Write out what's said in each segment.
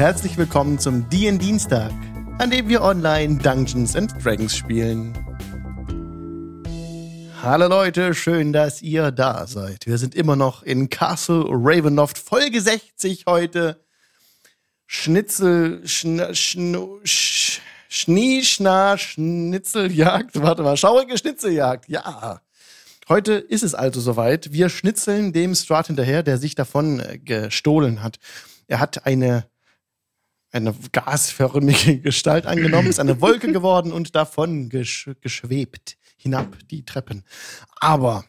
Herzlich willkommen zum DN Dienstag, an dem wir online Dungeons and Dragons spielen. Hallo Leute, schön, dass ihr da seid. Wir sind immer noch in Castle Ravenloft, Folge 60 heute. Schnitzel, schn, schn, sch, Schnie, Schna, Schnitzeljagd. Warte mal, schaurige Schnitzeljagd. Ja. Heute ist es also soweit. Wir schnitzeln dem Strat hinterher, der sich davon äh, gestohlen hat. Er hat eine, eine gasförmige Gestalt angenommen, ist eine Wolke geworden und davon gesch geschwebt hinab die Treppen. Aber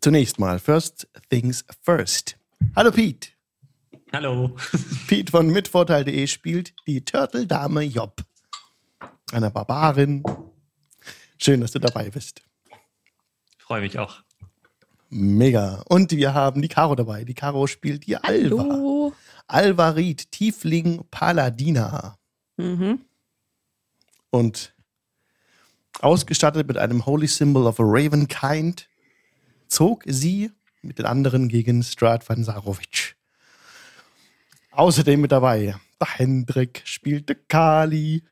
zunächst mal, first things first. Hallo Pete. Hallo. Pete von mitvorteil.de spielt die Turtle-Dame Job. Eine Barbarin. Schön, dass du dabei bist. Freue mich auch. Mega. Und wir haben die Caro dabei. Die Caro spielt die Alva. Alvarit, Tiefling Paladina. Mhm. Und ausgestattet mit einem Holy Symbol of a Ravenkind zog sie mit den anderen gegen Strad van Sarovic. Außerdem mit dabei, der Hendrik spielte Kali.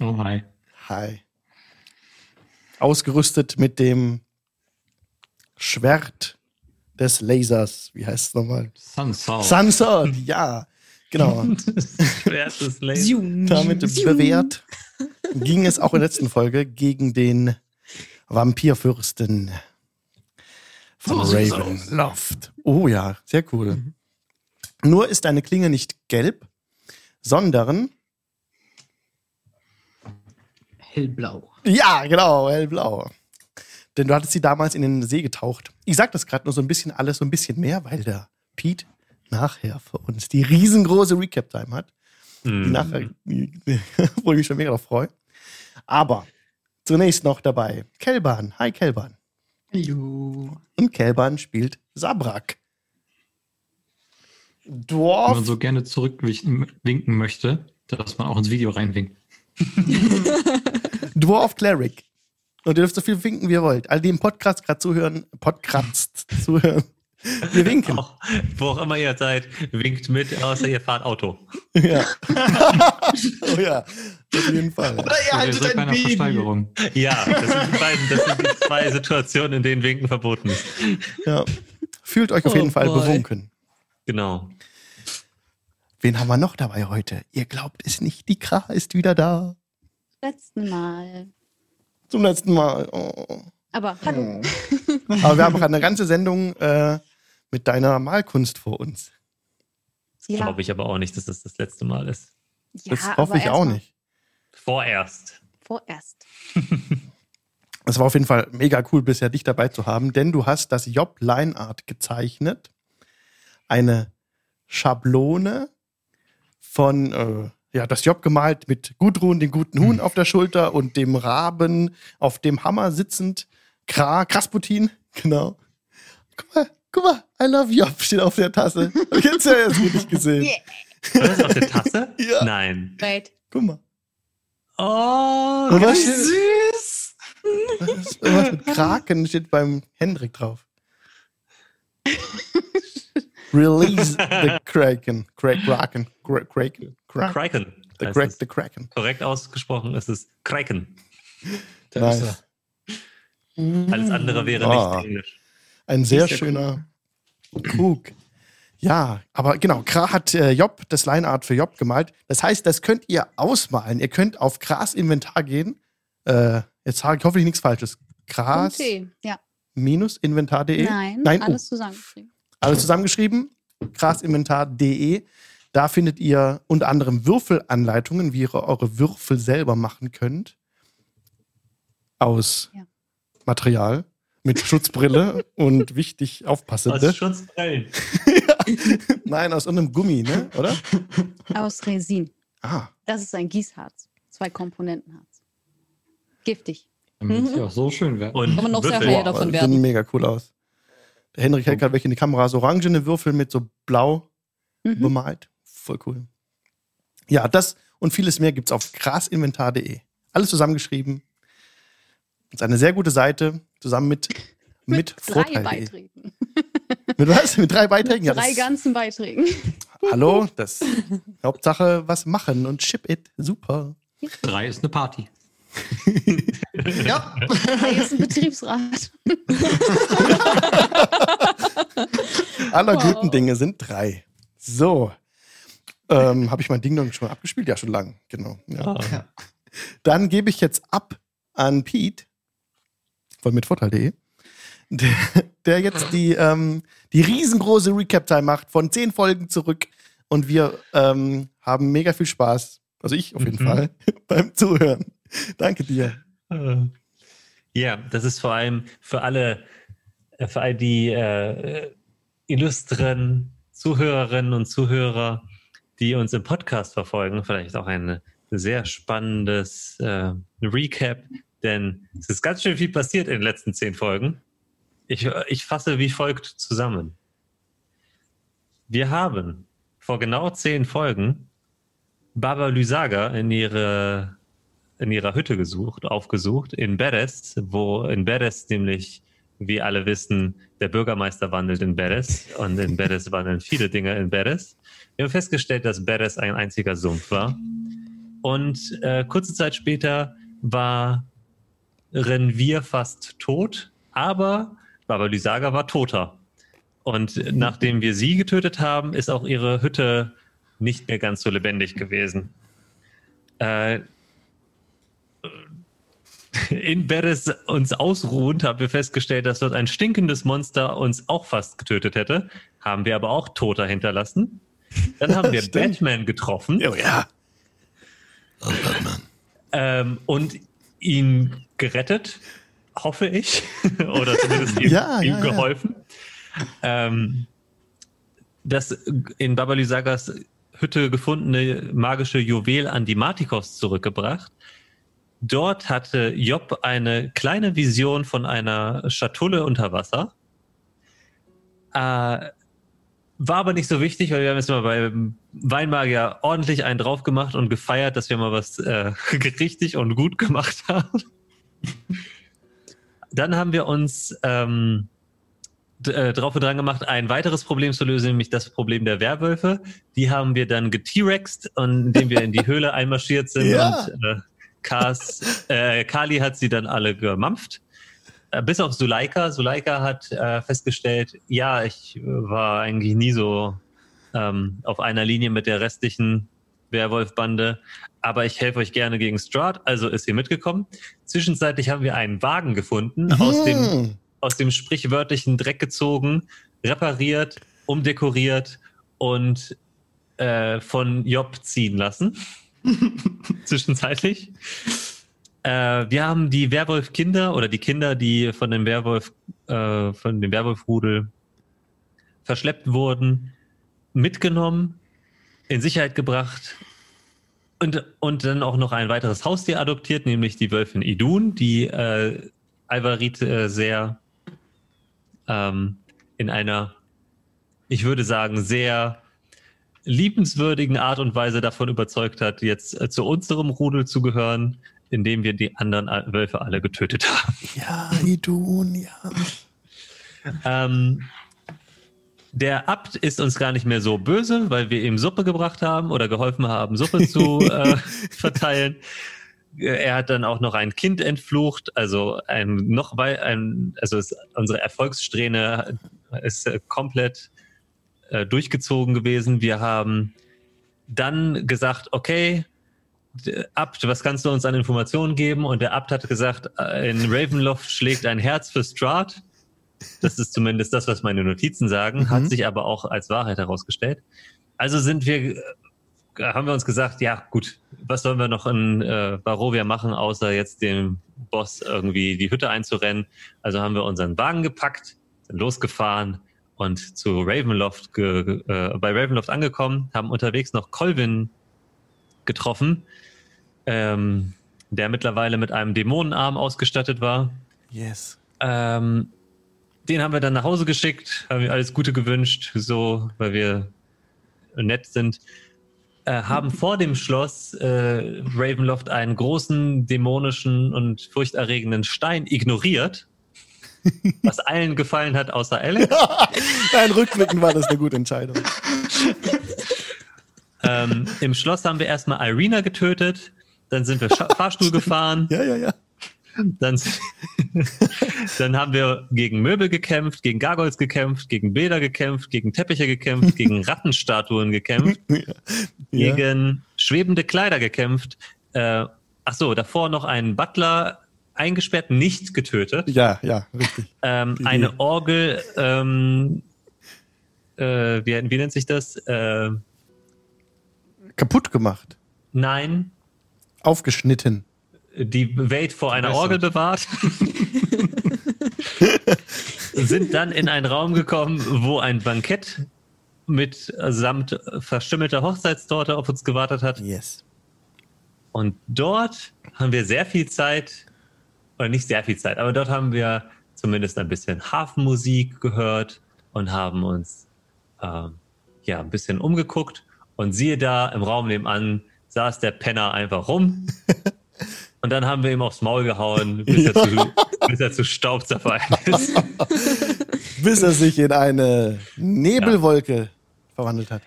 Oh, hi. Hi. Ausgerüstet mit dem Schwert des Lasers. Wie heißt es nochmal? Sunsword. Sunsword, ja. Genau. das. Damit bewährt ging es auch in der letzten Folge gegen den Vampirfürsten von So sieht's Ravenloft. Oh ja, sehr cool. Nur ist deine Klinge nicht gelb, sondern Hellblau. Ja, genau, hellblau. Denn du hattest sie damals in den See getaucht. Ich sag das gerade nur so ein bisschen alles, so ein bisschen mehr, weil der Pete nachher für uns die riesengroße Recap-Time hat. Die Hm. nachher, wo ich mich schon mega drauf freue. Aber zunächst noch dabei Kelban. Hi Kelban. Hallo. Und Kelban spielt Sabrak. Wenn Dwarf. man so gerne zurückwinken möchte, dass man auch ins Video reinwinkt. Dwarf Cleric. Und ihr dürft so viel winken, wie ihr wollt. All die im Podcast gerade zuhören, Podcast zuhören. Wir winken. Auch, wo auch immer ihr seid, winkt mit, außer ihr fahrt Auto. Ja. oh ja, auf jeden Fall. Oder ihr haltet ein Baby. Versteigerung. Ja, das sind, die beiden, das sind die zwei Situationen, in denen Winken verboten ist. Ja. Fühlt euch auf Oh jeden Fall boy. bewunken. Genau. Wen haben wir noch dabei heute? Ihr glaubt es nicht, die Kra ist wieder da. Letzten Mal. Zum letzten Mal. Oh. Aber hallo. Aber wir haben noch eine ganze Sendung äh, mit deiner Malkunst vor uns. Ja, Glaube ich aber auch nicht, dass das das letzte Mal ist. ja, Das hoffe ich auch mal nicht. Vorerst. Vorerst. Es war auf jeden Fall mega cool, bisher dich dabei zu haben, denn du hast das Job Line Art gezeichnet. Eine Schablone von, äh, ja, das Job gemalt mit Gudrun, den guten Huhn auf der Schulter und dem Raben auf dem Hammer sitzend. Kra, Krasputin, genau. Guck mal, guck mal, I love Job steht auf der Tasse. Hab ich jetzt ja erst nicht gesehen. Yeah. War das auf der Tasse? Ja. Nein. Wait. Guck mal. Oh, Und was. Süß. was, mit Kraken steht beim Hendrik drauf. Release the Kraken. Kra- Kraken. Kra- Kraken. Kraken. Kraken. The, es. the Kraken. Korrekt ausgesprochen ist es Kraken. Da ist Nice. Alles andere wäre Ah. nicht Englisch. Ein sehr schöner Krug. Ja, aber genau, Kra hat äh, Job, das Lineart für Job gemalt. Das heißt, das könnt ihr ausmalen. Ihr könnt auf Kras Inventar gehen. Äh, jetzt sage ich hoffentlich nichts Falsches. Kras. Ja. inventar.de. Nein, Nein, alles oh, zusammengeschrieben. Alles zusammengeschrieben. Krasinventar.de. Da findet ihr unter anderem Würfelanleitungen, wie ihr eure Würfel selber machen könnt. Aus Ja. Material. Mit Schutzbrille und wichtig aufpassen. Aus Schutzbrillen. Nein, aus irgendeinem Gummi, ne? Oder? Aus Resin. Ah, Das ist ein Gießharz. Zwei Komponentenharz. Giftig. Damit Mhm. sie auch so schön werden. Und Kann man noch sehr hell davon werden. mega cool aus. Henrik hält gerade welche in die Kamera, so orangene Würfel mit so blau Mhm. bemalt. Voll cool. Ja, das und vieles mehr gibt es auf grasinventar.de. Alles zusammengeschrieben. Das ist eine sehr gute Seite, zusammen mit, mit, drei Vorteil.de. Beiträgen. Mit was? Mit drei Beiträgen? Ja, drei ganzen Beiträgen. Hallo, das Hauptsache was machen und ship it. Super. Drei ist eine Party. Ja. Hier ist ein Betriebsrat. Aller Wow. guten Dinge sind drei. So. Ähm, Habe ich mein Ding noch schon abgespielt? Ja, schon lang. Genau. Ja. Ah. Ja. Dann gebe ich jetzt ab an Pete von mitvorteil.de, der, der jetzt die, ähm, die riesengroße Recap-Time macht von zehn Folgen zurück. Und wir ähm, haben mega viel Spaß, also ich auf jeden Mhm. Fall, beim Zuhören. Danke dir. Äh, Ja, das ist vor allem für alle, äh, für all die äh, illustren Zuhörerinnen und Zuhörer, die uns im Podcast verfolgen, vielleicht auch ein sehr spannendes äh, Recap, denn es ist ganz schön viel passiert in den letzten zehn Folgen. Ich, ich fasse wie folgt zusammen. Wir haben vor genau zehn Folgen Baba Lysaga in ihre in ihrer Hütte gesucht, aufgesucht, in Beres, wo in Beres nämlich, wie alle wissen, der Bürgermeister wandelt in Beres und in Beres wandeln viele Dinge in Beres. Wir haben festgestellt, dass Beres ein einziger Sumpf war. Und äh, kurze Zeit später waren wir fast tot, aber Baba Lysaga war toter. Und nachdem wir sie getötet haben, ist auch ihre Hütte nicht mehr ganz so lebendig gewesen. Äh, in Beres uns ausruhend haben wir festgestellt, dass dort ein stinkendes Monster uns auch fast getötet hätte. Haben wir aber auch Toter hinterlassen. Dann haben wir. Batman getroffen Oh ja. ähm, und ihn gerettet, hoffe ich. Oder zumindest ihm, Ja, ihm ja, ja. geholfen. Ähm, das in Baba Lysagas Hütte gefundene magische Juwel an die Martikos zurückgebracht. Dort hatte Job eine kleine Vision von einer Schatulle unter Wasser. Äh, war aber nicht so wichtig, weil wir haben jetzt mal beim Weinmagier ordentlich einen drauf gemacht und gefeiert, dass wir mal was äh, richtig und gut gemacht haben. Dann haben wir uns ähm, äh, drauf und dran gemacht, ein weiteres Problem zu lösen, nämlich das Problem der Werwölfe. Die haben wir dann get-rext, und indem wir in die Höhle einmarschiert sind Ja. und äh, Kas, äh, Kali hat sie dann alle gemampft. Äh, bis auf Suleika. Suleika hat äh, festgestellt, ja, ich äh, war eigentlich nie so ähm, auf einer Linie mit der restlichen Werwolf-Bande, aber ich helfe euch gerne gegen Strahd, also ist sie mitgekommen. Zwischenzeitlich haben wir einen Wagen gefunden, aus, dem, Hm. aus dem sprichwörtlichen Dreck gezogen, repariert, umdekoriert und äh, von Job ziehen lassen. Zwischenzeitlich. Äh, wir haben die Werwolf-Kinder oder die Kinder, die von dem Werwolf, äh, von dem Werwolf-Rudel verschleppt wurden, mitgenommen, in Sicherheit gebracht und, und dann auch noch ein weiteres Haustier adoptiert, nämlich die Wölfin Idun, die äh, Alvarit äh, sehr ähm, in einer, ich würde sagen, sehr liebenswürdigen Art und Weise davon überzeugt hat, jetzt äh, zu unserem Rudel zu gehören, indem wir die anderen Wölfe alle getötet haben. Ja, Idun, ja. Ähm, der Abt ist uns gar nicht mehr so böse, weil wir ihm Suppe gebracht haben oder geholfen haben, Suppe zu äh, verteilen. Er hat dann auch noch ein Kind entflucht, also ein noch wei- ein, also es, unsere Erfolgssträhne ist äh, komplett äh, durchgezogen gewesen. Wir haben dann gesagt, okay, Abt, was kannst du uns an Informationen geben? Und der Abt hat gesagt, äh, in Ravenloft schlägt ein Herz für Strahd. Das ist zumindest das, was meine Notizen sagen, Mhm. hat sich aber auch als Wahrheit herausgestellt. Also sind wir, äh, haben wir uns gesagt, ja gut, was sollen wir noch in äh, Barovia machen, außer jetzt dem Boss irgendwie die Hütte einzurennen. Also haben wir unseren Wagen gepackt, sind losgefahren und zu Ravenloft, ge, äh, bei Ravenloft angekommen, haben unterwegs noch Colvin getroffen, ähm, der mittlerweile mit einem Dämonenarm ausgestattet war. Yes. Ähm, den haben wir dann nach Hause geschickt, haben wir alles Gute gewünscht, so, weil wir nett sind. Äh, haben vor dem Schloss äh, Ravenloft einen großen, dämonischen und furchterregenden Stein ignoriert, was allen gefallen hat, außer Alex. Nein, rückblickend war das eine gute Entscheidung. ähm, Im Schloss haben wir erstmal Irina getötet. Dann sind wir Scha Fahrstuhl gefahren. Ja, ja, ja. Dann, dann haben wir gegen Möbel gekämpft, gegen Gargoyles gekämpft, gegen Bilder gekämpft, gegen Teppiche gekämpft, gegen Rattenstatuen gekämpft, ja. gegen schwebende Kleider gekämpft. Äh, ach so, davor noch einen Butler eingesperrt, nicht getötet. Ja, ja, richtig. Ähm, eine Orgel, ähm, äh, wie, wie nennt sich das? Äh, Kaputt gemacht. nein, Aufgeschnitten. die Welt vor einer. Orgel bewahrt. sind dann in einen Raum gekommen, wo ein Bankett mit samt verstümmelter Hochzeitstorte auf uns gewartet hat. Yes. Und dort haben wir sehr viel Zeit, oder nicht sehr viel Zeit, aber dort haben wir zumindest ein bisschen Hafenmusik gehört und haben uns ähm, ja ein bisschen umgeguckt. Und siehe da, im Raum nebenan saß der Penner einfach rum. Und dann haben wir ihm aufs Maul gehauen, bis, er, zu, bis er zu Staub zerfallen ist. Bis er sich in eine Nebelwolke verwandelt hat.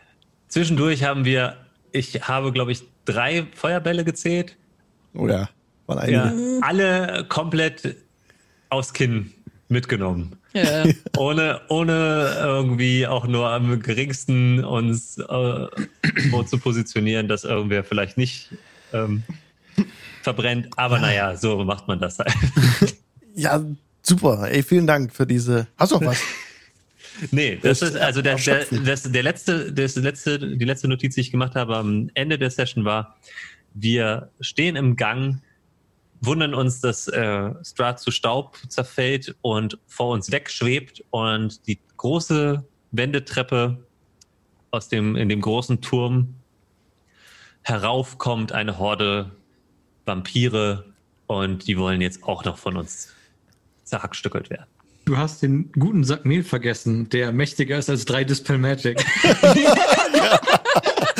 Zwischendurch haben wir, ich habe, glaube ich, drei Feuerbälle gezählt. Oder? Waren einige. Ja, alle komplett aufs Kinn mitgenommen. Ja. Ohne, ohne irgendwie auch nur am geringsten uns äh, so zu positionieren, dass irgendwer vielleicht nicht ähm, verbrennt. Aber naja, so macht man das halt. Ja, super. Ey, vielen Dank für diese. Hast du noch was? Nee, das ist also der, der, das, der letzte, das letzte, die letzte Notiz, die ich gemacht habe am Ende der Session war, wir stehen im Gang, wundern uns, dass äh, Strat zu Staub zerfällt und vor uns wegschwebt und die große Wendetreppe aus dem, in dem großen Turm herauf kommt eine Horde Vampire und die wollen jetzt auch noch von uns zerhackstückelt werden. Du hast den guten Sack Mehl vergessen, der mächtiger ist als drei Dispel Magic.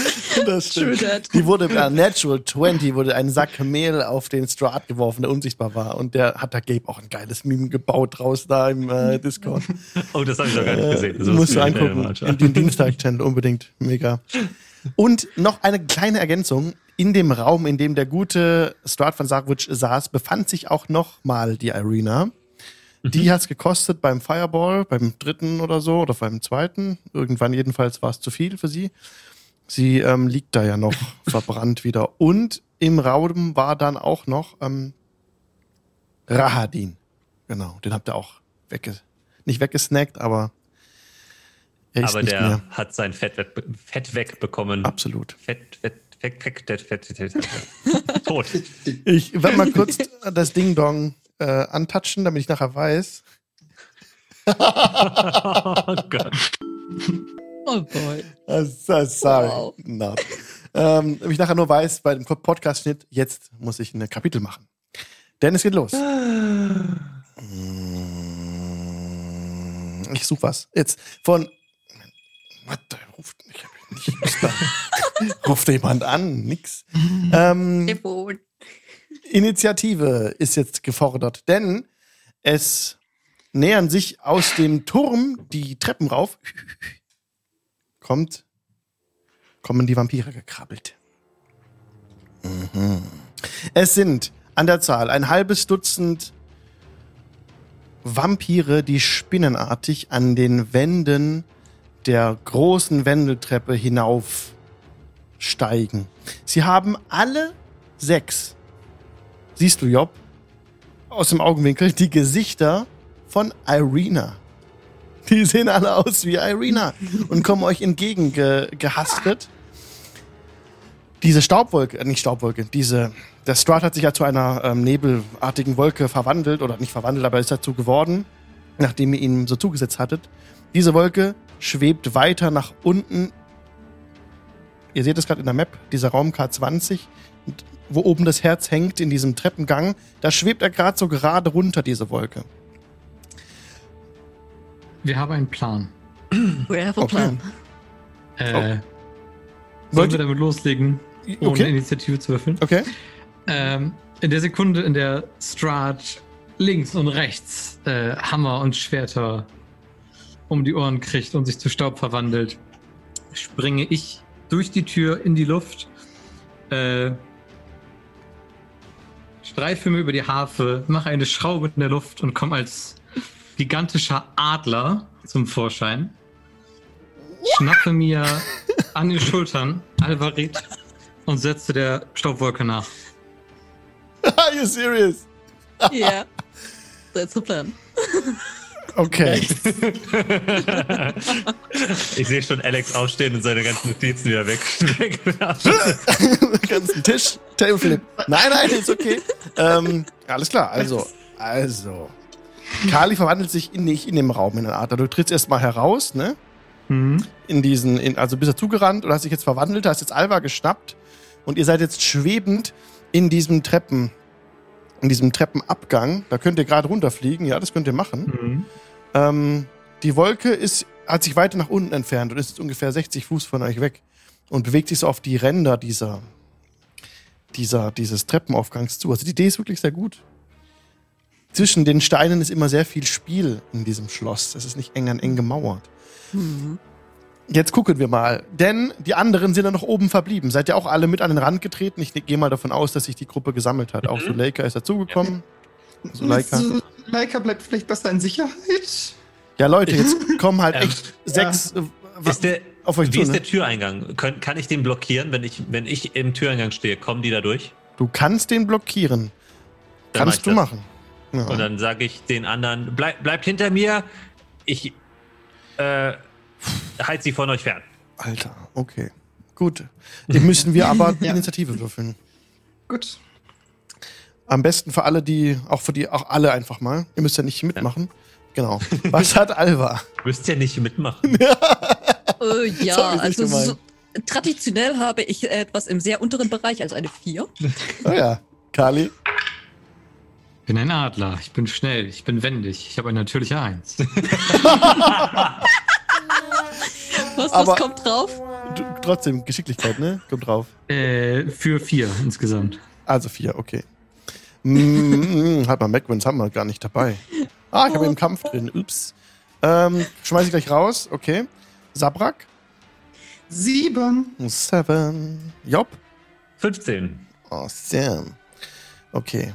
Das that. Die wurde bei Natural 20 wurde ein Sack Mehl auf den Strat geworfen, der unsichtbar war. Und der hat da Gabe auch ein geiles Meme gebaut draus da im äh, Discord. Oh, das habe ich noch gar nicht gesehen. Das Äh, musst du muss ich mir angucken. In den Dienstag-Channel unbedingt. Mega. Und noch eine kleine Ergänzung. In dem Raum, in dem der gute Strat von Sarwitsch saß, befand sich auch noch mal die Arena. Die hat's gekostet beim Fireball, beim dritten oder so, oder beim zweiten. Irgendwann jedenfalls war es zu viel für sie. Sie ähm, liegt da ja noch verbrannt wieder. Und im Raum war dann auch noch ähm, Rahadin. Genau, den habt ihr auch wegge nicht weggesnackt, aber er ist Aber nicht der mehr. hat sein Fett, weg- Fett wegbekommen. Absolut. Fett, Fett, Fett, Fett, Fett, Fett, Fett, Fett. Tot. Ich werde mal kurz das Ding-Dong äh, antatschen, damit ich nachher weiß. oh Gott. Oh boy. Uh, so sorry. Wow. Not. Ähm, ich nachher nur weiß, bei dem Podcast-Schnitt, jetzt muss ich ein Kapitel machen. Denn es geht los. Ich suche was. Jetzt von. What ruft, ich hab nicht, ruft jemand an? Nix. Ähm. Initiative ist jetzt gefordert, denn es nähern sich aus dem Turm die Treppen rauf. Kommt, kommen die Vampire gekrabbelt. Mhm. Es sind an der Zahl ein halbes Dutzend Vampire, die spinnenartig an den Wänden der großen Wendeltreppe hinauf steigen. Sie haben alle sechs siehst du, Job, aus dem Augenwinkel die Gesichter von Irina. Die sehen alle aus wie Irina und kommen euch entgegengehastet. Diese Staubwolke, äh, nicht Staubwolke, diese, der Strat hat sich ja zu einer ähm, nebelartigen Wolke verwandelt, oder nicht verwandelt, aber ist dazu geworden, nachdem ihr ihn so zugesetzt hattet. Diese Wolke schwebt weiter nach unten. Ihr seht es gerade in der Map, dieser Raum K20, wo oben das Herz hängt in diesem Treppengang, da schwebt er gerade so gerade runter, diese Wolke. Wir haben einen Plan. We have a Okay. plan. Äh, Wollt Sollen wir damit loslegen, ohne Okay. Initiative zu würfeln? Okay. Ähm, in der Sekunde, in der Strahd links und rechts äh, Hammer und Schwerter um die Ohren kriegt und sich zu Staub verwandelt, springe ich durch die Tür in die Luft, äh, streife mir über die Harfe, mache eine Schraube in der Luft und komme als gigantischer Adler zum Vorschein. Schnappe mir an die Schultern Alvarit und setze der Staubwolke nach. Are you serious? Ja. That's the plan. Okay. ich sehe schon Alex aufstehen und seine ganzen Notizen wieder weg. wegwerfen. ganzen Tisch, Tableflip. Nein, nein, ist okay. Ähm, alles klar, also, also. Kali verwandelt sich in, nicht in dem Raum in eine Art. Du trittst erstmal heraus, ne? Mhm. In diesen, in, also bist du zugerannt und hast dich jetzt verwandelt, hast jetzt Alva geschnappt und ihr seid jetzt schwebend in diesem Treppen, in diesem Treppenabgang. Da könnt ihr gerade runterfliegen, ja, das könnt ihr machen. Mhm. Ähm, die Wolke ist, hat sich weiter nach unten entfernt und ist jetzt ungefähr 60 Fuß von euch weg und bewegt sich so auf die Ränder dieser, dieser, dieses Treppenaufgangs zu. Also die Idee ist wirklich sehr gut. Zwischen den Steinen ist immer sehr viel Spiel in diesem Schloss. Es ist nicht eng an eng gemauert. Jetzt gucken wir mal. Denn die anderen sind ja noch oben verblieben. Seid ihr auch alle mit an den Rand getreten? Ich gehe mal davon aus, dass sich die Gruppe gesammelt hat. Auch Suleika ist dazugekommen. Suleika. Leica bleibt vielleicht besser in Sicherheit. Ja, Leute, jetzt kommen halt Ähm, echt sechs äh, Ist der, auf euch wie zu. ist Ne? der Türeingang? Kön kann ich den blockieren, wenn ich, wenn ich im Türeingang stehe? Kommen die da durch? Du kannst den blockieren. Dann Kannst du das. machen. Ja. Und dann sage ich den anderen, bleib, bleibt hinter mir. Ich äh, halt sie von euch fern. Alter, okay. Gut. Dann müssen wir aber die Ja. Initiative würfeln. Gut. Am besten für alle, die, auch für die, auch alle einfach mal. Ihr müsst ja nicht mitmachen. Genau. Was hat Alva? Müsst ihr nicht mitmachen. Äh, ja, ich's also so, traditionell habe ich etwas im sehr unteren Bereich, also eine 4. Oh ja. Kali. Ich bin ein Adler, ich bin schnell, ich bin wendig, ich habe eine natürliche Eins. Was, was kommt drauf? Du, trotzdem, Geschicklichkeit, ne? Kommt drauf. äh, für vier insgesamt. Also vier, okay. Mm, halt mal, Macwins haben wir gar nicht dabei. Ah, ich habe im Kampf drin. Ups. Ähm, schmeiß ich gleich raus. Okay. Sabrak. Sieben. Seven. Job. 15. Awesome. Okay.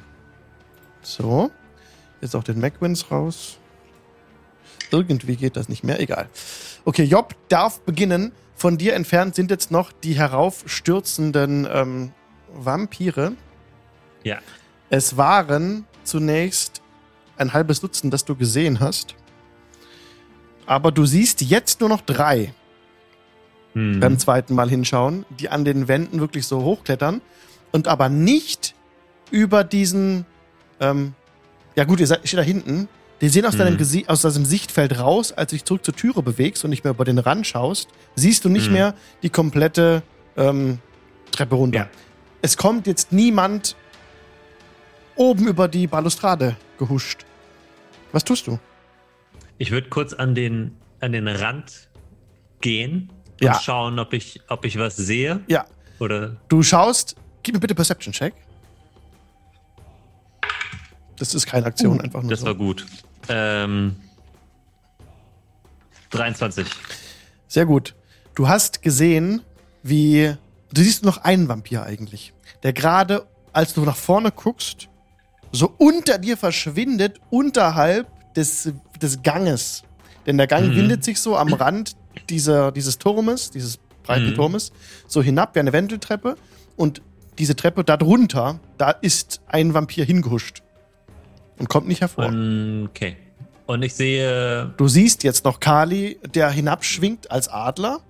So. Jetzt auch den Macwins raus. Irgendwie geht das nicht mehr. Egal. Okay, Job darf beginnen. Von dir entfernt sind jetzt noch die heraufstürzenden ähm, Vampire. Ja. Es waren zunächst ein halbes Dutzend, das du gesehen hast. Aber du siehst jetzt nur noch drei Hm. beim zweiten Mal hinschauen, die an den Wänden wirklich so hochklettern und aber nicht über diesen, ähm, ja gut, ihr seid, steht da hinten, die sehen aus, Mhm. deinem Gesi aus deinem Sichtfeld raus, als du dich zurück zur Türe bewegst und nicht mehr über den Rand schaust, siehst du nicht Mhm. mehr die komplette ähm, Treppe runter. Ja. Es kommt jetzt niemand oben über die Balustrade gehuscht. Was tust du? Ich würde kurz an den, an den Rand gehen und Ja. schauen, ob ich, ob ich was sehe. Ja, Oder du schaust, gib mir bitte Perception-Check. Das ist keine Aktion, einfach nur Uh, das so. war gut. Ähm, 23. Sehr gut. Du hast gesehen, wie. Du siehst noch einen Vampir eigentlich, der gerade, als du nach vorne guckst, so unter dir verschwindet, unterhalb des, des Ganges. Denn der Gang Mhm. windet sich so am Rand dieser, dieses Turmes, dieses breiten Mhm. Turmes, so hinab wie eine Wendeltreppe. Und diese Treppe darunter, da ist ein Vampir hingehuscht. Und kommt nicht hervor. Okay. Und ich sehe. Du siehst jetzt noch Kali, der hinabschwingt als Adler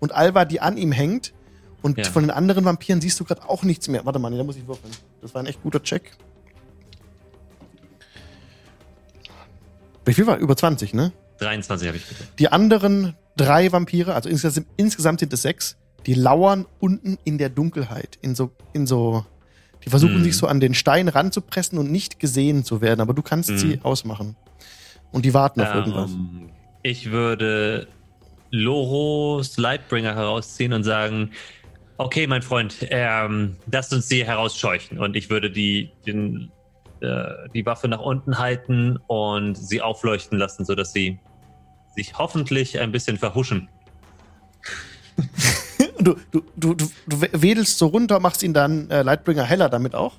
und Alva, die an ihm hängt. Und Ja. von den anderen Vampiren siehst du gerade auch nichts mehr. Warte mal, nee, da muss ich würfeln. Das war ein echt guter Check. Wie viel war? Über 20, ne? 23 habe ich gesagt. Die anderen drei Vampire, also insgesamt, insgesamt sind es sechs, die lauern unten in der Dunkelheit. In so, in so, die versuchen Mhm. sich so an den Stein ranzupressen und nicht gesehen zu werden, aber du kannst Mhm. sie ausmachen. Und die warten auf irgendwas. Ähm, ich würde Loros Lightbringer herausziehen und sagen: Okay, mein Freund, ähm, lasst uns sie herausscheuchen. Und ich würde die, den, äh, die Waffe nach unten halten und sie aufleuchten lassen, sodass sie sich hoffentlich ein bisschen verhuschen. Du, du, du, du, du wedelst so runter, machst ihn dann äh, Lightbringer heller damit auch.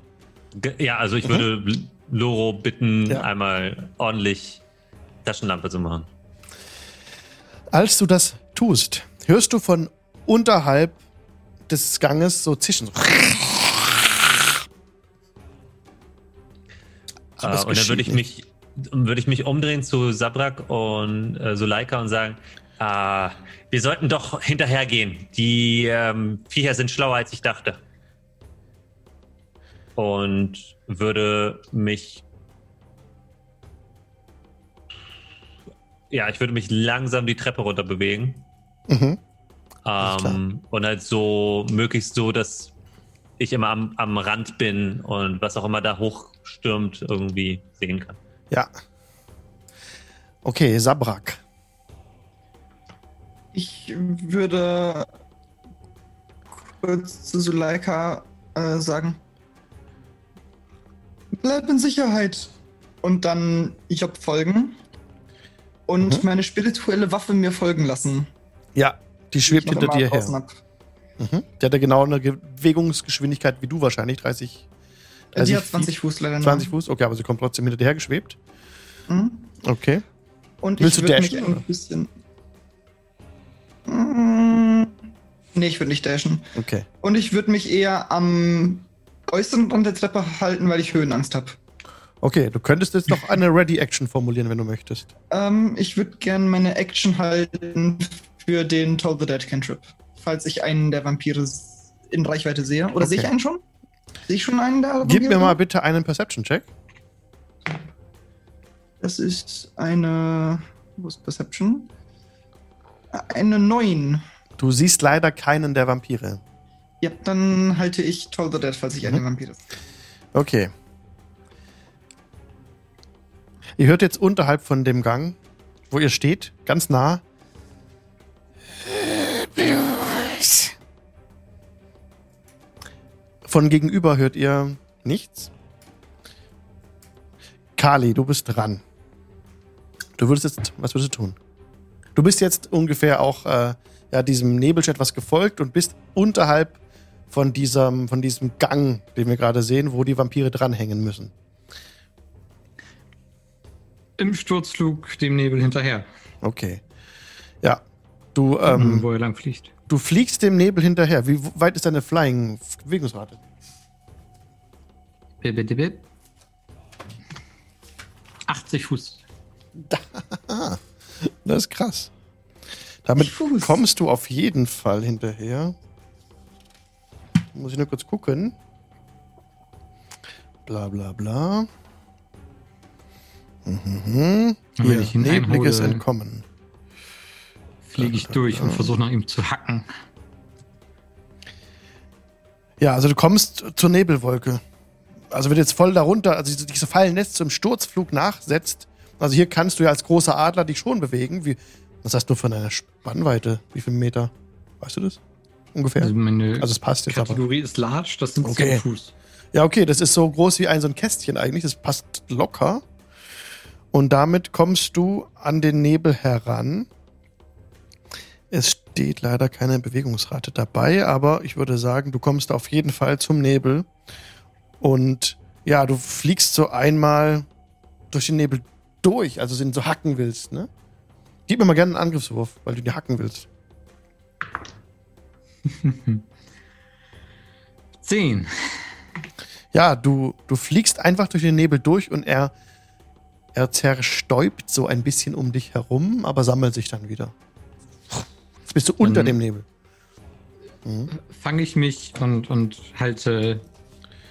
Ja, also ich würde Loro bitten, Ja. einmal ordentlich Taschenlampe zu machen. Als du das tust, hörst du von unterhalb des Ganges so zischen. So. Aber Äh, und dann würde ich geschieht mich würde ich mich umdrehen zu Sabrak und äh, Suleika und sagen, ah, wir sollten doch hinterhergehen. Die ähm, Viecher sind schlauer, als ich dachte. Und würde mich ja, ich würde mich langsam die Treppe runter bewegen. Mhm. Ähm, und halt so möglichst so, dass ich immer am, am Rand bin und was auch immer da hochstürmt, irgendwie sehen kann. Ja. Okay, Sabrak. Ich würde kurz zu Suleika äh, sagen: Bleib in Sicherheit. Und dann Job folgen. Und Mhm. meine spirituelle Waffe mir folgen lassen. Ja, die schwebt hinter dir her. Mhm. Der hat ja genau eine Bewegungsgeschwindigkeit wie du wahrscheinlich, 30, Die 30 hat 20 Fuß leider nur. 20 Fuß. Okay, aber sie kommt trotzdem hinter dir her geschwebt. Mhm. Okay. Und Willst ich du würde mich ein bisschen. Nee, ich würde nicht dashen. Okay. Und ich würde mich eher am äußeren Rand der Treppe halten, weil ich Höhenangst habe. Okay, du könntest jetzt noch eine Ready-Action formulieren, wenn du möchtest. Ähm, ich würde gerne meine Action halten für den Toll the Dead Cantrip. Falls ich einen der Vampire in Reichweite sehe. Oder sehe ich Okay. einen schon? Sehe ich schon einen der Gib mir mal bitte einen Perception-Check. Das ist eine. Wo ist Perception? Eine 9. Du siehst leider keinen der Vampire. Ja, dann halte ich Toll the Dead, falls ich Mhm. einen Vampire sehe. Okay. Ihr hört jetzt unterhalb von dem Gang, wo ihr steht, ganz nah. Von gegenüber hört ihr nichts. Kali, du bist dran. Du würdest jetzt, was würdest du tun? Du bist jetzt ungefähr auch äh, ja, diesem Nebelsch etwas gefolgt und bist unterhalb von diesem, von diesem Gang, den wir gerade sehen, wo die Vampire dranhängen müssen. Im Sturzflug dem Nebel hinterher, Okay. Ja. Du, ähm, wo er lang fliegt. du fliegst dem Nebel hinterher. Wie weit ist deine Flying-Bewegungsrate? Bip, bip, bip. 80 Fuß. Das ist krass. Damit Fuß. kommst du auf jeden Fall hinterher. Muss ich nur kurz gucken. Bla bla bla. Mhm. Wenn ich Nebliges einhole, Entkommen. fliege ich durch und versuche nach ihm zu hacken. Ja, also du kommst zur Nebelwolke. Also wenn du jetzt voll darunter, also diese Fallen lässt, zum Sturzflug nachsetzt, also hier kannst du ja als großer Adler dich schon bewegen. Wie, was hast du von einer Spannweite? Wie viele Meter? Weißt du das? Ungefähr? Also meine Also es passt jetzt aber. Kategorie ist large, das sind Okay. 10 Fuß. Ja, okay, das ist so groß wie ein so ein Kästchen eigentlich. Das passt locker. Und damit kommst du an den Nebel heran. Es steht leider keine Bewegungsrate dabei, aber ich würde sagen, du kommst auf jeden Fall zum Nebel. Und ja, du fliegst so einmal durch den Nebel durch, also den so hacken willst, ne? Gib mir mal gerne einen Angriffswurf, weil du die hacken willst. 10. Ja, du, du fliegst einfach durch den Nebel durch und er, er zerstäubt so ein bisschen um dich herum, aber sammelt sich dann wieder. Jetzt bist du unter Mhm. dem Nebel. Fange ich mich und, und halte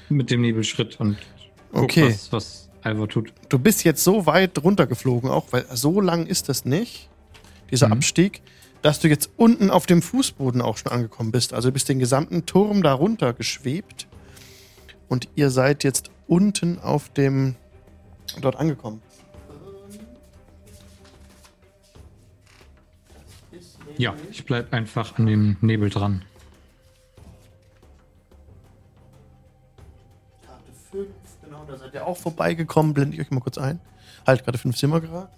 mit dem Nebel Schritt und guck, Okay. was, was Ivor tut. Du bist jetzt so weit runtergeflogen, auch weil so lang ist das nicht, dieser Mhm. Abstieg, dass du jetzt unten auf dem Fußboden auch schon angekommen bist. Also du bist den gesamten Turm da runter geschwebt und ihr seid jetzt unten auf dem dort angekommen. Ja, ich bleib einfach an dem Nebel dran. Da seid ihr auch vorbeigekommen. Blende ich euch mal kurz ein. Halt, Karte 5 sind wir gerade.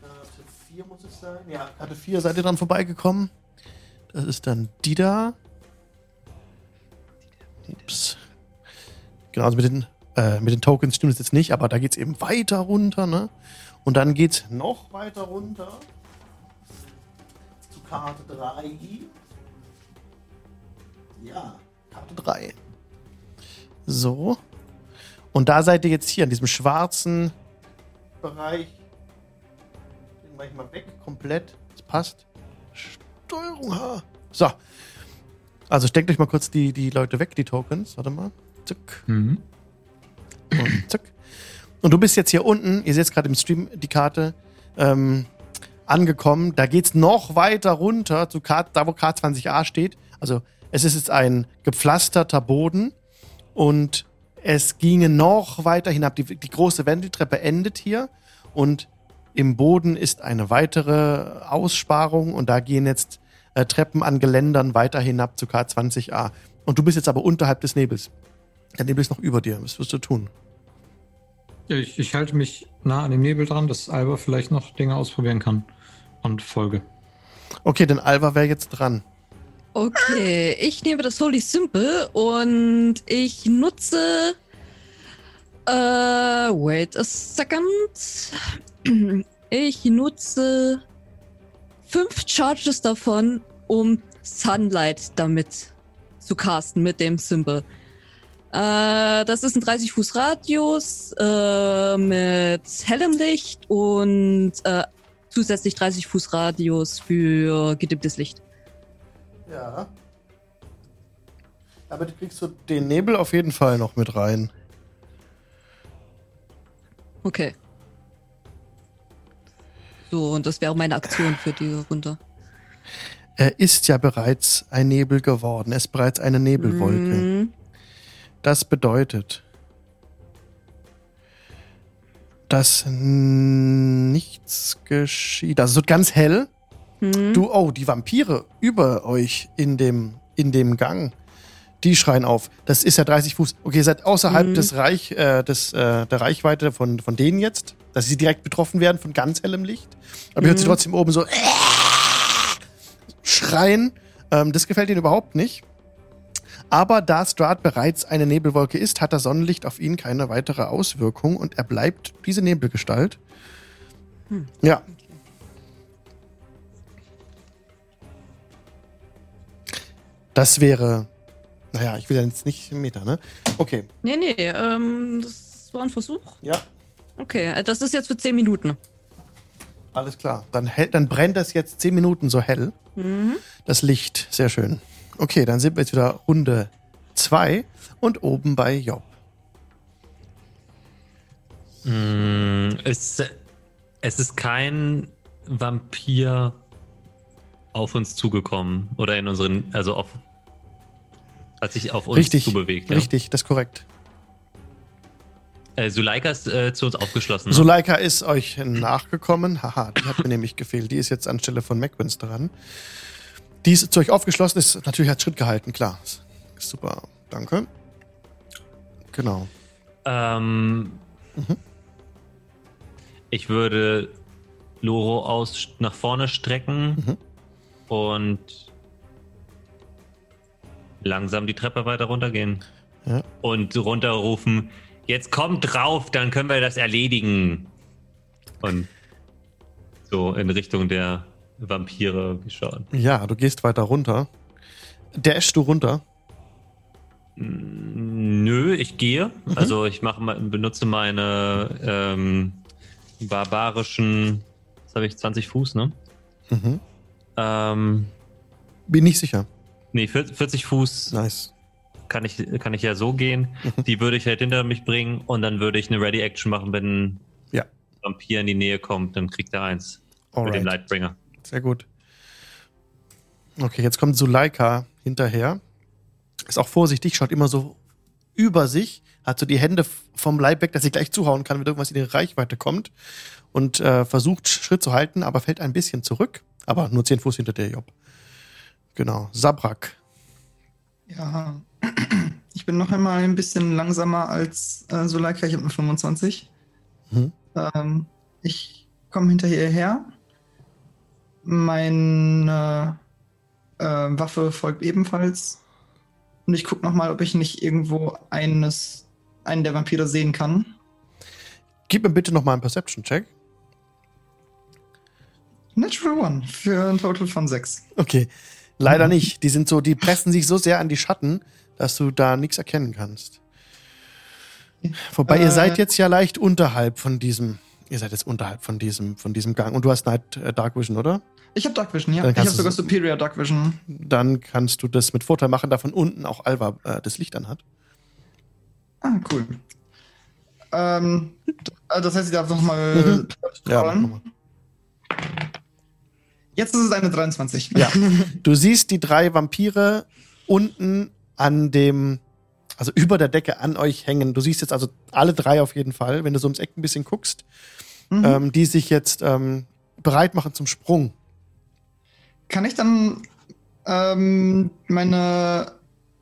Karte 4 muss es sein. Ja, Karte 4 seid ihr dran vorbeigekommen. Das ist dann die da. Ups. Genau, also mit den, äh, mit den Tokens stimmt es jetzt nicht, aber da geht es eben weiter runter, ne? Und dann geht es noch weiter runter. Zu Karte 3. Ja, Karte 3. So. Und da seid ihr jetzt hier in diesem schwarzen Bereich. Den mach ich mal weg, komplett. Das passt. Steuerung H. So. Also steckt euch mal kurz die, die Leute weg, die Tokens. Warte mal. Zack. Mhm. Und zack. Und du bist jetzt hier unten, ihr seht gerade im Stream die Karte, ähm, angekommen. Da geht's noch weiter runter zu K, da, wo K20a steht. Also es ist jetzt ein gepflasterter Boden und es ginge noch weiter hinab. Die, die große Wendeltreppe endet hier und im Boden ist eine weitere Aussparung und da gehen jetzt äh, Treppen an Geländern weiter hinab zu K20a. Und du bist jetzt aber unterhalb des Nebels. Der Nebel ist noch über dir. Was wirst du tun? Ich, ich halte mich nah an dem Nebel dran, dass Alba vielleicht noch Dinge ausprobieren kann. Und folge. Okay, denn Alva wäre jetzt dran. Okay, ich nehme das Holy Simple und ich nutze. Äh, wait a second. Ich nutze fünf Charges davon, um Sunlight damit zu casten mit dem Symbol. Äh, das ist ein 30 Fuß Radius äh, mit hellem Licht und äh, zusätzlich 30 Fuß Radius für gedimmtes Licht. Ja. Aber du kriegst so den Nebel auf jeden Fall noch mit rein. Okay. So, und das wäre meine Aktion für die Runde. Er ist ja bereits ein Nebel geworden. Er ist bereits eine Nebelwolke. Mhm. Das bedeutet, dass nichts geschieht. Also es wird ganz hell. Mhm. Du, oh, die Vampire über euch in dem, in dem Gang, die schreien auf. Das ist ja 30 Fuß. Okay, ihr seid außerhalb Mhm. des Reich, äh, des, äh, der Reichweite von, von denen jetzt, dass sie direkt betroffen werden von ganz hellem Licht. Aber ihr hört sie Mhm. trotzdem oben so schreien. Ähm, das gefällt ihnen überhaupt nicht. Aber da Strahd bereits eine Nebelwolke ist, hat das Sonnenlicht auf ihn keine weitere Auswirkung und er bleibt diese Nebelgestalt. Hm. Ja. Das wäre. Naja, ich will ja jetzt nicht Meter, ne? Okay. Nee, nee, ähm, das war ein Versuch. Ja, Okay, äh, das ist jetzt für 10 Minuten. alles klar. Dann, hell, dann brennt das jetzt 10 Minuten so hell. Mhm. Das Licht. Sehr schön. Okay, dann sind wir jetzt wieder Runde 2 und oben bei Job. Mm, es, es ist kein Vampir auf uns zugekommen oder in unseren, also auf, hat sich auf uns Richtig, zubewegt. Ja? richtig, das ist korrekt. Äh, Suleika ist äh, zu uns aufgeschlossen. ne? Suleika ist euch nachgekommen. Haha, die hat mir nämlich gefehlt. Die ist jetzt anstelle von McWins dran. Die ist zu euch aufgeschlossen, ist natürlich hat Schritt gehalten, klar. Ist super, danke. Genau. Ähm, Mhm. Ich würde Loro aus nach vorne strecken Mhm. Und langsam die Treppe weiter runtergehen. Ja. Und runterrufen, jetzt kommt drauf, dann können wir das erledigen. Und so in Richtung der Vampire geschaut. Ja, du gehst weiter runter. Dashst du runter? Nö, ich gehe. Mhm. Also ich mache, mal- benutze meine ähm, barbarischen, was habe ich, 20 Fuß, ne? Mhm. Ähm, Bin nicht sicher. nee, 40 40 Fuß Nice. kann ich, kann ich ja so gehen. Mhm. Die würde ich halt hinter mich bringen und dann würde ich eine Ready-Action machen, wenn ein Ja. Vampir in die Nähe kommt, dann kriegt er eins mit dem Alright. Lightbringer. Sehr gut. Okay, jetzt kommt Suleika hinterher. Ist auch vorsichtig, schaut immer so über sich, hat so die Hände vom Leib weg, dass sie gleich zuhauen kann, wenn irgendwas in ihre Reichweite kommt. Und äh, versucht Schritt zu halten, aber fällt ein bisschen zurück. Aber nur 10 Fuß hinter der Job. Genau. Sabrak. Ja, ich bin noch einmal ein bisschen langsamer als äh, Suleika. Ich habe nur 25. Mhm. Ähm, ich komme hinter ihr her. Mein, äh, Waffe folgt ebenfalls. Und ich gucke nochmal, ob ich nicht irgendwo eines, einen der Vampire sehen kann. Gib mir bitte noch mal einen Perception-Check. Natural One für ein Total von sechs. Okay. Leider nicht. Die sind so, die pressen sich so sehr an die Schatten, dass du da nichts erkennen kannst. Wobei ihr Äh. seid jetzt ja leicht unterhalb von diesem. Ihr seid jetzt unterhalb von diesem, von diesem Gang. Und du hast Night äh, Dark Vision, oder? Ich habe Dark Vision, ja. Ich habe sogar so- Superior Dark Vision. Dann kannst du das mit Vorteil machen, da von unten auch Alva äh, das Licht anhat. Ah, cool. Ähm, äh, das heißt, ich darf nochmal Mhm. Ja, rollen. mach mal. Jetzt ist es eine 23. Ja. Du siehst die drei Vampire unten an dem, also über der Decke an euch hängen. Du siehst jetzt also alle drei auf jeden Fall, wenn du so ums Eck ein bisschen guckst, Mhm. ähm, die sich jetzt ähm, bereit machen zum Sprung. Kann ich dann ähm, meine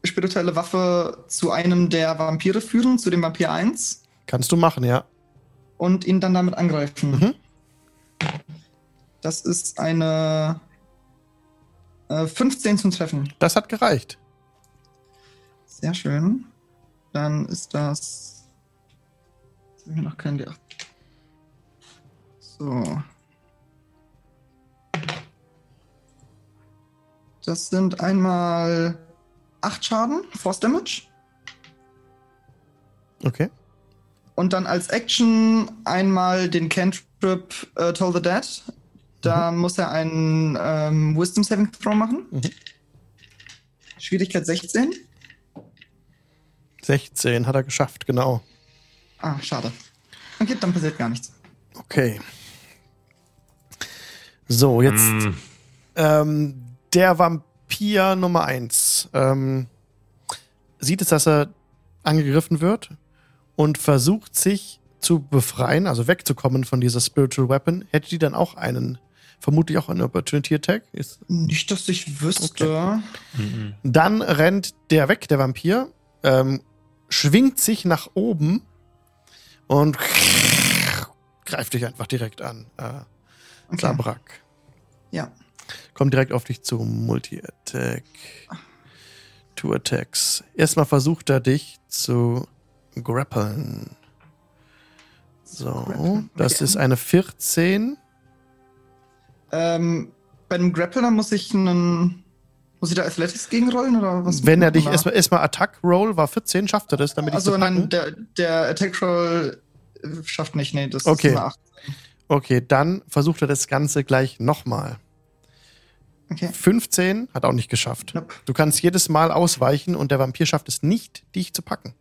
spirituelle Waffe zu einem der Vampire führen, zu dem Vampir 1, Kannst du machen, ja. und ihn dann damit angreifen? Mhm. Das ist eine äh, 15 zum Treffen. Das hat gereicht. Sehr schön. Dann ist das. Jetzt haben wir noch kein D8. So. Das sind einmal 8 Schaden, Force Damage. Okay. Und dann als Action einmal den Cantrip äh, Toll the Dead. Da muss er einen ähm, Wisdom Saving Throw machen. Mhm. Schwierigkeit 16. 16 hat er geschafft, genau. Ah, schade. Okay, dann passiert gar nichts. Okay. So, jetzt Mm, ähm, der Vampir Nummer 1 ähm, sieht es, dass er angegriffen wird und versucht sich zu befreien, also wegzukommen von dieser Spiritual Weapon. Hätte die dann auch einen, vermutlich auch einen Opportunity Attack? Ist, Nicht, dass ich wüsste. mm, Dann rennt der weg, der Vampir, ähm, schwingt sich nach oben und greift dich einfach direkt an. Äh, Okay. Sabrak. Ja. Kommt direkt auf dich zu. Multi-Attack. Two Attacks. Erstmal versucht er dich zu grappeln. So, das okay. ist eine 14. Ähm, bei dem Grappler muss ich einen. Muss ich da Athletics gegenrollen oder was? Wenn er dich erstmal erstmal Attack Roll war 14, schafft er das, damit ich Also nein, der, der Attack Roll äh, schafft nicht, nee, das Okay. ist eine 8. Okay, dann versucht er das Ganze gleich nochmal. Okay. 15 hat auch nicht geschafft. Nope. Du kannst jedes Mal ausweichen und der Vampir schafft es nicht, dich zu packen.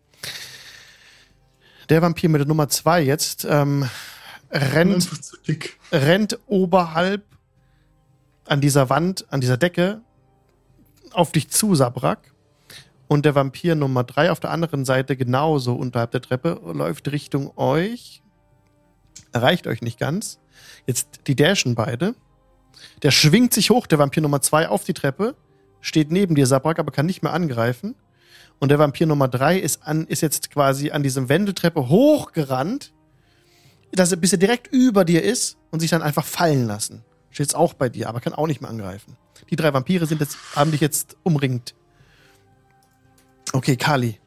Der Vampir mit der Nummer 2 jetzt ähm, rennt, rennt oberhalb an dieser Wand, an dieser Decke auf dich zu, Sabrak. Und der Vampir Nummer 3 auf der anderen Seite, genauso unterhalb der Treppe, läuft Richtung euch. Erreicht euch nicht ganz. Jetzt die dashen beide. Der schwingt sich hoch, der Vampir Nummer 2, auf die Treppe, steht neben dir, Sabrak, aber kann nicht mehr angreifen. Und der Vampir Nummer 3 ist, ist jetzt quasi an diesem Wendeltreppe hochgerannt, dass er, bis er direkt über dir ist und sich dann einfach fallen lassen. Steht jetzt auch bei dir, aber kann auch nicht mehr angreifen. Die drei Vampire sind jetzt, haben dich jetzt umringt. Okay, Kali.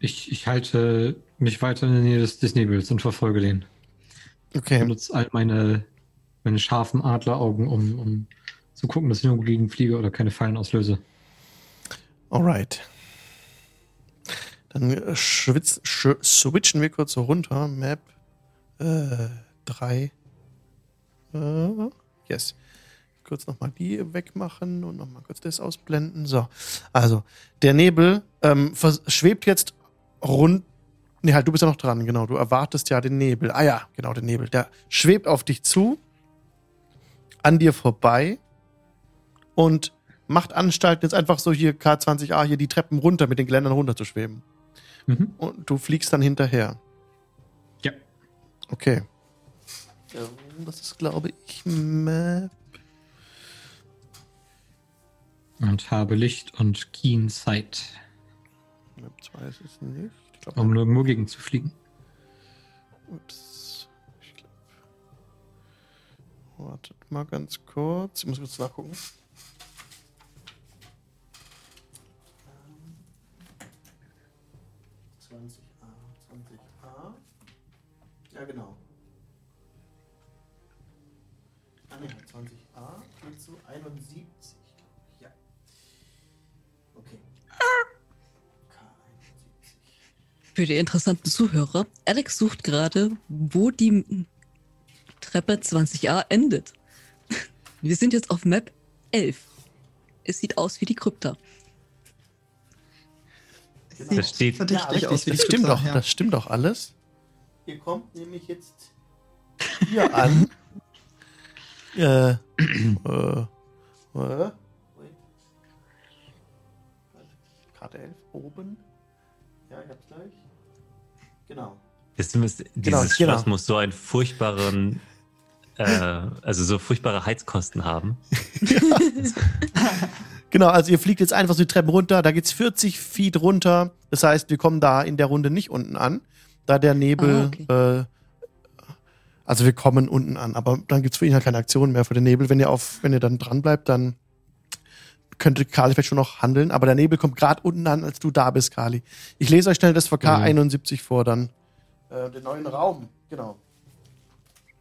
Ich, ich halte mich weiter in der Nähe des, Nebels und verfolge den. Ich Okay. benutze all meine, meine scharfen Adleraugen, um, um zu gucken, dass ich nur gegen fliege oder keine Fallen auslöse. Alright. Dann äh, schwitz, sch switchen wir kurz so runter. Map 3. Äh, yes. Kurz nochmal die wegmachen und nochmal kurz das ausblenden. So. Also, der Nebel ähm, schwebt jetzt rund. Nee, halt, du bist ja noch dran, genau. Du erwartest ja den Nebel. Ah ja, genau, den Nebel. Der schwebt auf dich zu, an dir vorbei und macht Anstalten, jetzt einfach so hier K20A, hier die Treppen runter mit den Geländern runter zu schweben. Mhm. Und du fliegst dann hinterher. Ja. Okay. Ja, Das ist, glaube ich, Map. Und habe Licht und Keen Sight, Map 2 ist es nicht. Ich glaube, um nirgendwo gegen zu fliegen. Ups. Ich glaub. Wartet mal ganz kurz. Ich muss kurz nachgucken. 20a, 20a. Ja, genau. 20a geht zu 71. Ja. Okay. K71. Für die interessanten Zuhörer, Alex sucht gerade, wo die Treppe 20a endet. Wir sind jetzt auf Map 11. Es sieht aus wie die Krypta. Genau. Das steht- verdächtig Ja, aus wie die das stimmt Krypta, doch, das stimmt doch alles. Ihr kommt nämlich jetzt hier an. Äh, äh, äh. Karte 11, oben. Ja, ich hab's gleich. Genau. Das muss, Genau, dieses genau. Schloss muss so einen furchtbaren, äh, also so furchtbare Heizkosten haben. Genau, also ihr fliegt jetzt einfach so die Treppen runter, da geht's 40 Feet runter. Das heißt, wir kommen da in der Runde nicht unten an, da der Nebel, äh, also wir kommen unten an, aber dann gibt's für ihn halt keine Aktion mehr für den Nebel. Wenn ihr auf, wenn ihr dann dran bleibt, dann könnte Kali vielleicht schon noch handeln, aber der Nebel kommt gerade unten an, als du da bist, Kali. Ich lese euch schnell das VK Mhm. 71 vor, dann äh, den neuen Raum, genau.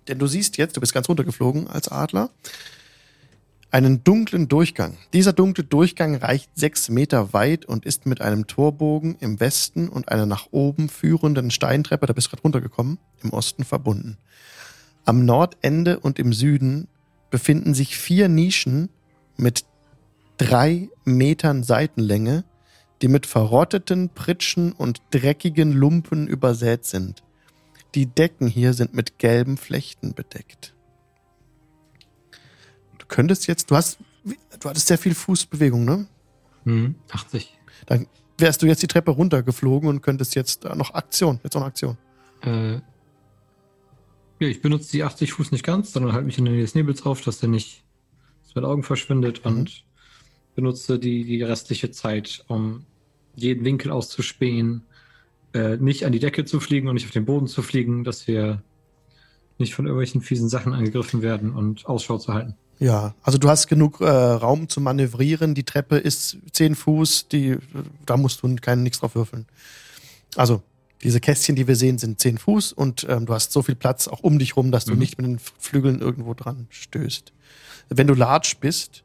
Denn du siehst jetzt, du bist ganz runtergeflogen als Adler einen dunklen Durchgang. Dieser dunkle Durchgang reicht sechs Meter weit und ist mit einem Torbogen im Westen und einer nach oben führenden Steintreppe, da bist du gerade runtergekommen, im Osten verbunden. Am Nordende und im Süden befinden sich vier Nischen mit drei Metern Seitenlänge, die mit verrotteten Pritschen und dreckigen Lumpen übersät sind. Die Decken hier sind mit gelben Flechten bedeckt. Du könntest jetzt, du hast, du hattest sehr viel Fußbewegung, ne? Hm, 80. Dann wärst du jetzt die Treppe runtergeflogen und könntest jetzt äh, noch Aktion, jetzt noch eine Aktion. Äh, ja, ich benutze die 80 Fuß nicht ganz, sondern halte mich in der Nähe des Nebels auf, dass der nicht aus meinen Augen verschwindet Mhm. und benutze die, die restliche Zeit, um jeden Winkel auszuspähen, äh, nicht an die Decke zu fliegen und nicht auf den Boden zu fliegen, dass wir nicht von irgendwelchen fiesen Sachen angegriffen werden und Ausschau zu halten. Ja, also du hast genug äh, Raum zu manövrieren. Die Treppe ist zehn Fuß, die, da musst du keinen nichts drauf würfeln. Also diese Kästchen, die wir sehen, sind zehn Fuß und ähm, du hast so viel Platz auch um dich rum, dass du Mhm. nicht mit den Flügeln irgendwo dran stößt. Wenn du large bist,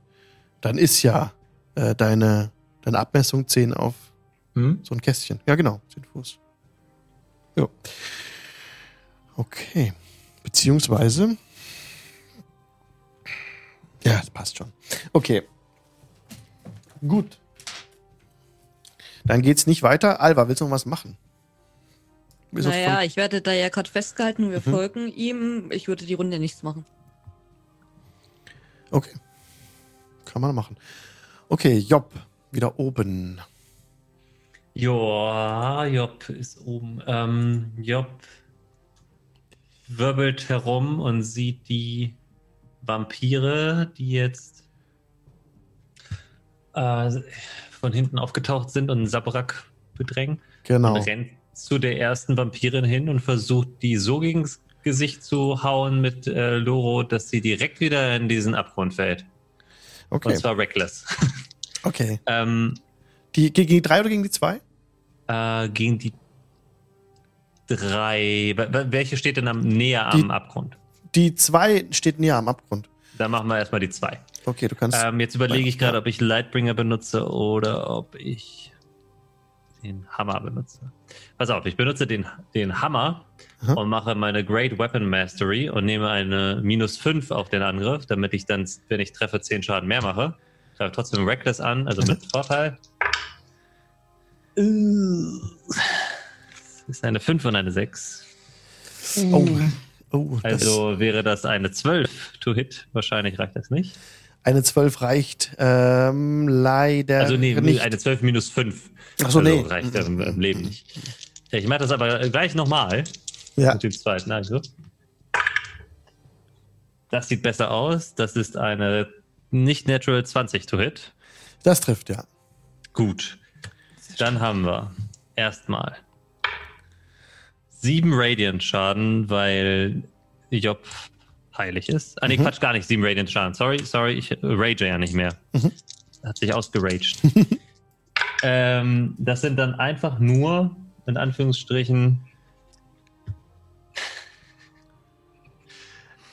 dann ist ja äh, deine, deine Abmessung 10 auf Hm? so ein Kästchen. Ja, genau, 10 Fuß. Jo. Okay. Beziehungsweise. Ja, das passt schon. Okay. Gut. Dann geht's nicht weiter. Alva, willst du noch was machen? Bist du Naja, ich werde da ja gerade festgehalten, wir Mhm. folgen ihm. Ich würde die Runde nichts machen. Okay. Kann man machen. Okay, Job, wieder oben. Ja, Job ist oben. Ähm, Job wirbelt herum und sieht die Vampire, die jetzt äh, von hinten aufgetaucht sind und Sabrak bedrängen. Genau. Und rennt zu der ersten Vampirin hin und versucht, die so gegens Gesicht zu hauen mit äh, Loro, dass sie direkt wieder in diesen Abgrund fällt. Okay. Und zwar reckless. Okay. ähm, Die, gegen die drei oder gegen die zwei? Äh, gegen die drei. Wel- wel- Welche steht denn am, näher Die- am Abgrund? Die zwei steht näher am Abgrund. Dann machen wir erstmal die zwei. Okay, du kannst. Ähm, jetzt überlege ich gerade, ob ich Lightbringer benutze oder ob ich den Hammer benutze. Pass auf, ich benutze den, den Hammer Aha. und mache meine Great Weapon Mastery und nehme eine minus 5 auf den Angriff, damit ich dann, wenn ich treffe, 10 Schaden mehr mache. Greife trotzdem Reckless an, also mit Vorteil. Das ist eine 5 und eine 6. oh, oh das, Also wäre das eine 12 to hit. Wahrscheinlich reicht das nicht. Eine 12 reicht ähm, leider Also nee, nicht. eine 12 minus 5. Ach so, also nee. reicht im, im Leben nicht. Ich mache das aber gleich nochmal ja, mit dem zweiten. Also. Das sieht besser aus. Das ist eine nicht natural 20 to hit. das trifft, ja. Gut. Dann haben wir erstmal sieben Radiant Schaden, weil Job heilig ist. Ah, nee, Mhm. Quatsch, gar nicht. Sieben Radiant Schaden. Sorry, sorry, ich äh, rage ja nicht mehr. Mhm. Hat sich ausgeraged. ähm, das sind dann einfach nur, in Anführungsstrichen,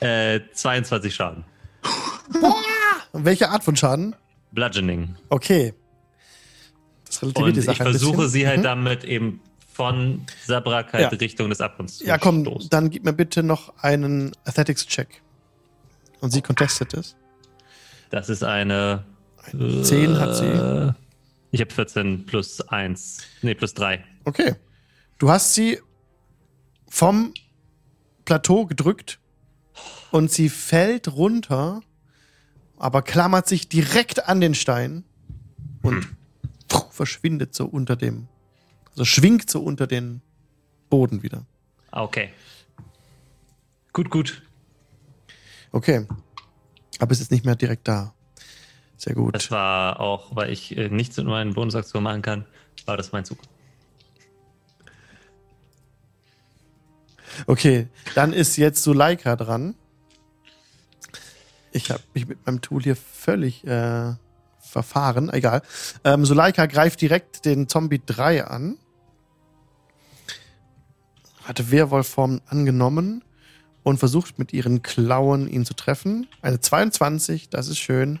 äh, 22 Schaden. Welche Art von Schaden? Bludgeoning. Okay. Das relativiert Und die ich Sache ein versuche sie halt Mhm. damit eben von Sabrak halt Ja. Richtung des Abgrunds Ja, komm, stoßen. dann gib mir bitte noch einen Athletics-Check. Und sie contestet es. Das ist eine. Eine 10 hat sie. äh, Ich habe 14 plus 1. Nee, plus 3. Okay. Du hast sie vom Plateau gedrückt und sie fällt runter, aber klammert sich direkt an den Stein und pfuh, verschwindet so unter dem, also schwingt so unter den Boden wieder. Ah, Okay. Gut, gut. Okay. Aber es ist nicht mehr direkt da. Sehr gut. Das war auch, weil ich äh, nichts mit meinen Bonusaktionen machen kann, war das mein Zug. Okay, dann ist jetzt Suleika dran. Ich habe mich mit meinem Tool hier völlig äh, verfahren. Egal. Ähm, Suleika greift direkt den Zombie 3 an. Hatte Werwolfform angenommen und versucht mit ihren Klauen ihn zu treffen. Eine 22, das ist schön.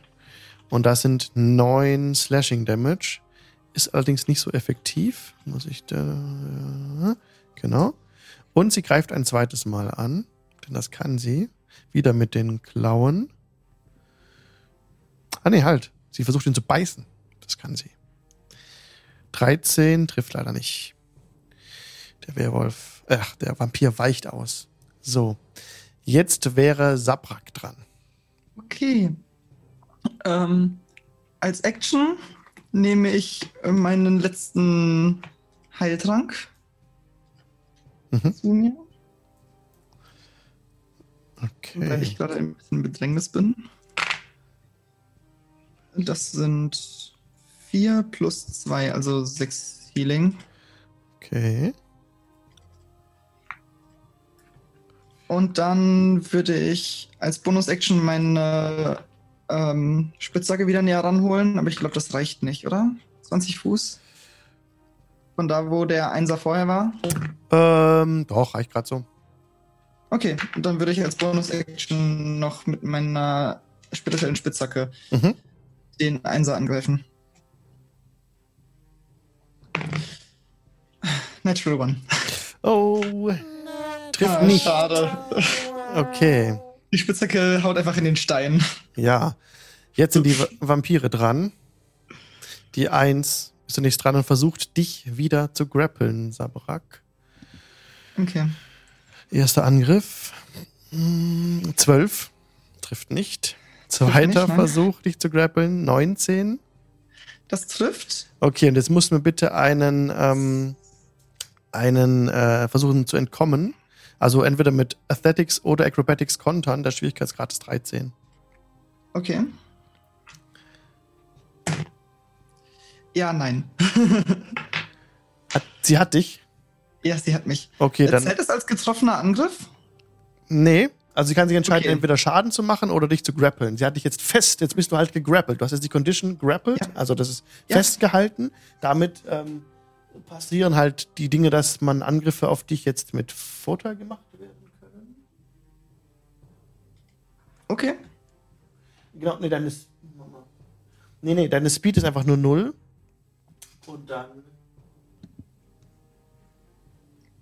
Und das sind 9 Slashing Damage. Ist allerdings nicht so effektiv. Muss ich da. Genau. Und sie greift ein zweites Mal an, denn das kann sie. Wieder mit den Klauen. Ah, nee, halt. Sie versucht ihn zu beißen. Das kann sie. 13 trifft leider nicht. Der Werwolf, ach, der Vampir weicht aus. So. Jetzt wäre Sabrak dran. Okay. Ähm, als Action nehme ich äh, meinen letzten Heiltrank Mhm. zu mir, weil Okay. ich gerade ein bisschen in Bedrängnis bin. Das sind vier plus zwei, also sechs Healing. Okay. Und dann würde ich als Bonus-Action meine ähm, Spitzhacke wieder näher ranholen, aber ich glaube, das reicht nicht, oder? 20 Fuß? Von da, wo der Einser vorher war? Ähm, doch, reicht gerade so. Okay, und dann würde ich als Bonus-Action noch mit meiner spirituellen Spitzhacke Mhm. den Einser angreifen. Natural One. Oh. Trifft Ah, nicht. Schade. Okay. Die Spitzhacke haut einfach in den Stein. Ja. Jetzt sind die Va- Vampire dran. Die Eins ist zunächst dran und versucht, dich wieder zu grappeln, Sabrak. Okay. Erster Angriff. Hm, Zwölf. Trifft nicht. Zweiter nicht, nein. Versuch, dich zu grappeln. 19. Das trifft. Okay, und jetzt musst du mir bitte einen, ähm, einen äh, versuchen zu entkommen. Also entweder mit Athletics oder Acrobatics kontern. Der Schwierigkeitsgrad ist 13. Okay. Ja, nein. Hat, sie hat dich. ja, sie hat mich. Okay, dann. Zählt es als getroffener Angriff? Nee. Also sie kann sich entscheiden, Okay. entweder Schaden zu machen oder dich zu grappeln. Sie hat dich jetzt fest, jetzt bist du halt gegrappelt. Du hast jetzt die Condition grappled, Ja. also das ist Ja. festgehalten. Damit ähm, passieren halt die Dinge, dass man Angriffe auf dich jetzt mit Vorteil gemacht werden können. Okay. Genau, nee, deine, nee, nee, deine Speed ist einfach nur 0. Und dann.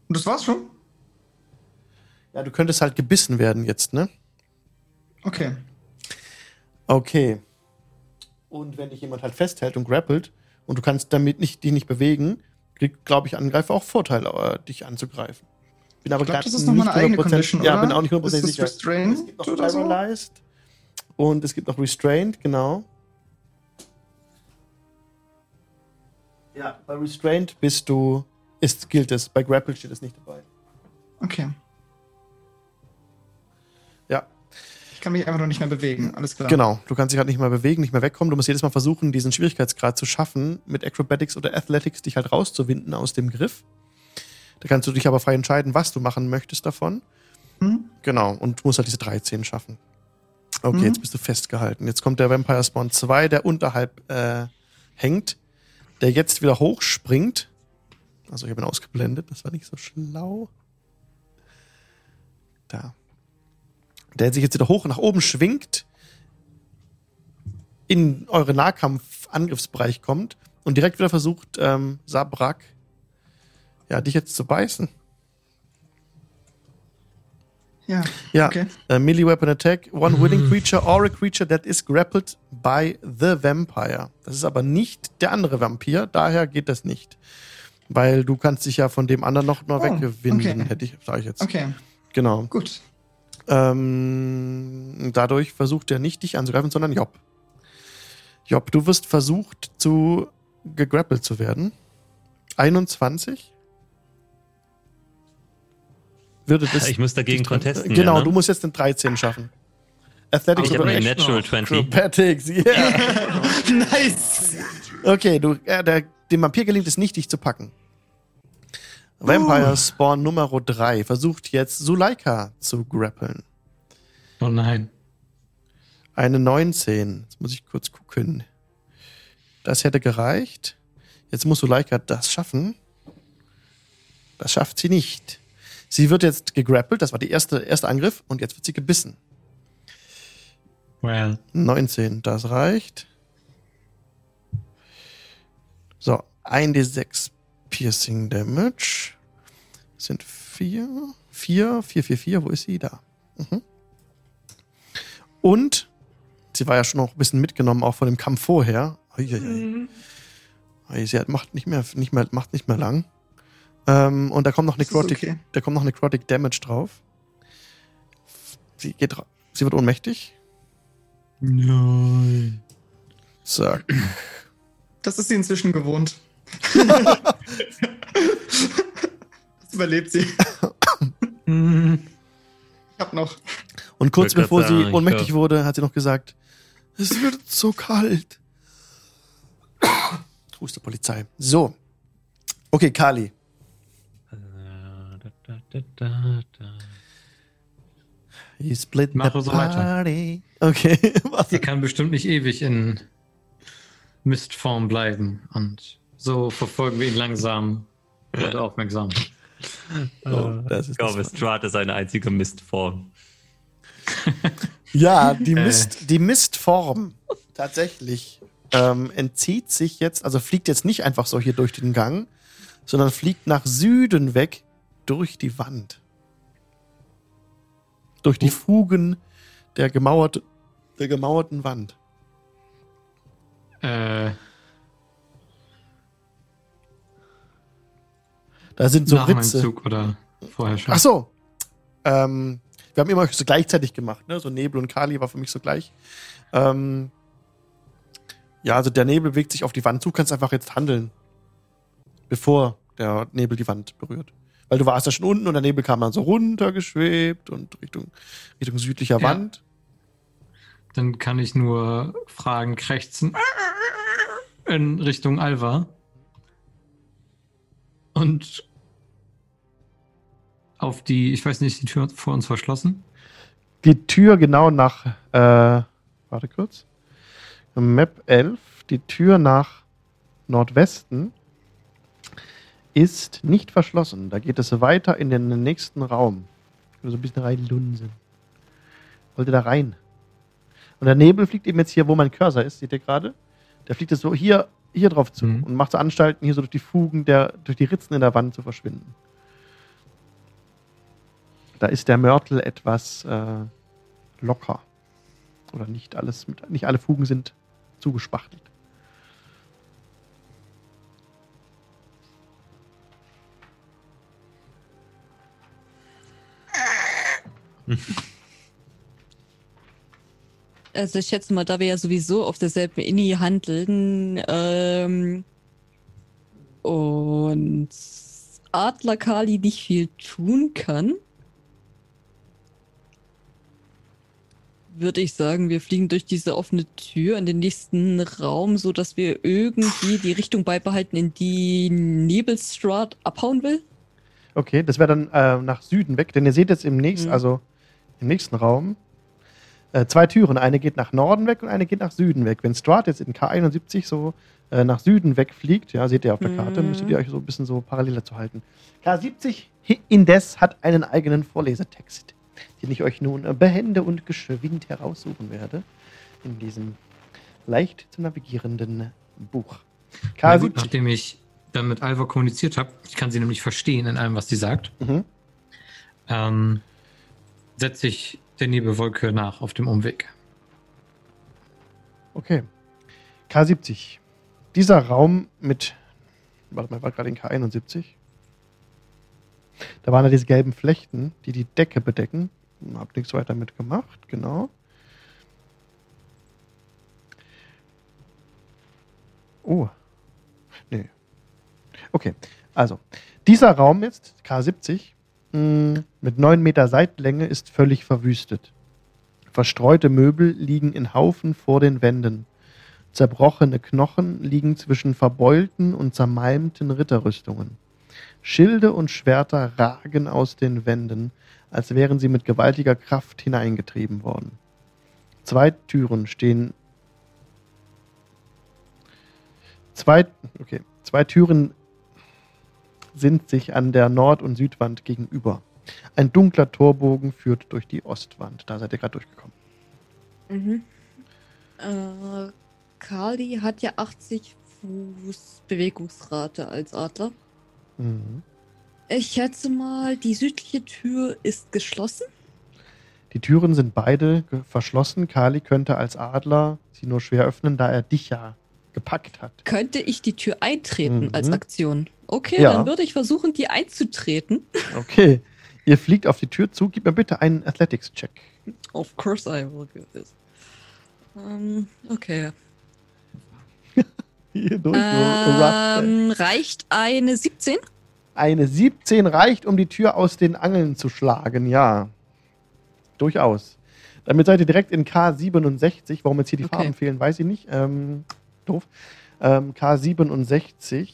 Und das war's schon? Ja, du könntest halt gebissen werden jetzt, ne? Okay. Okay. Und wenn dich jemand halt festhält und grappelt und du kannst damit nicht, dich nicht bewegen, kriegt, glaube ich, Angreifer auch Vorteil, äh, dich anzugreifen. Bin aber Ich grad das ist nochmal eine eigene 100% Condition, Ja, oder? bin auch nicht 100% Ist sicher. Restrained es gibt noch oder so? Paralyzed und es gibt noch Restrained, genau. Ja, bei Restrained bist du, ist, gilt es, bei Grapple steht es nicht dabei. Okay. Ich kann mich einfach noch nicht mehr bewegen. Alles klar. Genau, du kannst dich halt nicht mehr bewegen, nicht mehr wegkommen. Du musst jedes Mal versuchen, diesen Schwierigkeitsgrad zu schaffen, mit Acrobatics oder Athletics dich halt rauszuwinden aus dem Griff. Da kannst du dich aber frei entscheiden, was du machen möchtest davon. Hm? Genau, und du musst halt diese 13 schaffen. Okay, Mhm. jetzt bist du festgehalten. Jetzt kommt der Vampire Spawn 2, der unterhalb äh, hängt, der jetzt wieder hochspringt. Also ich habe ihn ausgeblendet, das war nicht so schlau. Da. Der sich jetzt wieder hoch nach oben schwingt, in eure Nahkampf-Angriffsbereich kommt und direkt wieder versucht, ähm, Sabrak, ja, dich jetzt zu beißen. Ja, Ja, okay. äh, Melee Weapon Attack, one willing creature or a creature that is grappled by the Vampire. Das ist aber nicht der andere Vampir, daher geht das nicht. Weil du kannst dich ja von dem anderen noch nur Oh, weggewinnen, okay. hätte ich, sag ich jetzt. Okay, Genau. gut. Ähm, dadurch versucht er nicht dich anzugreifen, sondern Job. Job, du wirst versucht zu gegrappelt zu werden. 21? Würde das Ich muss dagegen contesten. Genau, ja, ne? du musst jetzt den 13 schaffen. Athletics Ich habe eine Natural noch. 20. Acrobatics, yeah. nice! Okay, du, äh, der, dem Vampir gelingt es nicht, dich zu packen. Vampire Spawn Nummer 3 versucht jetzt Suleika zu grappeln. Oh nein. Eine 19. Jetzt muss ich kurz gucken. Das hätte gereicht. Jetzt muss Suleika das schaffen. Das schafft sie nicht. Sie wird jetzt gegrappelt, das war der erste, erste Angriff, und jetzt wird sie gebissen. Well. 19, das reicht. So, 1d6 Piercing Damage. Sind 4, 4, 4, 4, 4. Wo ist sie? Da. Mhm. Und sie war ja schon noch ein bisschen mitgenommen, auch von dem Kampf vorher. Ui, Sie hat, macht, nicht mehr, nicht mehr, macht nicht mehr lang. Ähm, und da kommt noch Necrotic, okay. da kommt noch Necrotic Damage drauf. Sie geht, sie wird ohnmächtig. Nein. Zack. Das ist sie inzwischen gewohnt. das überlebt sie. Ich hab noch. Und kurz bevor sie sagen, ohnmächtig wurde, hat sie noch gesagt, es wird so kalt. Huste Polizei. So. Okay, Kali. Da, da, da, da, da. You split Mach the so weiter. party. Okay. Was? Die kann bestimmt nicht ewig in Mistform bleiben. Und so verfolgen wir ihn langsam und aufmerksam. Oh, das Ich ist glaube, das Strat ist eine einzige Mistform. Ja, die, Äh. Mist, die Mistform tatsächlich ähm, entzieht sich jetzt, also fliegt jetzt nicht einfach so hier durch den Gang, sondern fliegt nach Süden weg durch die Wand. Durch die Fugen der, gemauert, der gemauerten Wand. Äh, Da sind so nach Ritze. Zug oder vorher schon. Ach so. Ähm, wir haben immer so gleichzeitig gemacht, ne? So Nebel und Kali war für mich so gleich. Ähm, ja, also der Nebel bewegt sich auf die Wand zu, kannst einfach jetzt handeln. Bevor der Nebel die Wand berührt. Weil du warst ja schon unten und der Nebel kam dann so runtergeschwebt und Richtung, Richtung südlicher Ja. Wand. Dann kann ich nur fragen, krächzen in Richtung Alva. Und auf die, ich weiß nicht, die Tür vor uns verschlossen. Die Tür genau nach, äh, warte kurz. Map 11, die Tür nach Nordwesten ist nicht verschlossen. Da geht es weiter in den nächsten Raum. So ein bisschen reinlunsen. Wollte da rein. Und der Nebel fliegt eben jetzt hier, wo mein Cursor ist, seht ihr gerade? Der fliegt jetzt so hier, hier drauf zu Mhm. und macht so Anstalten, hier so durch die Fugen, der, durch die Ritzen in der Wand zu verschwinden. Da ist der Mörtel etwas äh, locker. Oder nicht alles, nicht alle Fugen sind zugespachtelt. Also ich schätze mal, da wir ja sowieso auf derselben Inni handeln ähm, und Adler Kali nicht viel tun kann, würde ich sagen, wir fliegen durch diese offene Tür in den nächsten Raum, so dass wir irgendwie die Richtung beibehalten, in die Nebelstrat abhauen will. Okay, das wäre dann äh, nach Süden weg, denn ihr seht jetzt im nächsten, Mhm. also im nächsten Raum äh, zwei Türen. Eine geht nach Norden weg und eine geht nach Süden weg. Wenn Strahd jetzt in K71 so äh, nach Süden wegfliegt, ja, seht ihr auf der Karte, Mhm. müsstet ihr euch so ein bisschen so parallel dazu halten. K70 hi- indes hat einen eigenen Vorlesetext, den ich euch nun behende und geschwind heraussuchen werde in diesem leicht zu navigierenden Buch. Na gut, K70. nachdem ich dann mit Alva kommuniziert habe, ich kann sie nämlich verstehen in allem, was sie sagt, Mhm. ähm, setze ich der Nebelwolke nach auf dem Umweg. Okay. K70. Dieser Raum mit. Warte mal, war gerade in K71. Da waren ja diese gelben Flechten, die die Decke bedecken. Hab nichts weiter mit gemacht, genau. Oh. Nee. Okay, also. Dieser Raum jetzt, K70, mh, mit 9 Meter Seitenlänge, ist völlig verwüstet. Verstreute Möbel liegen in Haufen vor den Wänden. Zerbrochene Knochen liegen zwischen verbeulten und zermalmten Ritterrüstungen. Schilde und Schwerter ragen aus den Wänden, als wären sie mit gewaltiger Kraft hineingetrieben worden. Zwei Türen stehen. Zwei, okay, zwei Türen sind sich an der Nord- und Südwand gegenüber. Ein dunkler Torbogen führt durch die Ostwand. Da seid ihr gerade durchgekommen. Mhm. Äh, Kali hat ja 80 Fuß Bewegungsrate als Adler. Mhm. Ich schätze mal, die südliche Tür ist geschlossen. Die Türen sind beide verschlossen. Kali könnte als Adler sie nur schwer öffnen, da er dich ja gepackt hat. Könnte ich die Tür eintreten Mhm. als Aktion? Okay, Ja. dann würde ich versuchen, die einzutreten. Okay. Ihr fliegt auf die Tür zu. Gib mir bitte einen Athletics-Check. Of course I will do this. Ähm, okay. Hier durch. Ähm, reicht eine 17? Eine 17 reicht, um die Tür aus den Angeln zu schlagen, ja. Durchaus. Damit seid ihr direkt in K67. Warum jetzt hier die Okay. Farben fehlen, weiß ich nicht. Ähm, doof. Ähm, K67.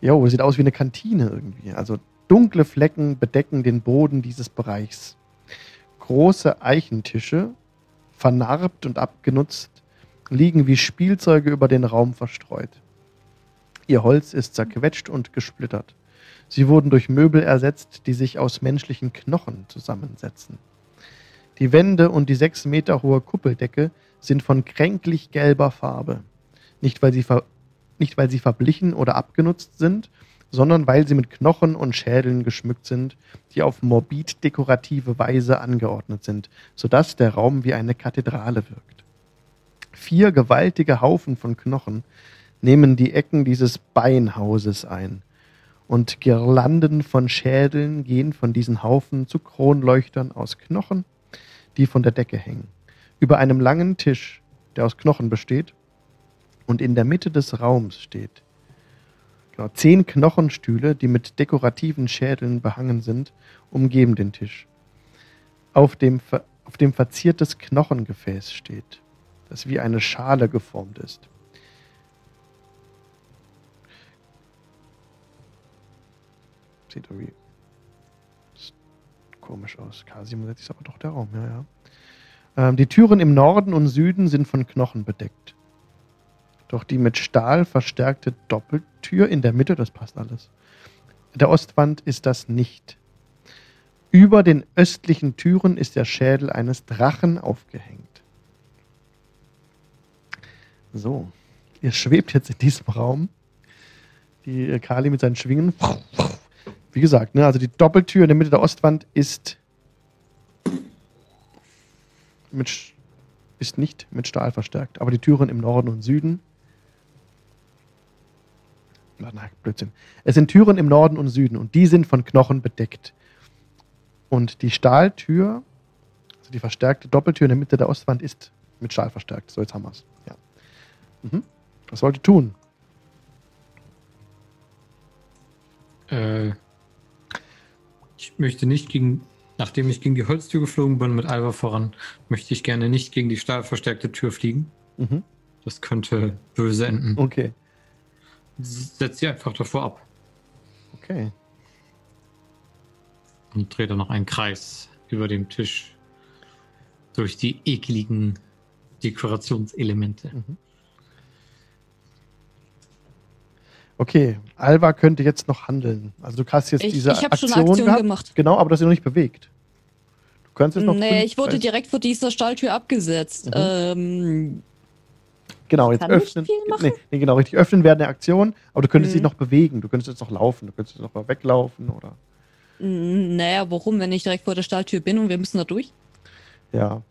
Jo, sieht aus wie eine Kantine irgendwie. Also dunkle Flecken bedecken den Boden dieses Bereichs. Große Eichentische, vernarbt und abgenutzt, liegen wie Spielzeuge über den Raum verstreut. Ihr Holz ist zerquetscht und gesplittert. Sie wurden durch Möbel ersetzt, die sich aus menschlichen Knochen zusammensetzen. Die Wände und die sechs Meter hohe Kuppeldecke sind von kränklich gelber Farbe. Nicht weil, sie nicht weil sie verblichen oder abgenutzt sind, sondern weil sie mit Knochen und Schädeln geschmückt sind, die auf morbid dekorative Weise angeordnet sind, sodass der Raum wie eine Kathedrale wirkt. Vier gewaltige Haufen von Knochen nehmen die Ecken dieses Beinhauses ein. Und Girlanden von Schädeln gehen von diesen Haufen zu Kronleuchtern aus Knochen, die von der Decke hängen. Über einem langen Tisch, der aus Knochen besteht und in der Mitte des Raums steht. Genau, zehn Knochenstühle, die mit dekorativen Schädeln behangen sind, umgeben den Tisch. Auf dem, auf dem verziertes Knochengefäß steht, das wie eine Schale geformt ist. Sieht irgendwie komisch aus. K67 ist aber doch der Raum, ja, ja. Ähm, die Türen im Norden und Süden sind von Knochen bedeckt. Doch die mit Stahl verstärkte Doppeltür in der Mitte, das passt alles. Der Ostwand ist das nicht. Über den östlichen Türen ist der Schädel eines Drachen aufgehängt. So, ihr schwebt jetzt in diesem Raum. Die äh, Kali mit seinen Schwingen. Wie gesagt, ne, also die Doppeltür in der Mitte der Ostwand ist mit, ist nicht mit Stahl verstärkt. Aber die Türen im Norden und Süden. Na, nein, Blödsinn. Es sind Türen im Norden und Süden und die sind von Knochen bedeckt. Und die Stahltür, also die verstärkte Doppeltür in der Mitte der Ostwand, ist mit Stahl verstärkt. So, jetzt haben wir es. Ja. Mhm. Was wollt ihr tun? Äh, ich möchte nicht gegen, nachdem ich gegen die Holztür geflogen bin mit Alva voran, möchte ich gerne nicht gegen die stahlverstärkte Tür fliegen. Mhm. Das könnte böse enden. Okay. Setz sie einfach davor ab. Okay. Und drehe dann noch einen Kreis über dem Tisch durch die ekligen Dekorationselemente. Mhm. Okay, Alva könnte jetzt noch handeln. Also du hast jetzt Ich, diese ich habe schon Aktion, eine Aktion gehabt. gemacht. Genau, aber du hast sie noch nicht bewegt. Du kannst jetzt noch. Nee, fünf- ich wurde direkt vor dieser Stalltür abgesetzt. Mhm. Ähm, Genau, jetzt Kann nicht öffnen. viel machen? Nee, nee, genau, richtig. Öffnen wäre eine Aktion, aber du könntest dich Mhm. noch bewegen. Du könntest jetzt noch laufen. Du könntest jetzt noch mal weglaufen oder. n- naja, warum, wenn ich direkt vor der Stalltür bin und wir müssen da durch? Ja.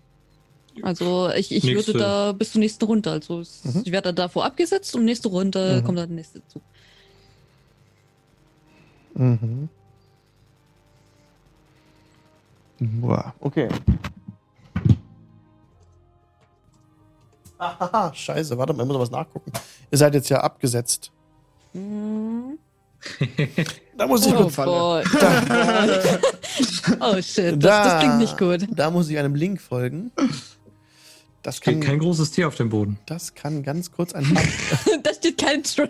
Also ich, ich Nächste. würde da bis zur nächsten Runde. Also Mhm. ich werde da davor abgesetzt und nächste Runde Mhm. kommt dann der nächste Zug. Mhm. Boah, okay. Haha, scheiße, warte mal, ich muss was nachgucken. Ihr seid jetzt ja abgesetzt. Mhm. Da muss ich Oh kurz. boy. Da, Oh shit, das, da, das klingt nicht gut. Da muss ich einem Link folgen. Das Steht kann, kein großes Tier auf dem Boden. das kann ganz kurz ein da steht kein Trap.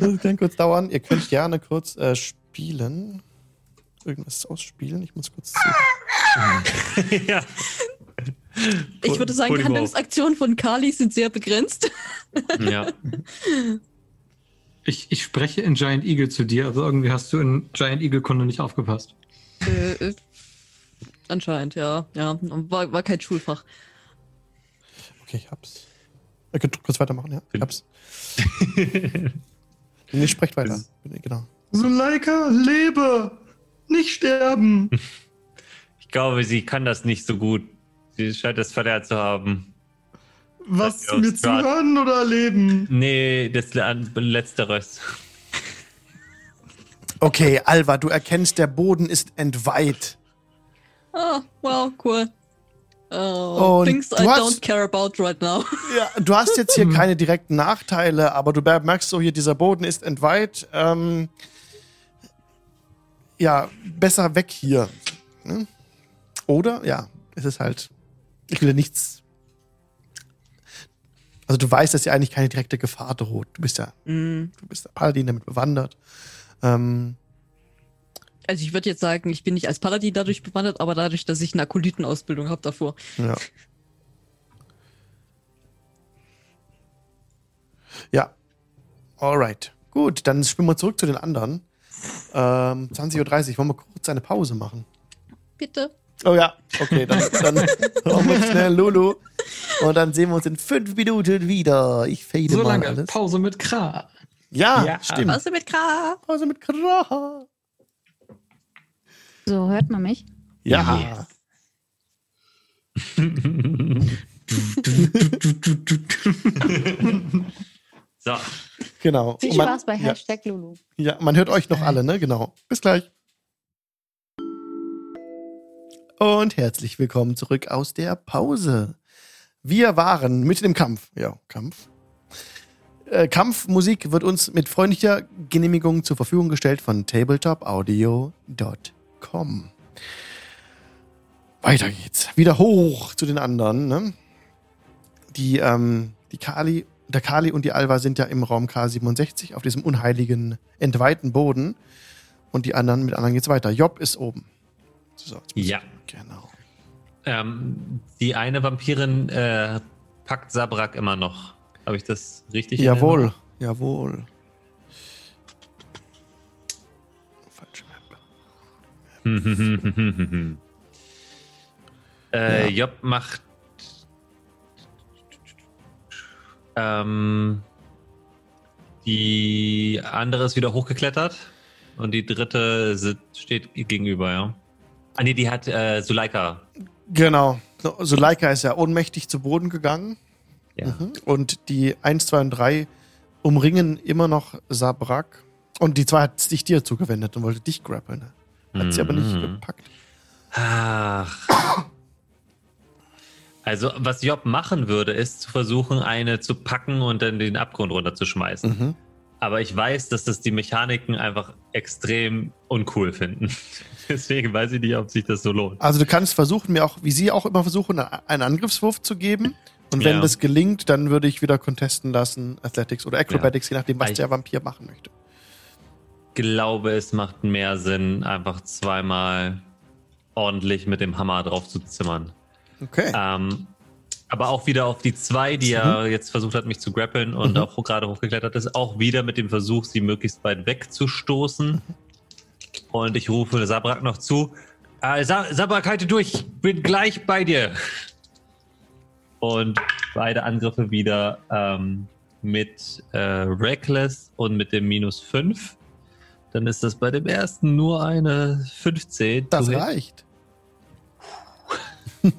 Das kann kurz dauern. Ihr könnt gerne kurz äh, spielen. Irgendwas ausspielen. Ich muss kurz. ja. Ich würde sagen, ihn Handlungsaktionen von Kali sind sehr begrenzt. Ja. Ich, ich spreche in Giant Eagle zu dir, aber irgendwie hast du in Giant Eagle Kunde nicht aufgepasst. Äh, äh, anscheinend, ja. ja. War, war kein Schulfach. Okay, ich hab's. Ihr könnt kurz weitermachen, ja? Ich hab's. nee, sprecht weiter. Genau. Suleika, lebe! Nicht sterben! Ich glaube, sie kann das nicht so gut. Sie scheint das verlernt zu haben. Was, mir zuhören oder leben? Nee, das Le- Letzteres. Okay, Alva, du erkennst, der Boden ist entweiht. Ah, wow, cool. Oh, Und things du I hast- don't care about right now. Ja, du hast jetzt hier keine direkten Nachteile, aber du merkst so hier, dieser Boden ist entweiht. Ähm, ja, besser weg hier. Ne? Oder, ja, es ist halt, ich will ja nichts. Also du weißt, dass dir eigentlich keine direkte Gefahr droht. Du bist ja, Mm. du bist der Paladin damit bewandert. Ähm, Also ich würde jetzt sagen, ich bin nicht als Paladin dadurch bewandert, aber dadurch, dass ich eine Akolytenausbildung habe davor. Ja. Ja. Alright. Gut, dann spielen wir zurück zu den anderen. Ähm, 20.30 Uhr. Wollen wir kurz eine Pause machen? Bitte. Oh ja, okay, dann, dann hauen wir schnell Lulu. Und dann sehen wir uns in fünf Minuten wieder. Ich fade So mal lange alles. Pause mit Kra. Ja, Ja. stimmt. Was mit Kra? Pause mit Kra. So, hört man mich? Ja. So. Genau. Viel man- Spaß bei ja, Hashtag Lulu. ja, man hört euch noch alle, ne? Genau. Bis gleich. Und herzlich willkommen zurück aus der Pause. Wir waren mitten im Kampf. Ja, Kampf. Äh, Kampfmusik wird uns mit freundlicher Genehmigung zur Verfügung gestellt von tabletopaudio.com. Weiter geht's. Wieder hoch zu den anderen. Ne? Die, ähm, die Kali, der Kali und die Alva sind ja im Raum K67 auf diesem unheiligen, entweihten Boden. Und die anderen, mit anderen geht's weiter. Job ist oben. So, Ja. Genau. Ähm, die eine Vampirin äh, packt Sabrak immer noch. Habe ich das richtig? Jawohl, jawohl. Äh, Job macht. Ähm, die andere ist wieder hochgeklettert und die dritte sit- steht gegenüber, ja. Ah, nee, die hat äh, Suleika. Genau. Suleika ist ja ohnmächtig zu Boden gegangen. Ja. Mhm. Und die 1, 2 und 3 umringen immer noch Sabrak. Und die 2 hat sich dir zugewendet und wollte dich grappeln. Hat sie aber nicht Mhm. gepackt. Ach. Also, was Job machen würde, ist zu versuchen, eine zu packen und dann den Abgrund runterzuschmeißen. Mhm. Aber ich weiß, dass das die Mechaniken einfach extrem uncool finden. Deswegen weiß ich nicht, ob sich das so lohnt. Also du kannst versuchen, mir auch, wie sie auch immer versuchen, einen Angriffswurf zu geben. Und wenn Ja. das gelingt, dann würde ich wieder contesten lassen, Athletics oder Acrobatics, je nachdem, was Ich- der Vampir machen möchte. Glaube, es macht mehr Sinn, einfach zweimal ordentlich mit dem Hammer drauf zu zimmern. Okay. Ähm, aber auch wieder auf die zwei, die er jetzt versucht hat, mich zu grappeln und Mhm. auch gerade hochgeklettert ist, auch wieder mit dem Versuch, sie möglichst weit wegzustoßen. Und ich rufe Sabrak noch zu. Äh, Sa Sabrak, halte durch, ich bin gleich bei dir. Und beide Angriffe wieder ähm, mit äh, Reckless und mit dem Minus 5. Dann ist das bei dem ersten nur eine 15. Das reicht.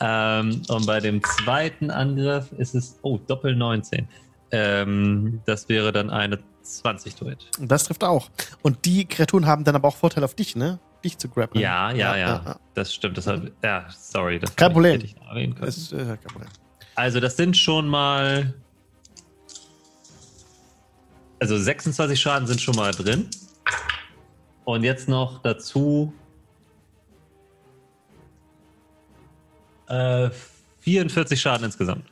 Ähm, und bei dem zweiten Angriff ist es, oh, Doppel 19. Ähm, das wäre dann eine 20 to hit. Das trifft auch. Und die Kreaturen haben dann aber auch Vorteil auf dich, ne? Dich zu grappeln. Ja, ja, ja, Das stimmt. Das hat, ja, sorry. Das Kein Problem. ich. Das ist äh, kein Problem. Also, das sind schon mal. Also, 26 Schaden sind schon mal drin. Und jetzt noch dazu. Äh, 44 Schaden insgesamt.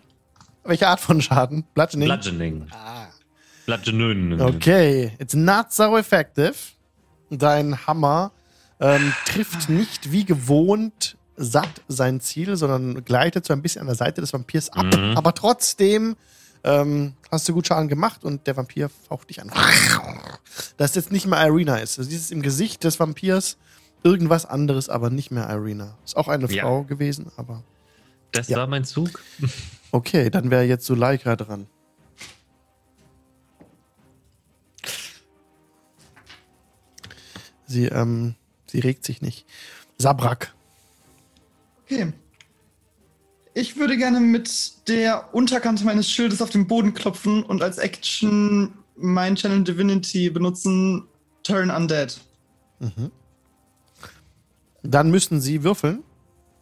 Welche Art von Schaden? Bludgeoning? Bludgeoning. Ah. Bludgeoning. Okay, it's not so effective. Dein Hammer ähm, trifft nicht wie gewohnt satt sein Ziel, sondern gleitet so ein bisschen an der Seite des Vampirs ab. Mhm. Aber trotzdem ähm, hast du gut Schaden gemacht und der Vampir faucht dich an. Das ist jetzt nicht mehr Irina ist. Du siehst im Gesicht des Vampirs irgendwas anderes, aber nicht mehr Irina. Ist auch eine Ja. Frau gewesen, aber Das Ja. war mein Zug. okay, dann wäre jetzt Suleika dran. Sie, ähm, sie regt sich nicht. Sabrak. Okay. Ich würde gerne mit der Unterkante meines Schildes auf den Boden klopfen und als Action mein Channel Divinity benutzen. Turn Undead. Mhm. Dann müssen sie würfeln.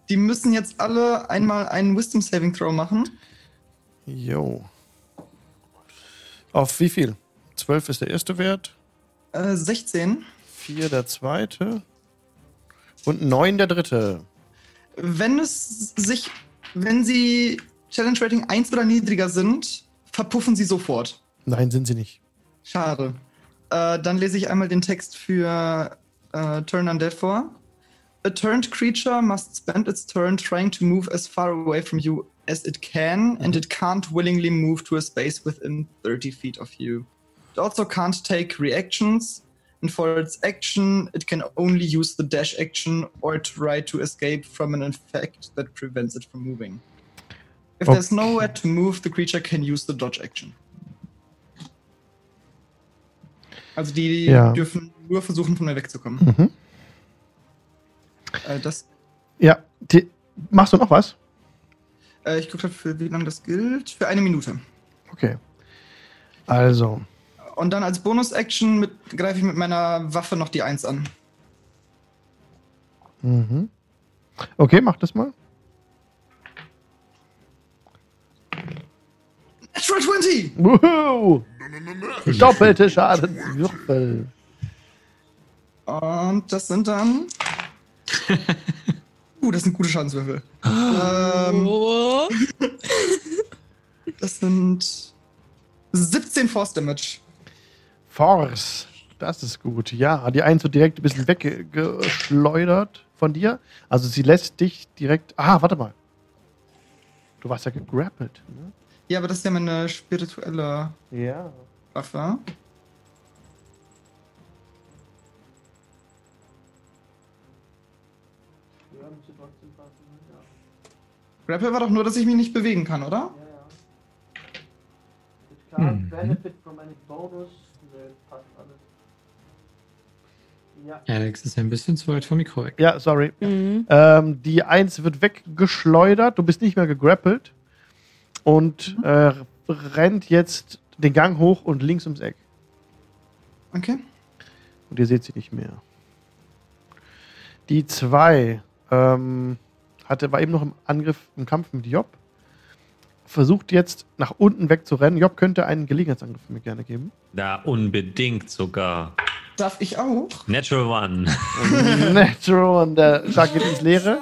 Die müssen jetzt alle einmal einen Wisdom Saving Throw machen. Jo. Auf wie viel? 12 ist der erste Wert, Äh, 16. 4 der zweite und 9 der dritte. Wenn es sich, wenn sie Challenge Rating 1 oder niedriger sind, verpuffen sie sofort. Nein, sind sie nicht. Schade. Äh, dann lese ich einmal den Text für äh, Turn Undead vor. A turned creature must spend its turn trying to move as far away from you as it can, and it can't willingly move to a space within 30 feet of you. It also can't take reactions, and for its action, it can only use the dash action or try to escape from an effect that prevents it from moving. If there's nowhere to move, the creature can use the dodge action. Also die Ja. dürfen nur versuchen, von mir wegzukommen. Mhm. Äh, das, Ja, die, machst du noch was? äh, ich gucke für wie lange das gilt. Für eine Minute. Okay. Also, Und dann als Bonus-Action mit- greife ich mit meiner Waffe noch die 1 an. mhm. Okay, mach das mal. Natural 20! Wuhu! Doppelte Schadenswürfel. Und das sind dann. uh, das sind gute Schadenswürfel. ähm, Oh. das sind 17 Force Damage. Force. Das ist gut. Ja, die eins wird direkt ein bisschen weggeschleudert von dir. Also sie lässt dich direkt. Ah, warte mal. Du warst ja gegrappelt. Ne? Ja, aber das ist ja meine spirituelle Ja. Waffe. Grapple war doch nur, dass ich mich nicht bewegen kann, oder? Mhm. Benefit from any bonus. passt alles. Ja. Alex ist ein bisschen zu weit vom Mikro weg. Ja, sorry. Mhm. Ähm, die Eins wird weggeschleudert, du bist nicht mehr gegrappelt und äh, rennt jetzt den Gang hoch und links ums Eck. Okay. Und ihr seht sie nicht mehr. Die zwei ähm, hatte, war eben noch im Angriff, im Kampf mit Job. Versucht jetzt nach unten wegzurennen. Job könnte einen Gelegenheitsangriff mir gerne geben. Da unbedingt sogar. Darf ich auch? Natural One. Natural und der Schlag geht ins Leere.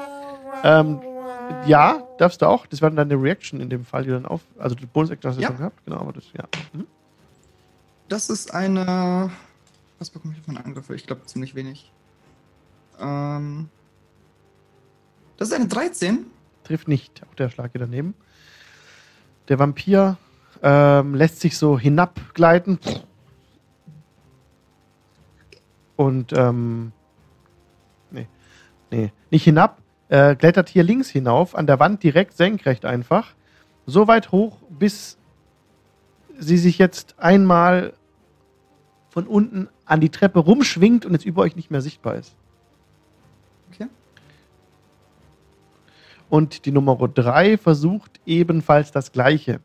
Ähm, ja, darfst du auch. Das war dann deine Reaction in dem Fall, die dann auf. Also die Bonus-Action hast du Ja. schon gehabt. Genau, aber das, ja. Mhm. Das ist eine Was bekomme ich von Angriffe? Ich glaube ziemlich wenig. Ähm, das ist eine 13. Trifft nicht. Auch der Schlag geht daneben. Der Vampir ähm, lässt sich so hinabgleiten. Und, ähm, nee, nee, nicht hinab, äh, klettert hier links hinauf, an der Wand direkt senkrecht einfach. So weit hoch, bis sie sich jetzt einmal von unten an die Treppe rumschwingt und jetzt über euch nicht mehr sichtbar ist. Okay. Und die Nummer 3 versucht ebenfalls das gleiche.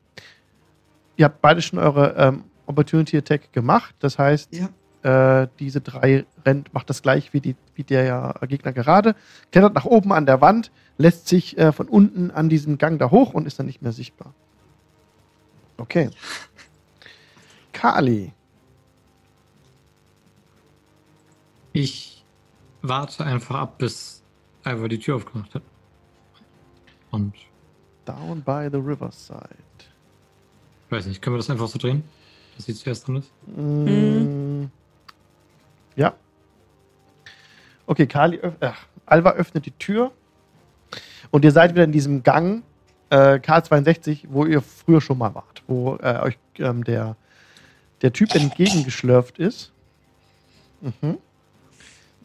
Ihr habt beide schon eure ähm, Opportunity Attack gemacht. Das heißt, Ja. äh, diese drei rennt, macht das gleich wie, die, wie der Gegner gerade. Klettert nach oben an der Wand, lässt sich äh, von unten an diesem Gang da hoch und ist dann nicht mehr sichtbar. Okay. Kali. Ich warte einfach ab, bis Alva die Tür aufgemacht hat. Und Down by the riverside. ich weiß nicht, können wir das einfach so drehen? Dass sie zuerst drin ist? Mm. Ja. Okay, Kali äh, Alva öffnet die Tür und ihr seid wieder in diesem Gang äh, K62, wo ihr früher schon mal wart, wo äh, euch ähm, der, der Typ entgegengeschlürft ist. Mhm.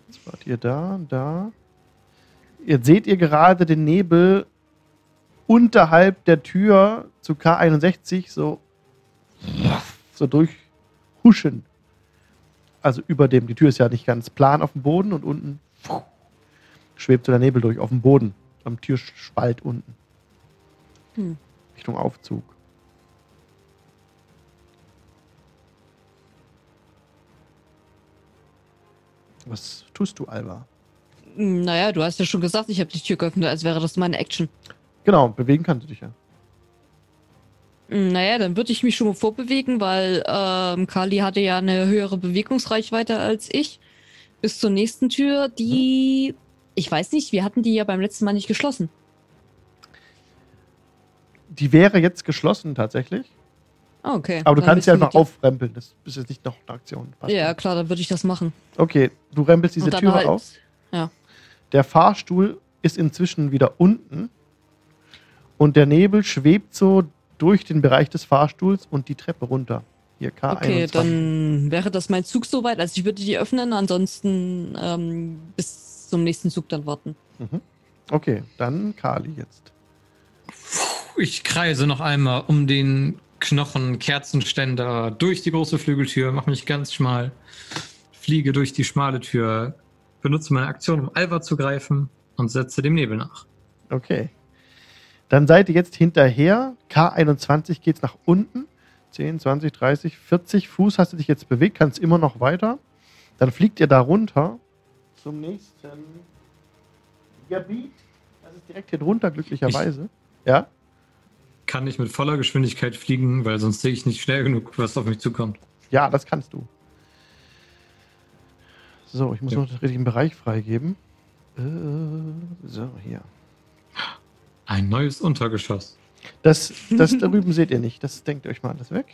Jetzt wart ihr da, da. Jetzt seht ihr gerade den Nebel unterhalb der Tür zu K61 so so durchhuschen. Also über dem, die Tür ist ja nicht ganz plan auf dem Boden und unten schwebt so der Nebel durch auf dem Boden, am Türspalt unten. Hm. Richtung Aufzug. Was tust du, Alba? Hm, Naja, du hast ja schon gesagt, ich habe die Tür geöffnet, als wäre das meine Action. Genau, bewegen kannst du dich ja. Hm, Naja, dann würde ich mich schon mal vorbewegen, weil ähm, Kali hatte ja eine höhere Bewegungsreichweite als ich. Bis zur nächsten Tür, die. Ich weiß nicht, wir hatten die ja beim letzten Mal nicht geschlossen. Die wäre jetzt geschlossen tatsächlich, Ah, okay. aber du Dann kannst sie einfach aufrempeln. Das ist jetzt nicht noch eine Aktion. Passt Ja, klar, dann würde ich das machen. Okay, du rempelst diese Türe halt- auf. ja. Der Fahrstuhl ist inzwischen wieder unten und der Nebel schwebt so durch den Bereich des Fahrstuhls und die Treppe runter. Hier K21. Okay, dann wäre das mein Zug soweit. Also ich würde die öffnen, ansonsten ähm, bis zum nächsten Zug dann warten. Mhm. Okay, dann Kali jetzt. Ich kreise noch einmal um den Knochen Kerzenständer durch die große Flügeltür, mache mich ganz schmal, fliege durch die schmale Tür, benutze meine Aktion, um Alva zu greifen und setze dem Nebel nach. Okay. Dann seid ihr jetzt hinterher. K21 geht's nach unten. 10, 20, 30, 40 Fuß hast du dich jetzt bewegt, kannst immer noch weiter. Dann fliegt ihr da runter zum nächsten Gebiet. Das ist direkt hier drunter, glücklicherweise. ja? Kann ich mit voller Geschwindigkeit fliegen, weil sonst sehe ich nicht schnell genug, was auf mich zukommt. Ja, das kannst du. So, ich muss Ja. noch den richtigen Bereich freigeben. Äh, so, hier. Ein neues Untergeschoss. Das, das da drüben seht ihr nicht. Das denkt ihr euch mal alles weg.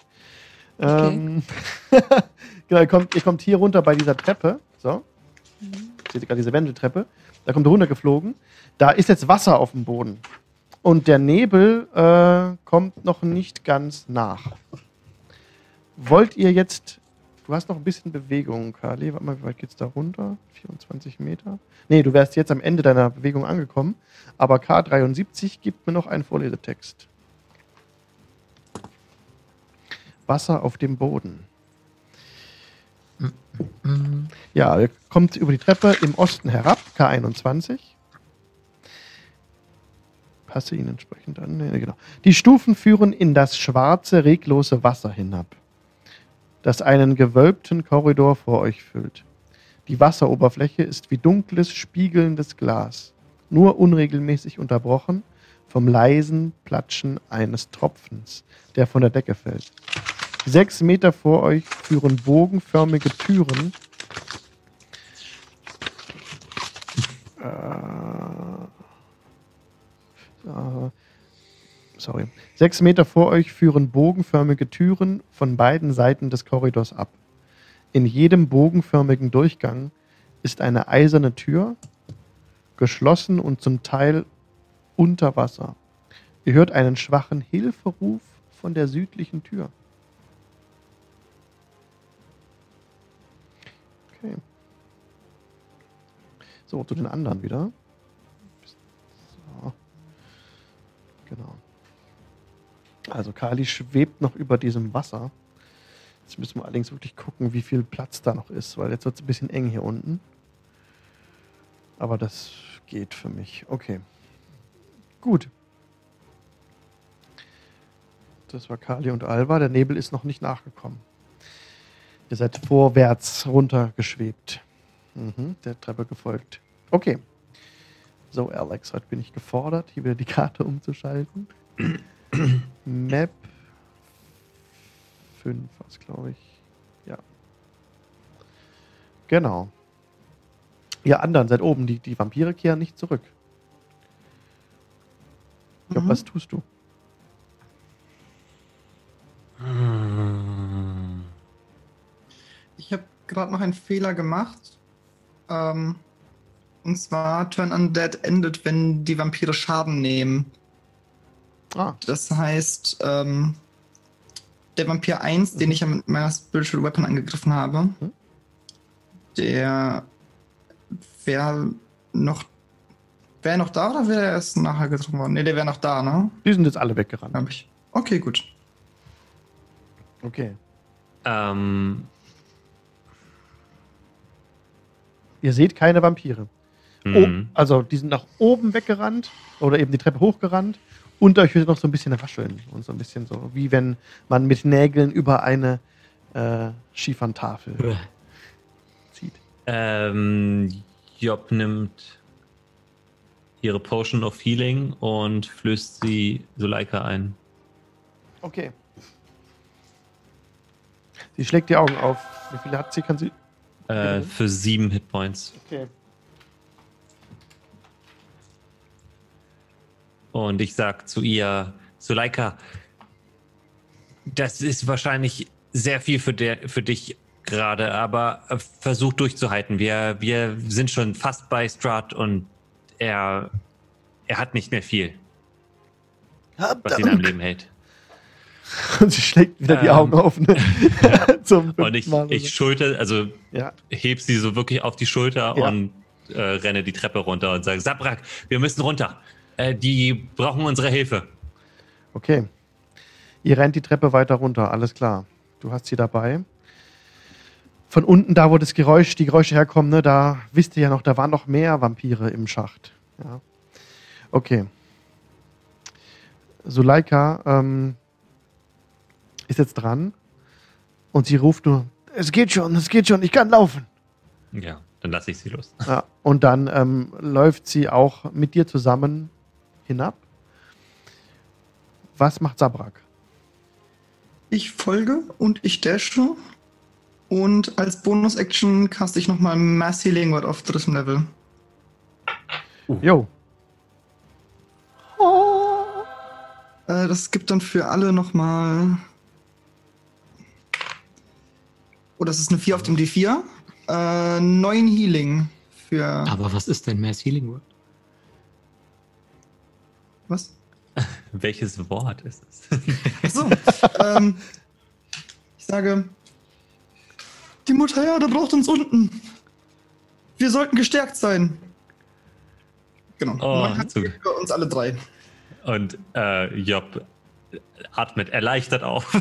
Okay. Ähm, genau, ihr kommt, ihr kommt hier runter bei dieser Treppe. So. Seht ihr gerade diese Wendeltreppe? Da kommt ihr runtergeflogen. Da ist jetzt Wasser auf dem Boden. Und der Nebel äh, kommt noch nicht ganz nach. Wollt ihr jetzt. Du hast noch ein bisschen Bewegung, Kali. Warte mal, wie weit geht's da runter? 24 Meter? Nee, du wärst jetzt am Ende deiner Bewegung angekommen. Aber K73 gibt mir noch einen Vorlesetext. Wasser auf dem Boden. Ja, kommt über die Treppe im Osten herab, K21. Passe ihn entsprechend an. Nee, genau. Die Stufen führen in das schwarze, reglose Wasser hinab, das einen gewölbten Korridor vor euch füllt. Die Wasseroberfläche ist wie dunkles, spiegelndes Glas, nur unregelmäßig unterbrochen vom leisen Platschen eines Tropfens, der von der Decke fällt. Sechs Meter vor euch führen bogenförmige Türen Äh, äh, sorry. Sechs Meter vor euch führen bogenförmige Türen von beiden Seiten des Korridors ab. In jedem bogenförmigen Durchgang ist eine eiserne Tür, geschlossen und zum Teil unter Wasser. Ihr hört einen schwachen Hilferuf von der südlichen Tür. Okay. So, zu den anderen wieder. So. Genau. Also Kali schwebt noch über diesem Wasser. Jetzt müssen wir allerdings wirklich gucken, wie viel Platz da noch ist, weil jetzt wird es ein bisschen eng hier unten. Aber das geht für mich. Okay. Gut. Das war Kali und Alva. Der Nebel ist noch nicht nachgekommen. Ihr seid vorwärts runtergeschwebt. Mhm, der Treppe gefolgt. Okay. So, Alex, heute bin ich gefordert, hier wieder die Karte umzuschalten. Map 5 war es, glaube ich. Ja. Genau. Ihr anderen seid oben. Die, die Vampire kehren nicht zurück. Glaube, Mhm. was tust du? Ich habe gerade noch einen Fehler gemacht. Ähm, und zwar Turn Undead endet, wenn die Vampire Schaden nehmen. Ah, Das heißt, ähm, der Vampir 1, den ich ja mit meiner Spiritual Weapon angegriffen habe, Mhm. der wäre noch. Wäre er noch da oder wäre er erst nachher getroffen worden? Ne, der wäre noch da, ne? die sind jetzt alle weggerannt. Glaube ich. Okay, gut. Okay. Ähm, Ihr seht keine Vampire. Oh, hm. also die sind nach oben weggerannt oder eben die Treppe hochgerannt. Unter euch wird noch so ein bisschen rascheln und so ein bisschen so, wie wenn man mit Nägeln über eine äh, Schieferntafel zieht. Ähm, Job nimmt ihre Potion of Healing und flößt sie Suleika ein. Okay. Sie schlägt die Augen auf. Wie viele hat sie? Kann sie. Äh, für sieben Hitpoints. Okay. Und ich sag zu ihr, Suleika, das ist wahrscheinlich sehr viel für, der, für dich gerade, aber äh, versuch durchzuhalten. Wir, wir sind schon fast bei Strahd und er, er hat nicht mehr viel, was ihn am Leben hält. Und sie schlägt wieder die Ähm. Augen auf. Ne? Zum Und ich, Mal ich schulter, also so. Ja. heb sie so wirklich auf die Schulter Ja. und äh, renne die Treppe runter und sage, Sabrak, wir müssen runter. Äh, die brauchen unsere Hilfe. Okay. Ihr rennt die Treppe weiter runter, alles klar. Du hast sie dabei. Von unten, da wo das Geräusch, die Geräusche herkommen, ne, da wisst ihr ja noch, da waren noch mehr Vampire im Schacht. Ja. Okay. Suleika ähm, ist jetzt dran und sie ruft nur, es geht schon, es geht schon, ich kann laufen. Ja, dann lasse ich sie los. Ja, und dann ähm, läuft sie auch mit dir zusammen hinab. Was macht Sabrak? Ich folge und ich dashe. Und als Bonus-Action caste ich nochmal Mass Healing Word auf drittem Level. Jo, Äh, das gibt dann für alle nochmal. Oh, das ist eine 4 auf dem D4. Äh, 9 Healing für. Aber was ist denn Mass Healing Word? Was? Welches Wort ist es? Achso. ähm, ich sage. Die Mutter Erde braucht uns unten. Wir sollten gestärkt sein. Genau. Oh, Neun hat zu- für uns alle drei. Und äh, Job atmet erleichtert auf.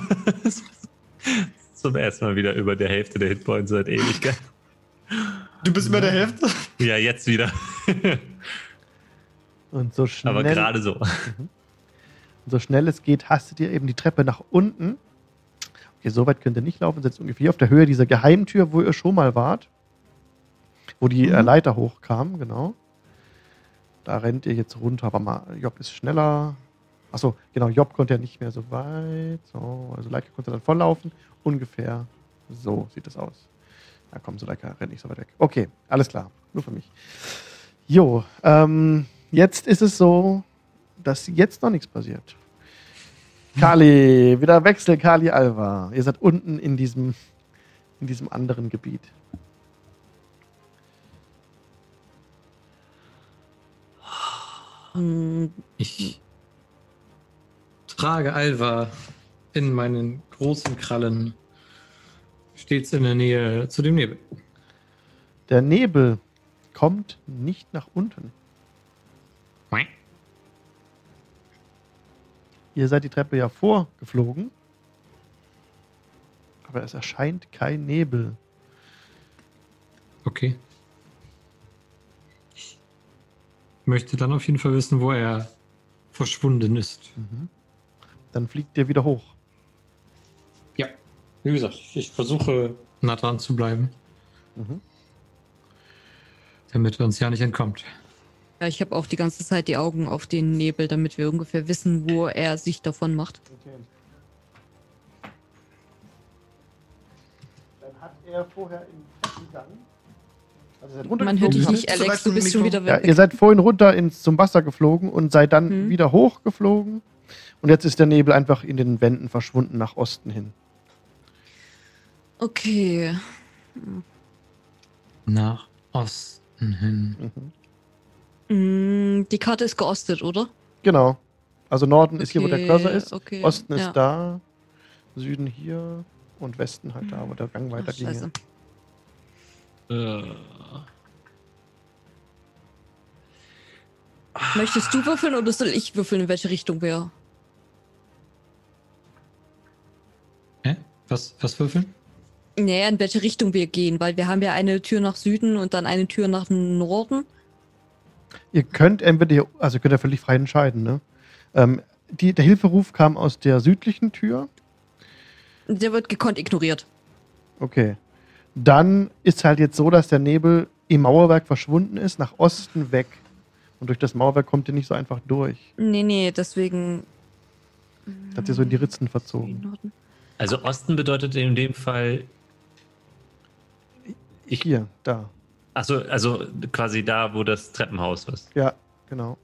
Zum ersten Mal wieder über der Hälfte der Hitpoints seit Ewigkeit. Du bist über der Hälfte. Ja, jetzt wieder. Und so schnell, Aber gerade so. so schnell es geht, hastet ihr eben die Treppe nach unten. Okay, so weit könnt ihr nicht laufen, seid ungefähr auf der Höhe dieser Geheimtür, wo ihr schon mal wart. Wo die äh, Mhm. Leiter hochkam, genau. Da rennt ihr jetzt runter, aber mal, Job ist schneller. Achso, genau, Job konnte ja nicht mehr so weit. So, also Leica konnte dann volllaufen. Ungefähr so sieht das aus. Ja, komm, so Leica rennt nicht so weit weg. Okay, alles klar. Nur für mich. Jo, ähm, jetzt ist es so, dass jetzt noch nichts passiert. Kali, wieder Wechsel, Kali Alva. Ihr seid unten in diesem, in diesem anderen Gebiet. Ich trage Alva in meinen großen Krallen stets in der Nähe zu dem Nebel. Der Nebel kommt nicht nach unten. Ihr seid die Treppe ja vorgeflogen. Aber es erscheint kein Nebel. Okay. Ich möchte dann auf jeden Fall wissen, wo er verschwunden ist. Dann fliegt ihr wieder hoch. Ja, wie gesagt, ich versuche nah dran zu bleiben, Mhm. damit er uns ja nicht entkommt. Ja, ich habe auch die ganze Zeit die Augen auf den Nebel, damit wir ungefähr wissen, wo er sich davon macht. Dann hat er vorher im Treppengang. Also seid Man hört dich nicht, Alex, du bist schon wieder Ja, weg. ihr seid vorhin runter ins, zum Wasser geflogen und seid dann Mhm. wieder hochgeflogen. Und jetzt ist der Nebel einfach in den Wänden verschwunden nach Osten hin. Okay. Nach Osten hin. Mhm. Mm, Die Karte ist geostet, oder? Genau. Also Norden ist hier, wo der Okay, Cursor ist. Okay. Osten ist ja. da. Süden hier. Und Westen halt da, wo der Gang Ach, weiter scheiße. ginge. Äh, Möchtest du würfeln oder soll ich würfeln, in welche Richtung wir? hä? Was, was würfeln? Naja, in welche Richtung wir gehen, weil wir haben ja eine Tür nach Süden und dann eine Tür nach Norden. Ihr könnt entweder, also könnt ihr völlig frei entscheiden, ne? Ähm, die, der Hilferuf kam aus der südlichen Tür. Der wird gekonnt ignoriert. Okay. Dann ist halt jetzt so, dass der Nebel im Mauerwerk verschwunden ist, nach Osten weg. Und durch das Mauerwerk kommt ihr nicht so einfach durch. Nee, nee, deswegen. Hat ihr so in die Ritzen verzogen. Also Osten bedeutet in dem Fall, Ich- Hier, da. Achso, also quasi da, wo das Treppenhaus ist. Ja, genau.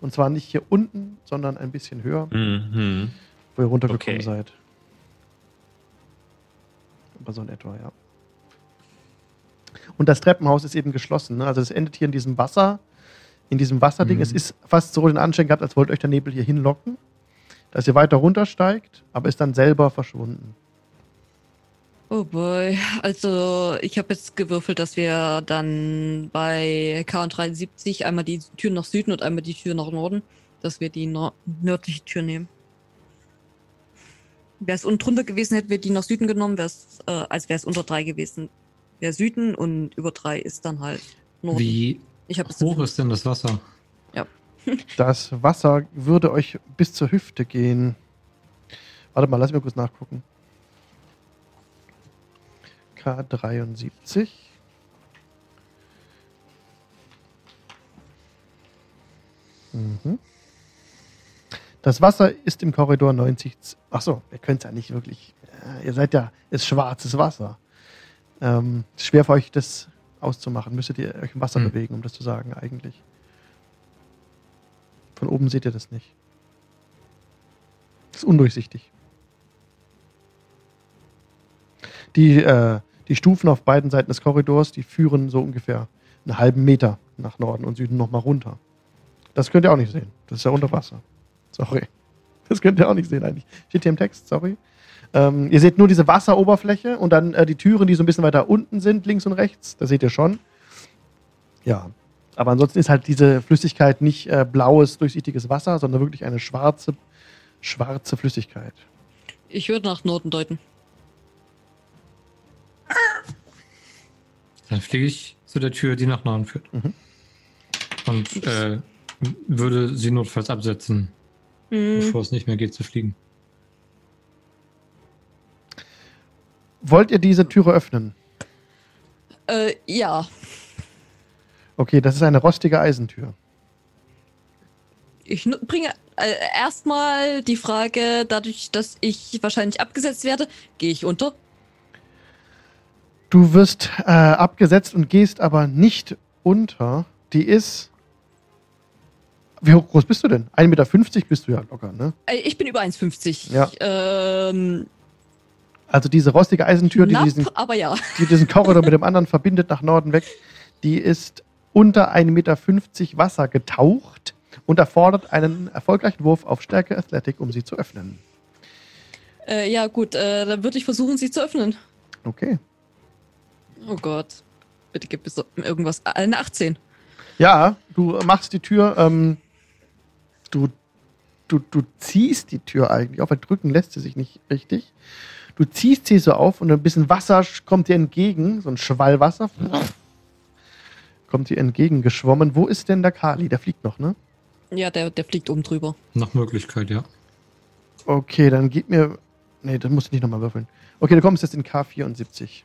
Und zwar nicht hier unten, sondern ein bisschen höher, Mhm. wo ihr runtergekommen Okay. seid. Aber so in etwa, ja. Und das Treppenhaus ist eben geschlossen. Ne? Also es endet hier in diesem Wasser, in diesem Wasserding. Mhm. Es ist fast so den Anschein gehabt, als wollte euch der Nebel hier hinlocken, dass ihr weiter runtersteigt, aber ist dann selber verschwunden. Oh boy. Also, ich habe jetzt gewürfelt, dass wir dann bei K73 einmal die Tür nach Süden und einmal die Tür nach Norden, dass wir die nor nördliche Tür nehmen. Wäre es unten drunter gewesen, hätten wir die nach Süden genommen, wär's, äh, als wäre es unter drei gewesen. Wäre Süden und über drei ist dann halt Norden. Wie Ich habe es hoch ist denn das Wasser? Das Wasser würde euch bis zur Hüfte gehen. Warte mal, lass mich mal kurz nachgucken. K73. Mhm. Das Wasser ist im Korridor 90. z- Ach so, ihr könnt es ja nicht wirklich. äh, Ihr seid ja, ist schwarzes Wasser. Ähm, ist schwer für euch das auszumachen. Müsstet ihr euch im Wasser Hm. bewegen, um das zu sagen, eigentlich. Von oben seht ihr das nicht. Das ist undurchsichtig. Die, äh, die Stufen auf beiden Seiten des Korridors, die führen so ungefähr einen halben Meter nach Norden und Süden nochmal runter. Das könnt ihr auch nicht sehen. Das ist ja unter Wasser. Sorry. Das könnt ihr auch nicht sehen eigentlich. Steht hier im Text, sorry. Ähm, ihr seht nur diese Wasseroberfläche und dann äh, die Türen, die so ein bisschen weiter unten sind, links und rechts. Das seht ihr schon. Ja. Aber ansonsten ist halt diese Flüssigkeit nicht äh, blaues, durchsichtiges Wasser, sondern wirklich eine schwarze, schwarze Flüssigkeit. Ich würde nach Norden deuten. Dann fliege ich zu der Tür, die nach Norden führt. Mhm. Und äh, würde sie notfalls absetzen, Hm, bevor es nicht mehr geht zu fliegen. Wollt ihr diese Türe öffnen? äh, ja. Okay, das ist eine rostige Eisentür. Ich bringe äh, erstmal die Frage, dadurch, dass ich wahrscheinlich abgesetzt werde, gehe ich unter. Du wirst äh, abgesetzt und gehst aber nicht unter. Die ist. Wie hoch groß bist du denn? 1,50 Meter bist du ja locker, ne? Äh, ich bin über 1,50. Ja. Ähm, Also diese rostige Eisentür, die Knapp, diesen, aber ja. die diesen Korridor mit dem anderen verbindet nach Norden weg, die ist unter 1,50 Meter Wasser getaucht und erfordert einen erfolgreichen Wurf auf Stärke Athletic, um sie zu öffnen. Äh, ja, gut, äh, dann würde ich versuchen, sie zu öffnen. Okay. Oh Gott. Bitte gib mir so irgendwas. Äh, Eine 18. Ja, du machst die Tür, ähm, du, du, du ziehst die Tür eigentlich auf, weil drücken lässt sie sich nicht richtig. Du ziehst sie so auf und ein bisschen Wasser kommt dir entgegen, so ein Schwall Wasser. Kommt dir entgegengeschwommen. Wo ist denn der Kali? Der fliegt noch, ne? Ja, der, der fliegt oben drüber. Nach Möglichkeit, ja. Okay, dann gib mir. Nee, das musst du nicht nochmal würfeln. Okay, du kommst jetzt in K74.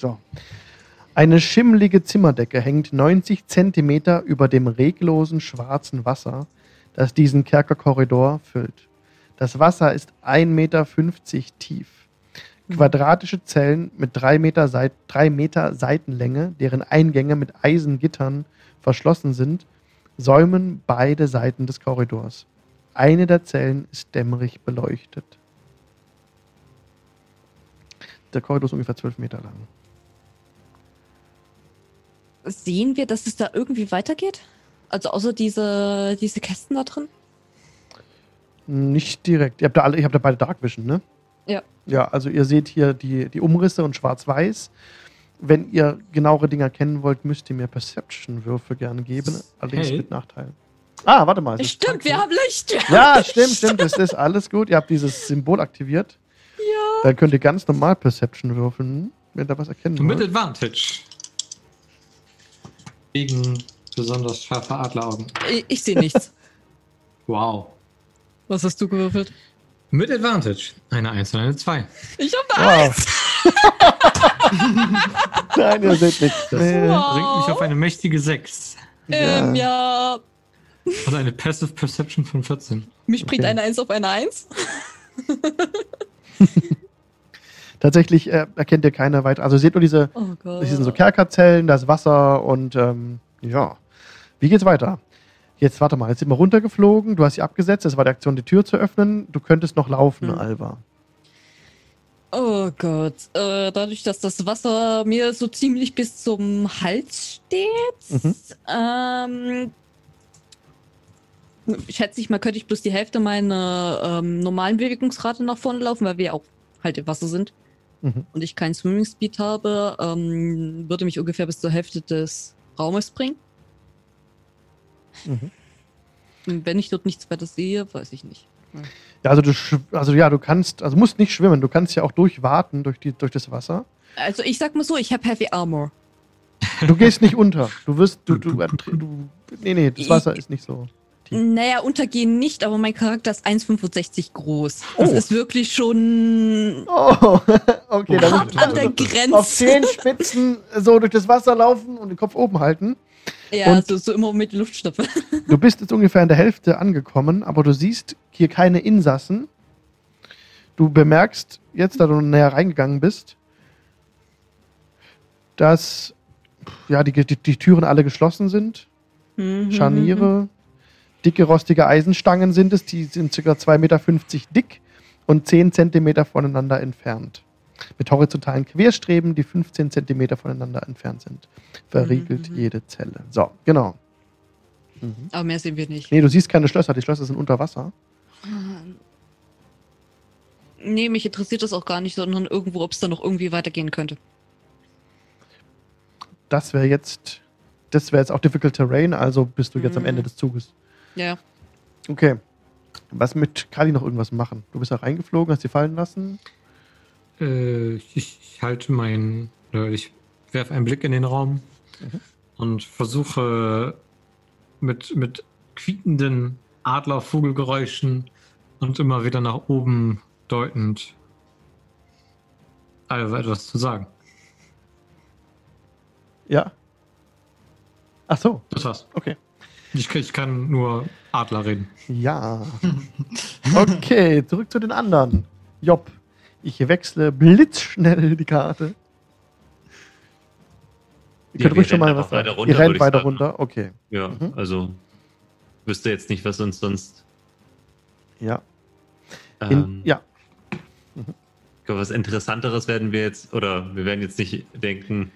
So. Eine schimmelige Zimmerdecke hängt 90 Zentimeter über dem reglosen schwarzen Wasser, das diesen Kerkerkorridor füllt. Das Wasser ist 1,50 Meter tief. Quadratische Zellen mit 3 Meter, Seit 3 Meter Seitenlänge, deren Eingänge mit Eisengittern verschlossen sind, säumen beide Seiten des Korridors. Eine der Zellen ist dämmerig beleuchtet. Der Korridor ist ungefähr 12 Meter lang. Sehen wir, dass es da irgendwie weitergeht? Also außer diese, diese Kästen da drin? Nicht direkt. Ihr habt da alle, ihr habt da beide Dark Vision, ne? Ja. Ja, also ihr seht hier die, die Umrisse und schwarz-weiß. Wenn ihr genauere Dinger kennen wollt, müsst ihr mir Perception-Würfe gerne geben. Allerdings Hey. mit Nachteilen. Ah, warte mal. es Stimmt, wir haben Licht. Ja, stimmt, stimmt. Das ist alles gut. Ihr habt dieses Symbol aktiviert. Ja. Dann könnt ihr ganz normal Perception würfeln, wenn ihr da was erkennen Mit wollt. Advantage. Gegen besonders scharfe Adleraugen. Ich, ich sehe nichts. Wow. Was hast du gewürfelt? Mit Advantage. Eine 1 und eine 2. Ich habe eine Wow. Nein, ihr seht nichts. Das. Wow. bringt mich auf eine mächtige 6. Ähm, ja. Und eine Passive Perception von 14. Mich bringt Okay. eine 1 auf eine 1. Tatsächlich äh, erkennt ihr keine weiter. Also ihr seht nur diese, Oh das sind so Kerkerzellen, da ist Wasser und ähm, ja. Wie geht's weiter? Jetzt warte mal, jetzt sind wir runtergeflogen, du hast sie abgesetzt, das war die Aktion, die Tür zu öffnen. Du könntest noch laufen, Hm. Alva. Oh Gott. Äh, dadurch, dass das Wasser mir so ziemlich bis zum Hals steht, Mhm. ähm, schätze ich mal, könnte ich bloß die Hälfte meiner ähm, normalen Bewegungsrate nach vorne laufen, weil wir auch halt im Wasser sind Mhm. und ich keinen Swimming Speed habe, ähm, würde mich ungefähr bis zur Hälfte des Raumes bringen. Mhm. Wenn ich dort nichts weiter sehe, weiß ich nicht. Ja, also du, also ja, du kannst, also musst nicht schwimmen, du kannst ja auch durchwarten durch, die, durch das Wasser. Also ich sag mal so, ich habe Heavy Armor. Du gehst nicht unter. Du wirst, du, du, du, du nee, nee, das Wasser ist nicht so. Naja, untergehen nicht, aber mein Charakter ist 1,65 groß. Das Oh. ist wirklich schon Oh, okay, dann hart an der auf Grenze. Zehenspitzen so durch das Wasser laufen und den Kopf oben halten. Ja, Und- so, so immer mit Luftschnappe. Du bist jetzt ungefähr in der Hälfte angekommen, aber du siehst hier keine Insassen. Du bemerkst, jetzt da du näher reingegangen bist, dass ja, die, die, die Türen alle geschlossen sind. Mhm. Scharniere, dicke rostige Eisenstangen sind es, die sind ca. 2,50 Meter dick und 10 Zentimeter voneinander entfernt. Mit horizontalen Querstreben, die 15 Zentimeter voneinander entfernt sind. Verriegelt Mhm. jede Zelle. So, genau. Aber mehr sehen wir nicht. Nee, du siehst keine Schlösser, die Schlösser sind unter Wasser. Nee, mich interessiert das auch gar nicht, sondern irgendwo, ob es da noch irgendwie weitergehen könnte. Das wäre jetzt, das wäre jetzt auch Difficult Terrain, also bist du jetzt am Mhm. Ende des Zuges. Ja. Okay. Was mit Kali noch irgendwas machen? Du bist da reingeflogen, hast sie fallen lassen. Äh, ich, ich halte meinen, oder ich werfe einen Blick in den Raum Mhm. und versuche mit, mit quiekenden Adler-Vogelgeräuschen und immer wieder nach oben deutend Alva etwas zu sagen. Ja. Ach so, Das war's. okay. Ich, ich kann nur Adler reden. Ja. Okay, zurück zu den anderen. Job, ich wechsle blitzschnell die Karte. Ihr Ja, könnt wir ruhig schon mal was weiter sagen. runter, Ihr rennt weiter sagen. runter, okay. Ja, Mhm. also wüsste jetzt nicht, was uns sonst. Ja. In, Ähm, ja. Ich glaube, was Interessanteres werden wir jetzt, oder wir werden jetzt nicht denken,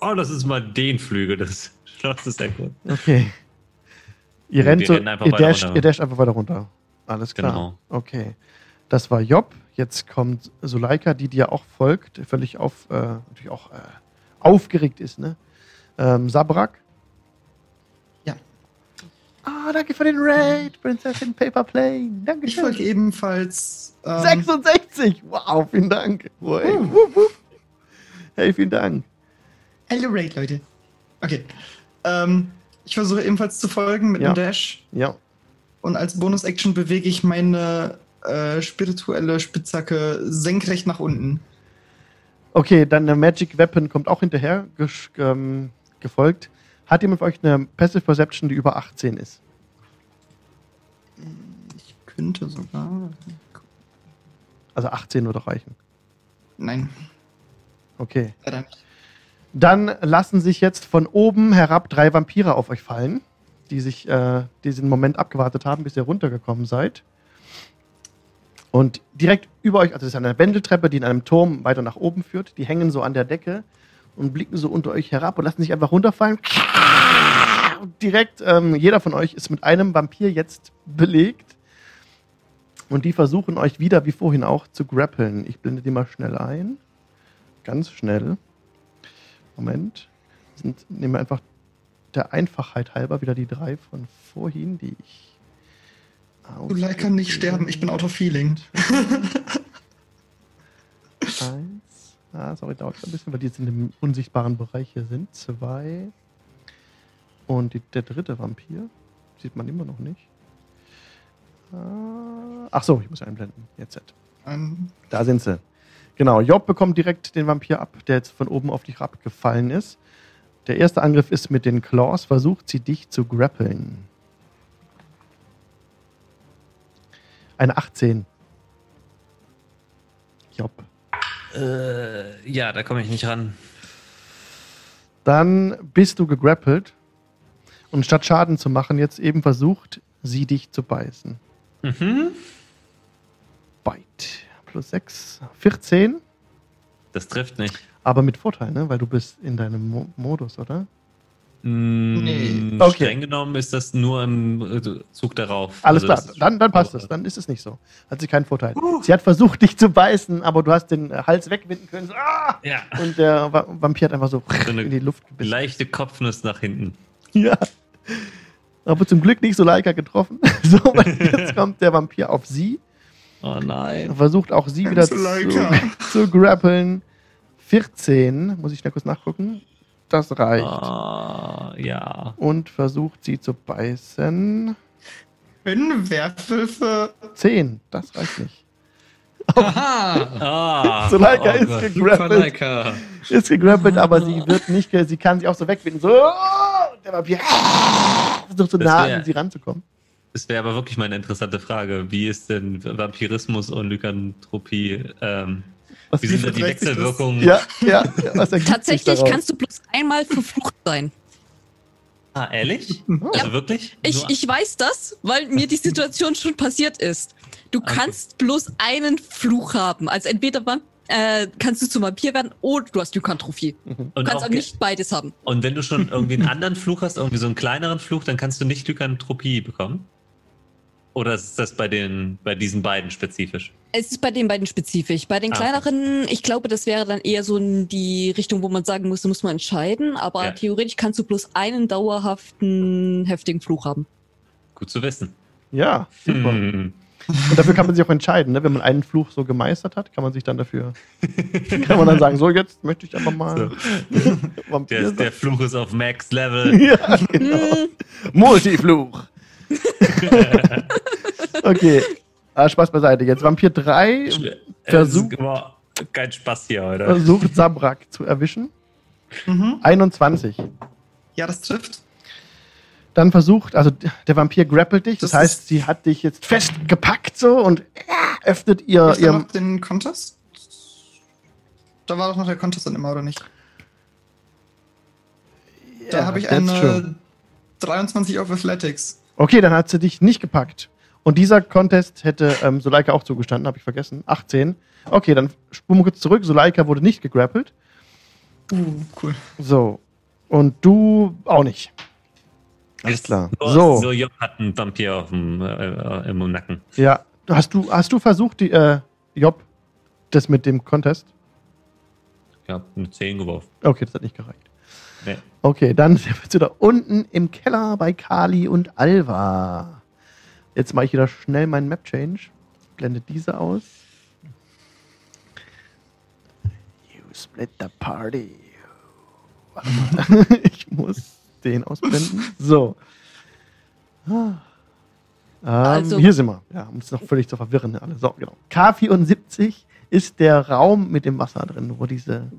oh, das ist mal den Flügel des Schlosses der Kunst. Okay. Ihr rennt so, ihr weiter dasht, runter. ihr dasht einfach weiter runter. Alles klar. Genau. Okay. Das war Job. Jetzt kommt Suleika, die dir auch folgt, völlig auf, äh, natürlich auch äh, aufgeregt ist, ne? Ähm, Sabrak. Ja. Ah, danke für den Raid, Prinzessin Paper Plane. Danke Ich folge ebenfalls. Ähm, 66! Wow, vielen Dank. Wow, hey, wupp, wupp. hey, vielen Dank. Hello Raid, Leute. Okay. Ähm, ich versuche ebenfalls zu folgen mit Ja. einem Dash. Ja. Und als Bonus-Action bewege ich meine äh, spirituelle Spitzhacke senkrecht nach unten. Okay, dann eine Magic Weapon kommt auch hinterher ähm, gefolgt. Hat jemand von euch eine Passive Perception, die über 18 ist? Ich könnte sogar. Also 18 würde reichen. Nein, Okay. leider nicht. Dann lassen sich jetzt von oben herab drei Vampire auf euch fallen, die sich äh, diesen Moment abgewartet haben, bis ihr runtergekommen seid. Und direkt über euch, also das ist eine Wendeltreppe, die in einem Turm weiter nach oben führt. Die hängen so an der Decke und blicken so unter euch herab und lassen sich einfach runterfallen. Direkt, ähm, jeder von euch ist mit einem Vampir jetzt belegt. Und die versuchen euch wieder, wie vorhin auch, zu grappeln. Ich blende die mal schnell ein. Ganz schnell. Moment. Sind, nehmen wir einfach der Einfachheit halber wieder die drei von vorhin, die ich. Ulai kann nicht sterben, ich bin out of healing. Eins. Ah, sorry, dauert ein bisschen, weil die jetzt in dem unsichtbaren Bereich hier sind. Zwei. Und die, der dritte Vampir. Sieht man immer noch nicht. Ah, Ach so, ich muss einblenden. Jetzt. Ähm, Da sind sie. Genau, Job bekommt direkt den Vampir ab, der jetzt von oben auf dich abgefallen ist. Der erste Angriff ist mit den Claws, versucht sie dich zu grappeln. Eine 18. Job. Äh, ja, da komme ich nicht ran. Dann bist du gegrappelt und statt Schaden zu machen, jetzt eben versucht, sie dich zu beißen. Mhm. Bite. Plus 6. 14. Das trifft nicht. Aber mit Vorteil, ne? Weil du bist in deinem Mo Modus, oder? Mm, Nee. Okay. Streng genommen ist das nur im äh, Zug darauf. Alles Also klar, dann, dann passt es. Dann ist es nicht so. Hat sie keinen Vorteil. Sie hat versucht, dich zu beißen, aber du hast den äh, Hals wegwinden können. So, ah! Ja. Und der Va Vampir hat einfach so eine in die Luft gebissen. Leichte Kopfnuss nach hinten. Ja. Aber zum Glück nicht so Leica getroffen. so, jetzt kommt der Vampir auf sie. Oh nein. Versucht auch sie wieder zu, zu grappeln. 14, muss ich schnell kurz nachgucken. Das reicht. Oh, ja. Und versucht sie zu beißen. Fünf Werwölfe. 10, das reicht nicht. Haha! Ah, Zuleika oh ist gegrappelt. Ist gegrappelt, aber sie wird nicht, sie kann sich auch so wegwinden. So, der Vampir versucht so Das nah an sie ranzukommen. Das wäre aber wirklich mal eine interessante Frage. Wie ist denn Vampirismus und Lykanthropie? Ähm, Was wie sind da die? Wechselwirkungen? Ja, ja, Tatsächlich kannst du bloß einmal verflucht sein. Ah, ehrlich? Also wirklich? Ich, ich weiß das, weil mir die Situation schon passiert ist. Du Okay. kannst bloß einen Fluch haben. Also entweder äh, kannst du zum Vampir werden oder du hast Lykantrophie. Du und, kannst auch nicht beides haben. und wenn du schon irgendwie einen anderen Fluch hast, irgendwie so einen kleineren Fluch, dann kannst du nicht Lykanthropie bekommen? Oder ist das bei, den, bei diesen beiden spezifisch? Es ist bei den beiden spezifisch. Bei den Ah, kleineren, ich glaube, das wäre dann eher so in die Richtung, wo man sagen muss, da muss man entscheiden. Aber Ja. theoretisch kannst du bloß einen dauerhaften, heftigen Fluch haben. Gut zu wissen. Ja, super. Hm. Und dafür kann man sich auch entscheiden, ne? wenn man einen Fluch so gemeistert hat, kann man sich dann dafür, kann man dann sagen, so jetzt möchte ich einfach mal Vampir Der, der Fluch ist auf Max Level. Ja, genau. Hm, Multifluch. okay. Ah, Spaß beiseite. Jetzt Vampir 3 Versuch. Versuch- Boah, kein Spaß hier heute. versucht Sabrak zu erwischen. Mhm. 21. Ja, das trifft. Dann versucht, also der Vampir grappelt dich, das, Das heißt, ist- sie hat dich jetzt festgepackt so und äh, öffnet ihr, da ihr noch den Contest? Da war doch noch der Contest dann immer, oder nicht? Da Ja, habe ich eine true. 23 auf Athletics. Okay, dann hat sie dich nicht gepackt Und dieser Contest hätte ähm, Suleika auch zugestanden, habe ich vergessen. 18. Okay, dann spulen wir kurz zurück. Suleika wurde nicht gegrappelt. Uh, cool. So. Und du auch nicht. Alles klar. So. so Job hat einen Vampir auf dem, äh, im Nacken. Ja. Hast du, hast du versucht, die, äh, Job, das mit dem Contest? Ich habe eine 10 geworfen. Okay, das hat nicht gereicht. Nee. Okay, dann sind wir da unten im Keller bei Kali und Alva. Jetzt mache ich wieder schnell meinen Map-Change. Blende diese aus. You split the party. Warte mal. ich muss den ausblenden. So. Ah. Ähm, Also- hier sind wir. Ja, um es noch völlig zu verwirren. Alle. So, genau. K74 ist der Raum mit dem Wasser drin, wo diese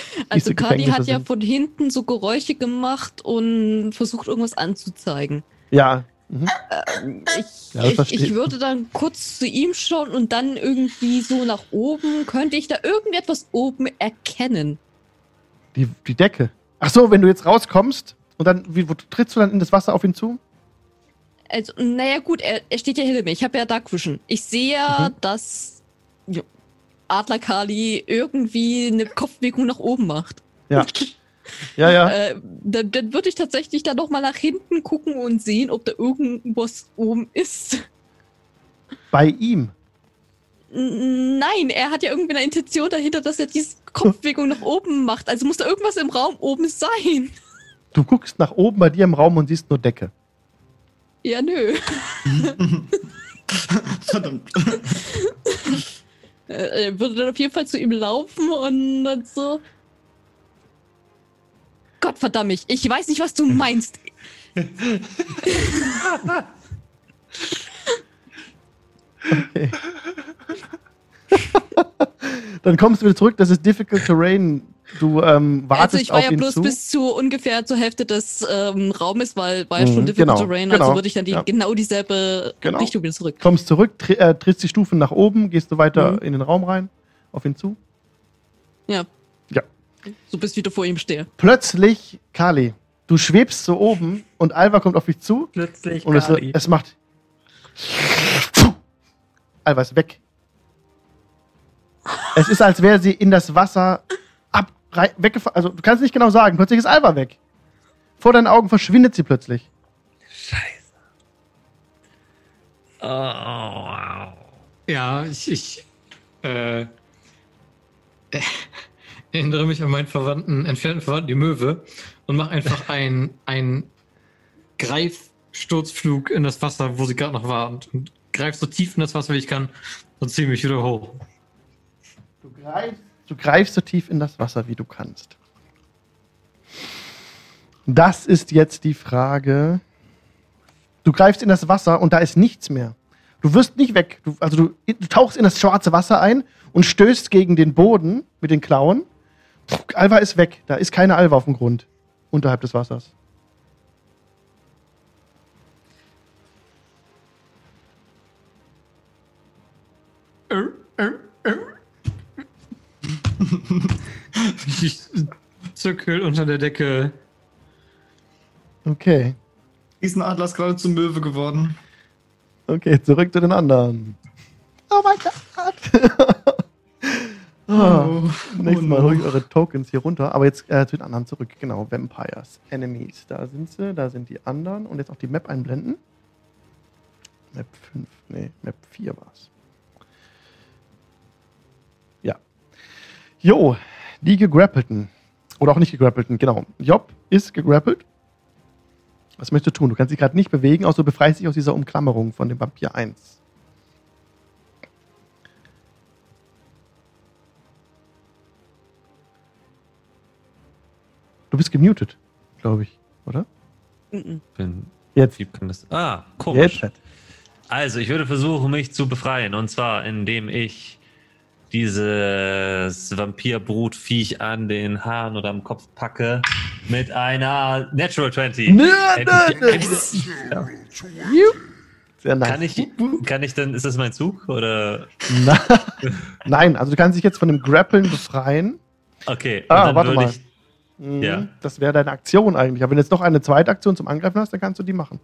Also Gefängnisse hat ja von hinten so Geräusche gemacht und versucht irgendwas anzuzeigen. Ja. Mhm. Ich, Ja, ich, ich. ich würde dann kurz zu ihm schauen und dann irgendwie so nach oben. Könnte ich da irgendetwas oben erkennen? Die, die Decke. Ach so, wenn du jetzt rauskommst und dann, wie, wo trittst du dann in das Wasser auf ihn zu? Also, naja, gut, er, er steht ja hinter mir. Ich habe ja Dark Vision. Ich sehe ja, Mhm. dass ja, Adler Kali irgendwie eine Kopfbewegung nach oben macht. Ja. Ja, ja. Äh, dann dann würde ich tatsächlich da noch mal nach hinten gucken und sehen, ob da irgendwas oben ist. Bei ihm. Nein, er hat ja irgendwie eine Intention dahinter, dass er diese Kopfbewegung nach oben macht. Also muss da irgendwas im Raum oben sein. Du guckst nach oben bei dir im Raum und siehst nur Decke. Ja, nö. Verdammt. Äh, Er würde dann auf jeden Fall zu ihm laufen und dann so. Gott verdammt mich, ich weiß nicht, was du meinst. Okay. dann kommst du wieder zurück, das ist Difficult Terrain. Du ähm, wartest Also ich war auf ja bloß zu. bis zu ungefähr zur Hälfte des ähm, Raumes, weil war ja Mhm, schon Difficult genau, Terrain, genau, also würde ich dann die, ja. genau dieselbe Genau. Richtung wieder zurück. kommst zurück, tri äh, trittst die Stufen nach oben, gehst du weiter Mhm. in den Raum rein, auf ihn zu. Ja. Ja. So bis wieder vor ihm stehe. Plötzlich, Kali, du schwebst so oben und Alva kommt auf dich zu Plötzlich und es, es macht. Alva ist weg. Es ist, als wäre sie in das Wasser weggefallen. Also, du kannst nicht genau sagen. Plötzlich ist Alva weg. Vor deinen Augen verschwindet sie plötzlich. Scheiße. Oh, wow. Ja, ich, ich äh, äh, erinnere mich an meinen Verwandten, entfernten Verwandten, die Möwe, und mache einfach einen ein Greifsturzflug in das Wasser, wo sie gerade noch war, und, und greif so tief in das Wasser, wie ich kann, und ziehe mich wieder hoch. Du greifst, du greifst so tief in das Wasser, wie du kannst. Das ist jetzt die Frage. Du greifst in das Wasser und da ist nichts mehr. Du wirst nicht weg. Du, also du, du tauchst in das schwarze Wasser ein und stößt gegen den Boden mit den Klauen. Pff, Alva ist weg. Da ist keine Alva auf dem Grund. Unterhalb des Wassers. Ich zirkel unter der Decke. Okay. Riesenadler ist gerade zum Möwe geworden. Okay, zurück zu den anderen. Oh mein Gott. oh. Nächstes Mal hole ich eure Tokens hier runter. Aber jetzt äh, zu den anderen zurück. Genau, Vampires. Enemies. Da sind sie, da sind die anderen. Und jetzt auch die Map einblenden. Map 5, nee, Map 4 war's. Jo, die gegrappelten. Oder auch nicht gegrappelten, genau. Job ist gegrappelt. Was möchtest du tun? Du kannst dich gerade nicht bewegen, außer du befreist dich aus dieser Umklammerung von dem Vampir 1. Du bist gemutet, glaube ich, oder? Mhm. Bin, Jetzt. das? Ah, komisch. Jetzt. Also, ich würde versuchen, mich zu befreien. Und zwar, indem ich dieses Vampirbrutviech an den Haaren oder am Kopf packe mit einer Natural 20. Nö, nö, nö. Sehr nice. Kann ich, kann ich denn, ist das mein Zug? Oder? Nein, also du kannst dich jetzt von dem Grappeln befreien. Okay, Ah, warte mal. Mhm, Ja. Das wäre deine Aktion eigentlich. Aber wenn du jetzt noch eine zweite Aktion zum Angreifen hast, dann kannst du die machen.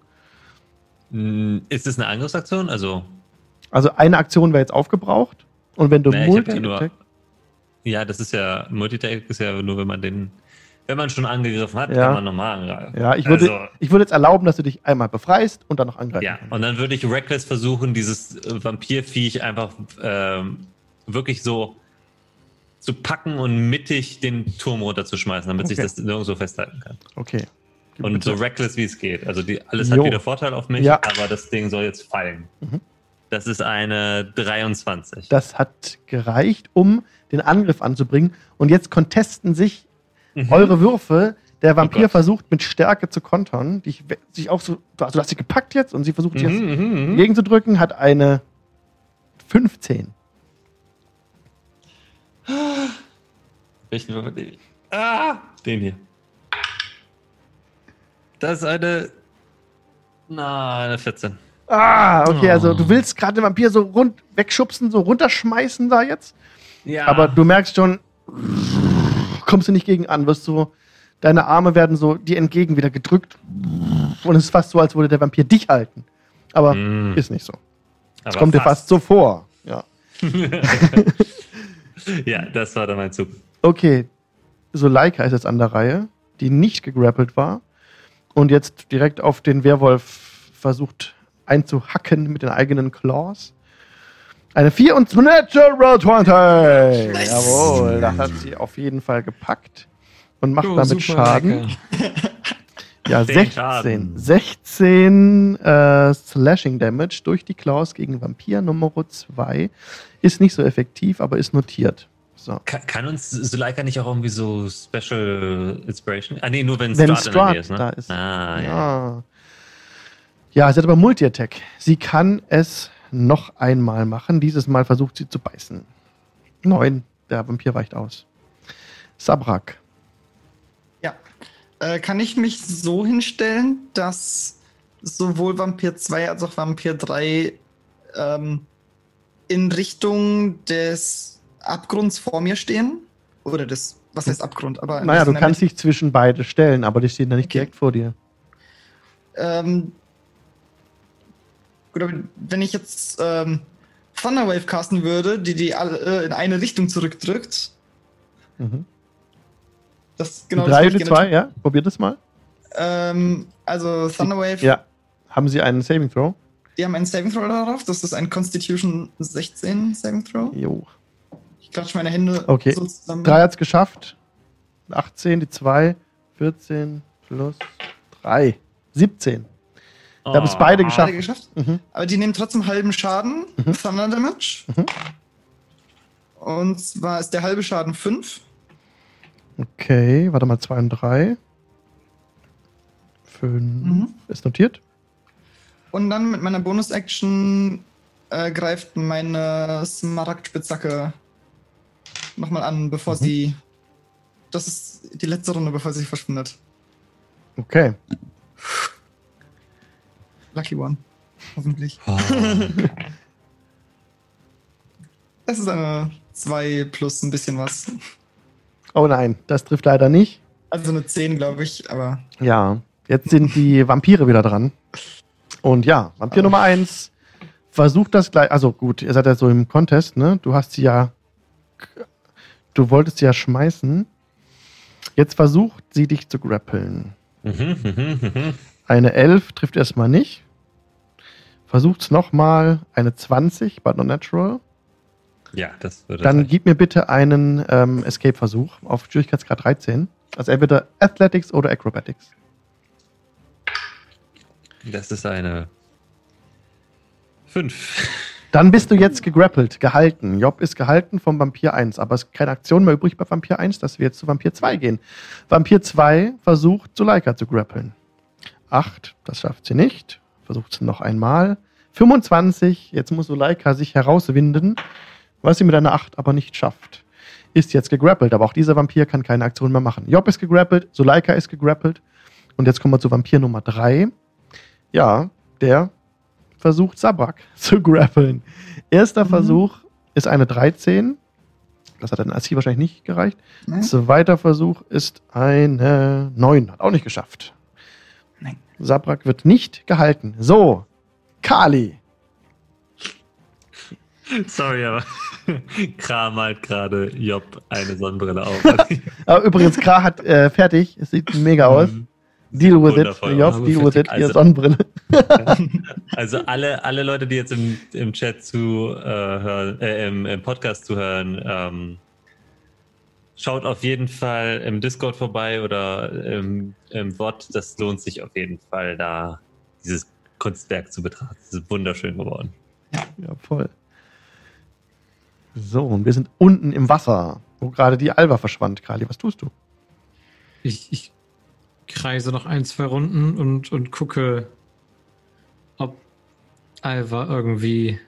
Hm, Ist es eine Angriffsaktion? Also, Also eine Aktion wäre jetzt aufgebraucht. Und wenn du Nee, ich hab ja nur- Multi-Attack. ja, das ist ja, Multitake ist ja nur, wenn man den, wenn man schon angegriffen hat, Ja. kann man nochmal angreifen. Ja, ich würde, Also, ich würde jetzt erlauben, dass du dich einmal befreist und dann noch angreifen ja, kannst. und dann würde ich Reckless versuchen, dieses äh, Vampirviech einfach ähm, wirklich so zu packen und mittig den Turm runterzuschmeißen, damit sich Okay. das nirgendwo festhalten kann. Okay. Gib Und bitte. so reckless wie es geht. Also die, alles Jo. hat wieder Vorteil auf mich, Ja. aber das Ding soll jetzt fallen. Mhm. Das ist eine 23. Das hat gereicht, um den Angriff anzubringen. Und jetzt contesten sich Mhm. eure Würfe. Der Vampir Gott. versucht mit Stärke zu kontern. Die ich- sich auch so, also du hast sie gepackt jetzt und sie versucht sich jetzt Mhm, mhm, mhm. gegenzudrücken, hat eine 15. Welchen Würfel nehme ich? Ah, den hier. Das ist eine. Na, eine 14. Ah, okay, also Oh. du willst gerade den Vampir so rund wegschubsen, so runterschmeißen da jetzt. Ja. Aber du merkst schon, kommst du nicht gegen an, wirst so, deine Arme werden so dir entgegen wieder gedrückt. Und es ist fast so, als würde der Vampir dich halten. Aber Mm, ist nicht so. Das aber kommt dir fast so vor. Ja. ja, das war dann mein Zug. Okay, Soleika ist jetzt an der Reihe, die nicht gegrappelt war und jetzt direkt auf den Werwolf versucht einzuhacken mit den eigenen Claws. Eine 4 und Natural 20. Nice. Jawohl, da hat sie auf jeden Fall gepackt und macht Oh, damit super, Schaden. Lecker. Ja, Zehn 16. Schaden. 16 äh, Slashing Damage durch die Claws gegen Vampir Nummer 2. Ist nicht so effektiv, aber ist notiert. So. Kann, kann uns Suleika nicht auch irgendwie so Special Inspiration? Ah, nee, nur wenn Wenn Strahd in der Nähe Strahd ist, ne? da ist. Ah, ja. Ja. Ja, sie hat aber Multi-Attack. Sie kann es noch einmal machen. Dieses Mal versucht sie zu beißen. Neun. Der Vampir weicht aus. Sabrak. Ja. Äh, kann ich mich so hinstellen, dass sowohl Vampir 2 als auch Vampir 3 ähm, in Richtung des Abgrunds vor mir stehen? Oder des, was heißt Abgrund? Aber Naja, du kannst dich zwischen beide stellen, aber die stehen da nicht Okay. direkt vor dir. Ähm, gut, aber wenn ich jetzt ähm, Thunderwave casten würde, die die alle äh, in eine Richtung zurückdrückt, Mhm. das genau Drei das oder zwei, ja? Probiert es mal. Ähm, also Thunderwave, Ja. Haben sie einen Saving Throw? die haben einen Saving Throw darauf. Das ist ein Constitution 16 Saving Throw. Jo. Ich klatsche meine Hände Okay. so zusammen. Drei hat's geschafft. 18, die 2, 14 plus 3. 17. Da haben es beide Oh. geschafft. Beide geschafft. Mhm. Aber die nehmen trotzdem halben Schaden, Mhm. Thunder Damage. Mhm. Und zwar ist der halbe Schaden 5. Okay, warte mal, 2 und 3. 5 Mhm. ist notiert. Und dann mit meiner Bonus-Action äh, greift meine Smaragd-Spitzhacke nochmal an, bevor Mhm. sie. Das ist die letzte Runde, bevor sie verschwindet. Okay. Lucky One. Hoffentlich. Oh. Es ist eine 2 plus ein bisschen was. Oh nein, das trifft leider nicht. Also eine 10, glaube ich, aber. Ja, jetzt sind die Vampire wieder dran. Und ja, Vampir Nummer 1 versucht das gleich. Also gut, ihr seid ja so im Contest, ne? Du hast sie ja. Du wolltest sie ja schmeißen. Jetzt versucht sie dich zu grappeln. Mhm, mhm, mhm. Eine 11 trifft erstmal nicht. Versucht's nochmal. Eine 20, but not natural. Ja, das würde Dann reichen. gib mir bitte einen ähm, Escape-Versuch auf Schwierigkeitsgrad 13. Also entweder Athletics oder Acrobatics. Das ist eine 5. Dann bist du jetzt gegrappelt, gehalten. Job ist gehalten vom Vampir 1, aber es ist keine Aktion mehr übrig bei Vampir 1, dass wir jetzt zu Vampir 2 gehen. Vampir 2 versucht, Zuleika zu grappeln. 8, das schafft sie nicht. Versucht sie noch einmal. 25, jetzt muss Zuleika sich herauswinden, was sie mit einer 8 aber nicht schafft. Ist jetzt gegrappelt, aber auch dieser Vampir kann keine Aktion mehr machen. Job ist gegrappelt, Zuleika ist gegrappelt. Und jetzt kommen wir zu Vampir Nummer 3. Ja, der versucht Sabak zu grappeln. Erster Mhm. Versuch ist eine 13. Das hat dann als wahrscheinlich nicht gereicht. Nein? Zweiter Versuch ist eine 9. Hat auch nicht geschafft. Sabrak wird nicht gehalten. So, Kali. Sorry, aber Kram halt gerade Job eine Sonnenbrille auf. Aber übrigens, Kra hat äh, fertig. Es sieht mega aus. Deal with it. Job, deal with it. fertig. Ihr Also- Sonnenbrille. Also alle, alle Leute, die jetzt im, im Chat zuhören, äh, im, im Podcast zuhören, ähm, schaut auf jeden Fall im Discord vorbei oder im, im Bot. Das lohnt sich auf jeden Fall, da dieses Kunstwerk zu betrachten. Es ist wunderschön geworden. Ja, voll. So, und wir sind unten im Wasser, wo gerade die Alva verschwand. Kali, was tust du? Ich, ich kreise noch ein, zwei Runden und, und gucke, ob Alva irgendwie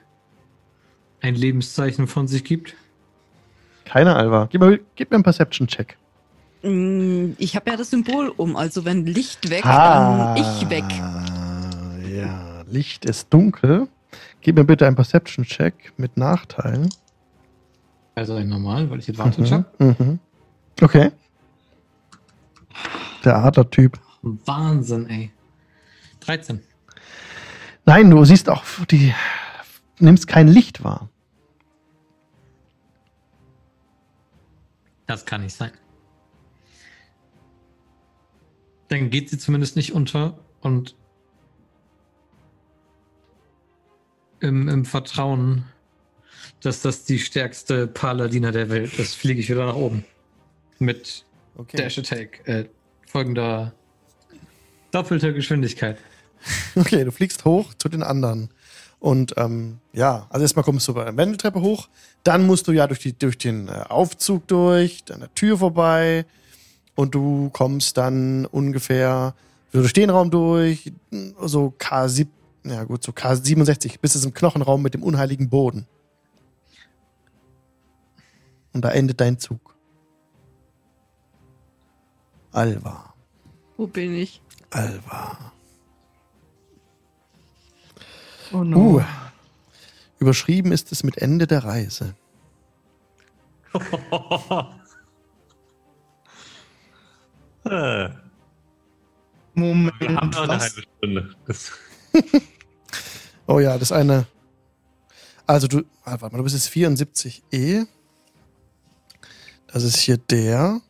ein Lebenszeichen von sich gibt. Keine Alva. Gib mir, gib mir einen Perception-Check. Mm, Ich habe ja das Symbol um, also wenn Licht weg, Ah, dann ich weg. Ja, Licht ist dunkel. Gib mir bitte einen Perception-Check mit Nachteil. Also ein normal, weil ich Advantage habe. Mhm. Mhm. Okay. Der Adler-Typ. Wahnsinn, ey. 13. Nein, du siehst auch, die nimmst kein Licht wahr. Das kann nicht sein. Dann geht sie zumindest nicht unter und im, im Vertrauen, dass das die stärkste Paladiner der Welt ist, fliege ich wieder nach oben. Mit Okay. Dash Attack, äh, folgender doppelter Geschwindigkeit. Okay, du fliegst hoch zu den anderen. Und ähm, ja, also erstmal kommst du bei der Wendeltreppe hoch, dann musst du ja durch, die, durch den äh, Aufzug durch, an der Tür vorbei und du kommst dann ungefähr durch den Raum durch, so K7, ja gut, so K67, bis es im Knochenraum mit dem unheiligen Boden. Und da endet dein Zug. Alva. Wo bin ich? Alva. Oh no. Uh. Überschrieben ist es mit Ende der Reise. Moment. wir haben noch eine halbe Stunde. Oh ja, das eine. Also du, ah, warte mal, du bist jetzt 74e. Das ist hier der.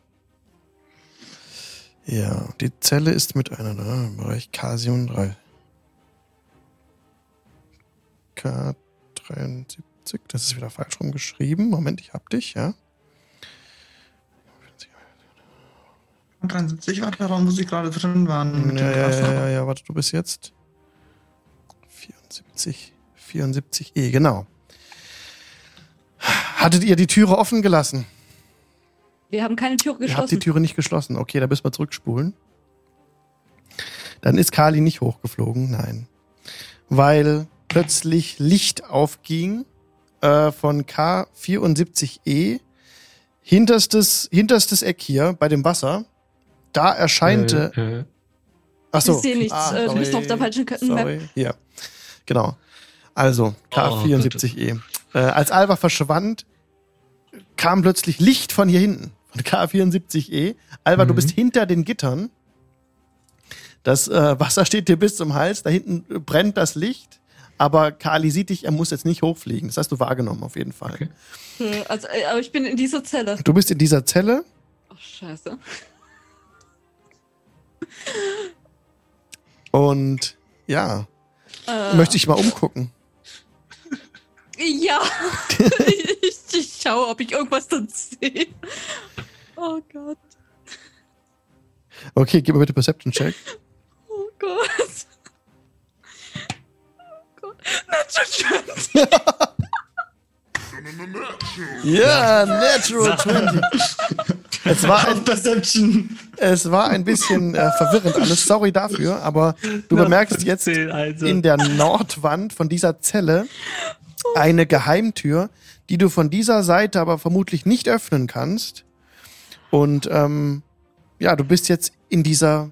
Ja, die Zelle ist mit einer ne, im Bereich K37. K73, das ist wieder falsch rumgeschrieben. Moment, ich hab dich, ja. 73 war der Raum, wo sie gerade drin waren. mit Ja, dem ja, ja, ja, ja, warte, du bist jetzt 74, 74e, genau. Hattet ihr die Türe offen gelassen? Wir haben keine Tür Ihr habt die geschlossen. Türe nicht geschlossen. Okay, da müssen wir zurückspulen. Dann ist Kali nicht hochgeflogen, nein. Weil plötzlich Licht aufging äh, von K74E. Hinterstes, hinterstes Eck hier bei dem Wasser. Da erscheinte. Äh, äh, Achso. Ich sehe nichts. Äh, du bist auf der falschen Map. Sorry. Hier. Genau. Also, K74E. äh, als Alva verschwand, kam plötzlich Licht von hier hinten. Von K74E. Alva, du Mhm. bist hinter den Gittern. Das äh, Wasser steht dir bis zum Hals. Da hinten brennt das Licht. Aber Kali sieht dich, er muss jetzt nicht hochfliegen. Das hast du wahrgenommen, auf jeden Fall. Okay. Äh, Also, äh, aber ich bin in dieser Zelle. Du bist in dieser Zelle. Oh, scheiße. Und ja, Äh, möchte ich mal umgucken. Ja. ich, ich schaue, ob ich irgendwas dann sehe. Oh Gott. Okay, gib mir bitte Perception-Check. Oh Gott. Natural 20. Ja, Natural 20. Es war ein Perception. Es war ein bisschen äh, verwirrend alles. Sorry dafür, aber du bemerkst jetzt 15, also. in der Nordwand von dieser Zelle eine Geheimtür, die du von dieser Seite aber vermutlich nicht öffnen kannst. Und ähm, ja, du bist jetzt in dieser.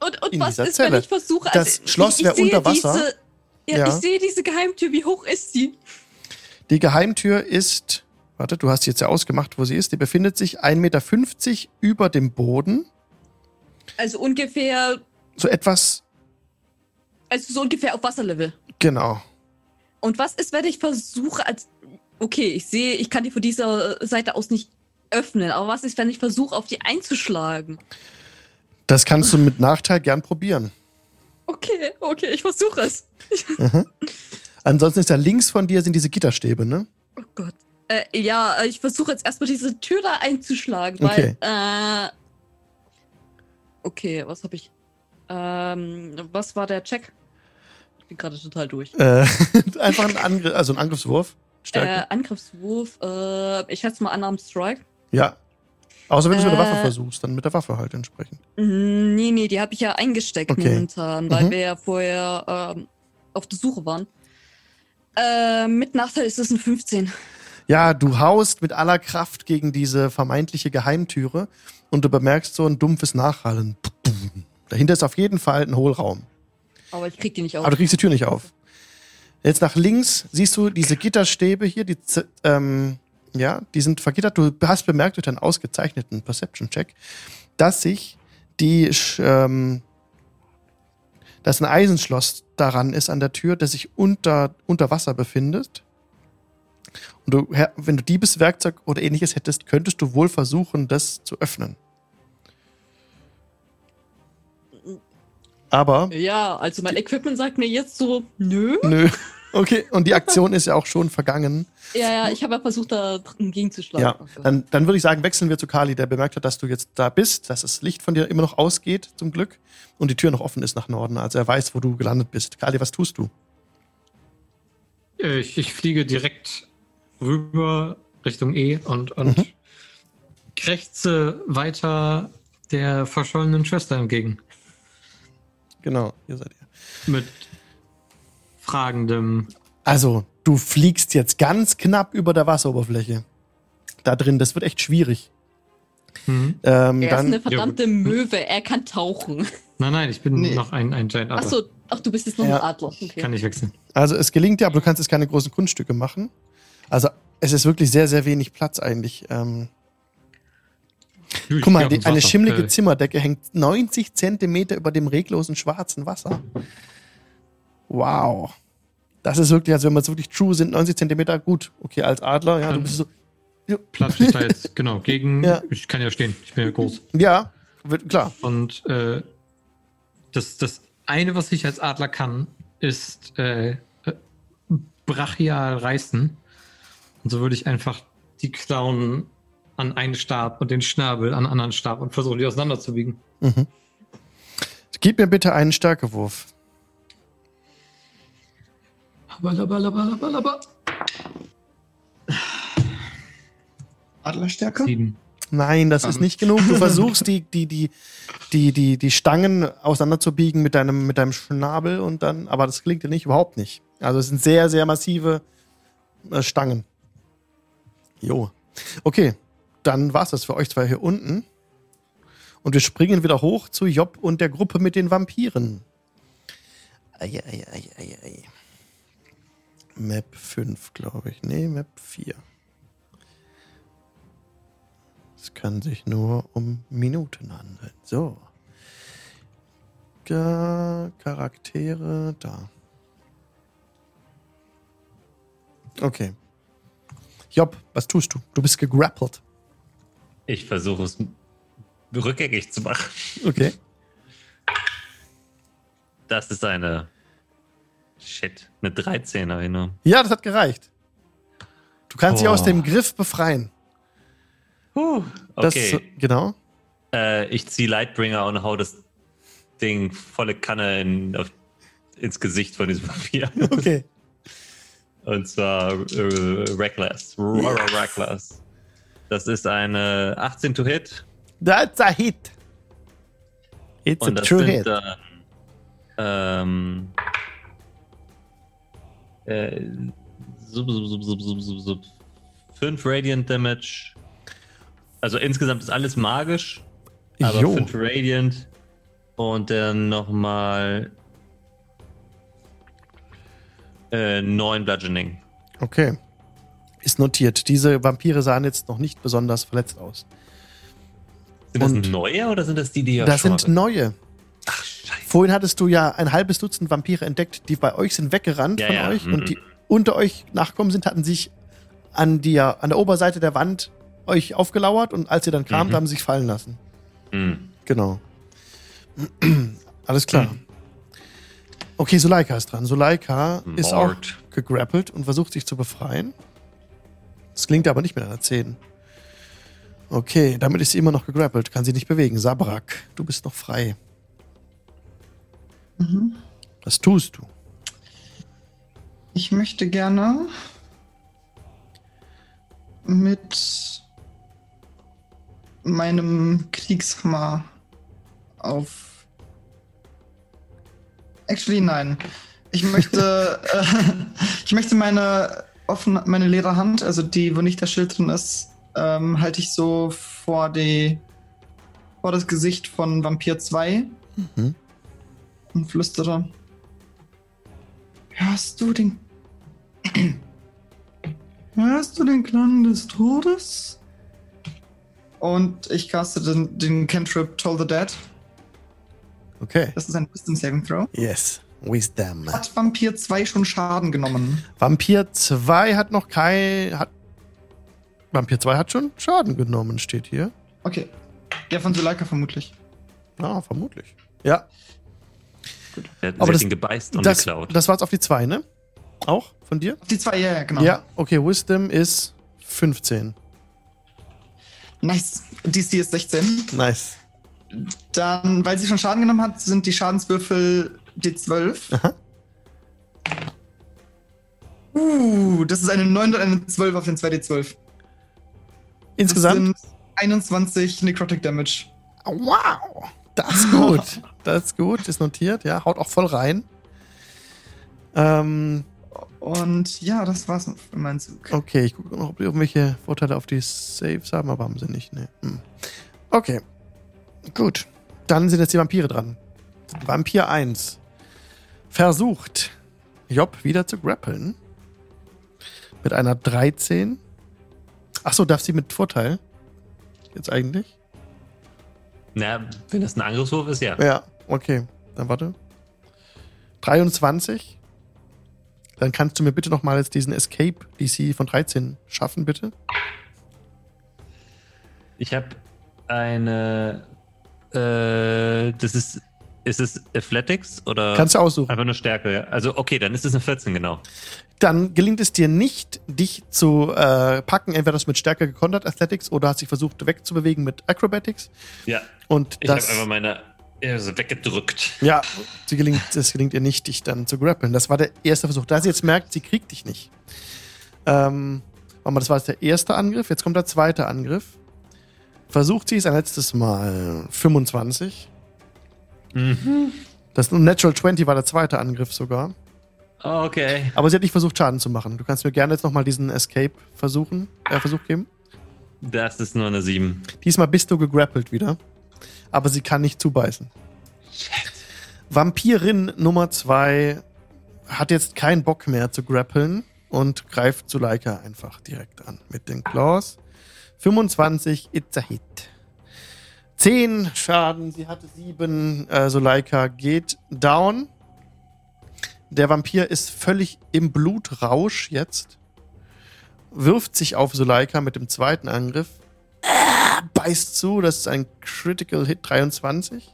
Und, und In was dieser ist, Zelle. wenn ich versuche... Das Schloss ich- ich wär sehe unter Wasser. Diese, ja, Ja. ich sehe diese Geheimtür. Wie hoch ist die? Die Geheimtür ist. Warte, du hast jetzt ja ausgemacht, wo sie ist. Die befindet sich 1,50 Meter über dem Boden. Also ungefähr... So etwas. Also so ungefähr auf Wasserlevel. Genau. Und was ist, wenn ich versuche, als. Okay, ich sehe, ich kann die von dieser Seite aus nicht öffnen, aber was ist, wenn ich versuche, auf die einzuschlagen? Das kannst du mit Nachteil gern probieren. Okay, okay, ich versuche es. Ansonsten ist da links von dir sind diese Gitterstäbe, ne? Oh Gott. Äh, ja, ich versuche jetzt erstmal diese Tür da einzuschlagen, Okay. weil. Äh, okay, was habe ich? Ähm, was war der Check? Ich bin gerade total durch. Äh, einfach ein Angriff, also ein Angriffswurf. Äh, Angriffswurf, äh, ich schätze mal Unarmed Strike. ja. Außer wenn du es mit der Waffe äh, versuchst, dann mit der Waffe halt entsprechend. Mm, Nee, nee, die habe ich ja eingesteckt Okay. momentan, weil Mhm. wir ja vorher ähm, auf der Suche waren. Äh, mit Nachteil ist es ein 15. Ja, du haust mit aller Kraft gegen diese vermeintliche Geheimtüre und du bemerkst so ein dumpfes Nachhallen. Dahinter ist auf jeden Fall ein Hohlraum. Aber ich krieg die nicht auf. Aber du kriegst die Tür nicht auf. Jetzt nach links siehst du diese Gitterstäbe hier, die, ähm, ja, die sind vergittert. Du hast bemerkt durch deinen ausgezeichneten Perception-Check, dass sich die, ähm, dass ein Eisenschloss daran ist an der Tür, das sich unter, unter Wasser befindet. Und du, wenn du Diebeswerkzeug oder ähnliches hättest, könntest du wohl versuchen, das zu öffnen. Aber Ja, also mein Equipment sagt mir jetzt so, nö. Nö. Okay, und die Aktion ist ja auch schon vergangen. Ja, ja, ich habe ja versucht, da drin gegenzuschlagen. Ja, dann, dann würde ich sagen, wechseln wir zu Kali, der bemerkt hat, dass du jetzt da bist, dass das Licht von dir immer noch ausgeht, zum Glück, und die Tür noch offen ist nach Norden. Also er weiß, wo du gelandet bist. Kali, was tust du? Äh, Ich, ich fliege direkt rüber Richtung E und, und Mhm. krächze weiter der verschollenen Schwester entgegen. Genau, hier seid ihr. Mit fragendem. Also, du fliegst jetzt ganz knapp über der Wasseroberfläche. Da drin, das wird echt schwierig. Hm? Ähm, Er ist dann, eine verdammte Möwe, er kann tauchen. Nein, nein, ich bin Nee. noch ein, ein Giant Adler. Achso, ach, du bist jetzt noch Ja. ein Adler. Okay. Kann ich wechseln. also es gelingt dir, aber du kannst jetzt keine großen Kunststücke machen. Also es ist wirklich sehr, sehr wenig Platz eigentlich. Ähm, Ich Guck mal, die, eine schimmlige Äh, Zimmerdecke hängt 90 Zentimeter über dem reglosen schwarzen Wasser. Wow. Das ist wirklich, also wenn wir jetzt wirklich true sind, 90 Zentimeter, gut. Okay, als Adler, ja, du bist so. Platsch ich da jetzt, genau, gegen. Ja. Ich kann ja stehen, ich bin ja groß. Ja, wird, klar. Und äh, das, das eine, was ich als Adler kann, ist äh, brachial reißen. Und so würde ich einfach die Klauen an einen Stab und den Schnabel an einen anderen Stab und versuchen, die auseinanderzubiegen. Mhm. Gib mir bitte einen Stärkewurf. Adlerstärke? Sieben. Nein, das ist nicht genug. Du versuchst, die, die, die, die, die, die Stangen auseinanderzubiegen mit deinem, mit deinem Schnabel und dann, aber das gelingt dir nicht, überhaupt nicht. Also es sind sehr, sehr massive äh, Stangen. Jo. Okay, dann war's das für euch zwei hier unten. Und wir springen wieder hoch zu Job und der Gruppe mit den Vampiren. Ei, ei, ei, ei, ei. Map 5, glaube ich. Nee, Map 4. Es kann sich nur um Minuten handeln. So. Ga- Charaktere da. Okay. Job, was tust du? Du bist gegrappelt. Ich versuche es rückgängig zu machen. Okay. Das ist eine. Shit, eine 13 Erinnerung. Ja, das hat gereicht. Du kannst dich Boah. aus dem Griff befreien. Huh, Das, okay. genau. Äh, ich ziehe Lightbringer und hau das Ding volle Kanne in, auf, ins Gesicht von diesem Vampir. Okay. Und zwar äh, Reckless. Roar Reckless. Das ist eine 18 to hit. That's a hit. It's Und a das true hit. dann ähm, äh, sub, sub, sub, sub, sub, sub, sub, 5 Radiant Damage. Also insgesamt ist alles magisch, aber Jo. 5 Radiant. Und dann nochmal äh, 9 Bludgeoning. Okay. Ist notiert. Diese Vampire sahen jetzt noch nicht besonders verletzt aus. Sind das Und- neue oder sind das die, die ja das sind neue. Scheiße. Vorhin hattest du ja ein halbes Dutzend Vampire entdeckt, die bei euch sind weggerannt Ja, von ja, euch mhm. und die unter euch nachgekommen sind, hatten sich an, die, an der Oberseite der Wand euch aufgelauert und als ihr dann kamt, Mhm. haben sie sich fallen lassen. Hm. Genau. Alles klar. Okay, Suleika ist dran. Suleika ist auch gegrappelt und versucht sich zu befreien. Das klingt aber nicht mit einer 10. Okay, damit ist sie immer noch gegrappelt, kann sie nicht bewegen. Sabrak, du bist noch frei. Mhm. Was tust du? Ich möchte gerne mit meinem Kriegshammer auf. Actually, nein. Ich möchte, äh, ich möchte meine offene, meine leere Hand, also die, wo nicht das Schild drin ist, ähm, halte ich so vor die, vor das Gesicht von Vampir 2 Mhm. Und flüstere. Hörst du den. Hörst du den Klang des Todes? Und ich caste den, den Cantrip Toll the Dead. Okay. Das ist ein Wisdom Saving Throw. Yes. Wisdom. Hat Vampir 2 schon Schaden genommen? Vampir 2 hat noch kein. Hat, Vampir 2 hat schon Schaden genommen, steht hier. Okay. Der von Suleika vermutlich. Ah, vermutlich. Ja, Der hat Aber das- ihn gebeißt und das, geklaut. das war's auf die 2, ne? Auch von dir? Auf die 2, ja, ja, genau. Ja, okay, Wisdom ist 15. Nice. DC ist 16. Nice. Dann, weil sie schon Schaden genommen hat, sind die Schadenswürfel D12. Aha. Uh, das ist eine 9 und eine 12 auf den 2D12. Insgesamt? Das sind 21 Necrotic Damage. Wow, das ist gut. Das ist gut, ist notiert, ja. Haut auch voll rein. Ähm, Und ja, das war's für meinen Zug. okay, ich gucke noch, ob die irgendwelche Vorteile auf die Saves haben, aber haben sie nicht, ne. Hm. Okay, gut. Dann sind jetzt die Vampire dran. Vampir 1 versucht, Job wieder zu grappeln. Mit einer 13. Achso, darf sie mit Vorteil? Jetzt eigentlich? Na, wenn das ein Angriffswurf ist, ja. Ja, okay. Dann warte. 23. Dann kannst du mir bitte noch mal jetzt diesen Escape DC von 13 schaffen, bitte. Ich habe eine. Äh, das ist. Ist es Athletics oder Kannst du aussuchen. einfach nur Stärke? Ja? Also, okay, dann ist es eine 14, genau. Dann gelingt es dir nicht, dich zu äh, packen. Entweder das mit Stärke gekontert, Athletics, oder hast dich versucht wegzubewegen mit Acrobatics. Ja, Und ich habe einfach meine. Also weggedrückt. Ja, sie gelingt, es gelingt ihr nicht, dich dann zu grappeln. Das war der erste Versuch. Da sie jetzt merkt, sie kriegt dich nicht. Ähm, warte mal, das war jetzt der erste Angriff. Jetzt kommt der zweite Angriff. Versucht sie es ein letztes Mal. 25. Mhm. Das Natural 20 war der zweite Angriff sogar. Okay. Aber sie hat nicht versucht, Schaden zu machen. Du kannst mir gerne jetzt nochmal diesen Escape versuchen, äh, Versuch geben. Das ist nur eine 7. Diesmal bist du gegrappelt wieder. Aber sie kann nicht zubeißen. Vampirin Nummer 2 hat jetzt keinen Bock mehr zu grappeln und greift Zuleika einfach direkt an mit den Claws. 25, it's a hit. 10 Schaden, sie hatte 7. Äh, Suleika geht down. Der Vampir ist völlig im Blutrausch jetzt. Wirft sich auf Suleika mit dem zweiten Angriff. Äh, beißt zu, das ist ein Critical Hit 23.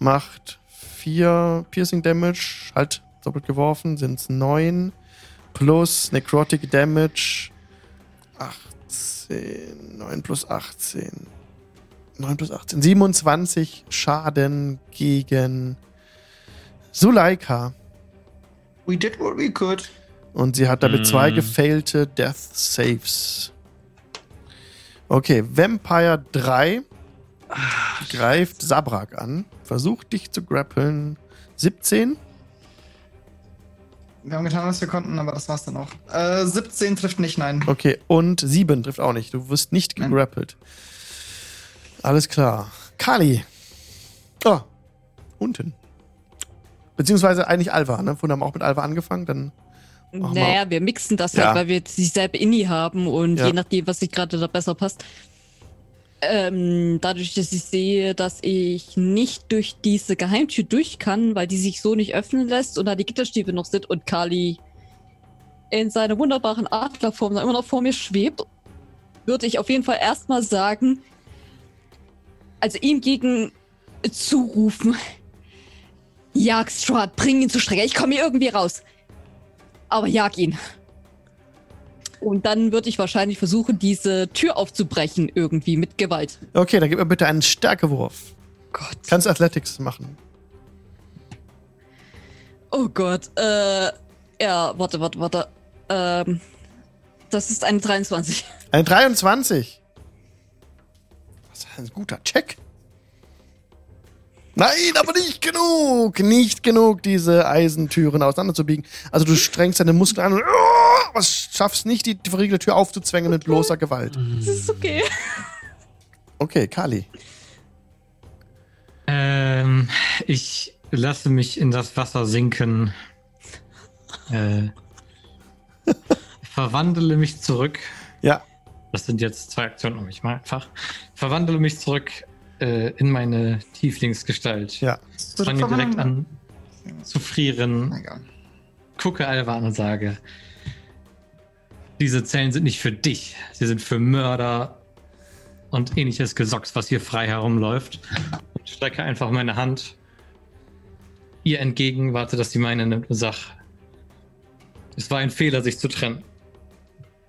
Macht 4 Piercing Damage, halt doppelt geworfen, sind es 9. Plus Necrotic Damage 18. 9 plus 18. 9 plus 18. 27 Schaden gegen Suleika. We did what we could. Und sie hat damit Mm. zwei gefailte Death Saves. Okay, Vampire 3 greift Sabrak an, versucht dich zu grappeln. 17. Wir haben getan, was wir konnten, aber das war's dann auch. Äh, 17 trifft nicht, nein. Okay, und 7 trifft auch nicht. Du wirst nicht Nein. gegrappelt. Alles klar. Kali. Oh, unten. Beziehungsweise eigentlich Alva, ne? Vorhin haben wir auch mit Alva angefangen, dann. Naja, wir mixen das Ja. halt, weil wir dieselbe Inni haben und Ja. je nachdem, was sich gerade da besser passt. Ähm, dadurch, dass ich sehe, dass ich nicht durch diese Geheimtür durch kann, weil die sich so nicht öffnen lässt und da die Gitterstäbe noch sind und Kali in seiner wunderbaren Adlerform immer noch vor mir schwebt, würde ich auf jeden Fall erstmal sagen, also ihm gegen zurufen, Jag Strahd, bring ihn zur Strecke, ich komme hier irgendwie raus. Aber jag ihn. Und dann würde ich wahrscheinlich versuchen, diese Tür aufzubrechen irgendwie mit Gewalt. Okay, dann gib mir bitte einen Stärkewurf. Gott. Kannst Athletics machen. Oh Gott. Äh, ja, warte, warte, warte. Ähm, das ist eine 23. Eine 23. Das ist ein guter Check. Nein, aber nicht genug. Nicht genug, diese Eisentüren auseinanderzubiegen. Also du strengst deine Muskeln an und oh, aber schaffst nicht, die, die verriegelte Tür aufzuzwängen mit bloßer Gewalt. Das ist okay. Okay, Kali. Ähm, ich lasse mich in das Wasser sinken. Äh, verwandle mich zurück. Ja, Das sind jetzt zwei Aktionen, aber ich mal einfach. Verwandle mich zurück äh, in meine Tieflingsgestalt. ja. Fange direkt an zu frieren. Egal. Gucke Alva an und sage: Diese Zellen sind nicht für dich. Sie sind für Mörder und ähnliches Gesocks, was hier frei herumläuft. Und strecke einfach meine Hand ihr entgegen, warte, dass sie meine nimmt und sag: Es war ein Fehler, sich zu trennen.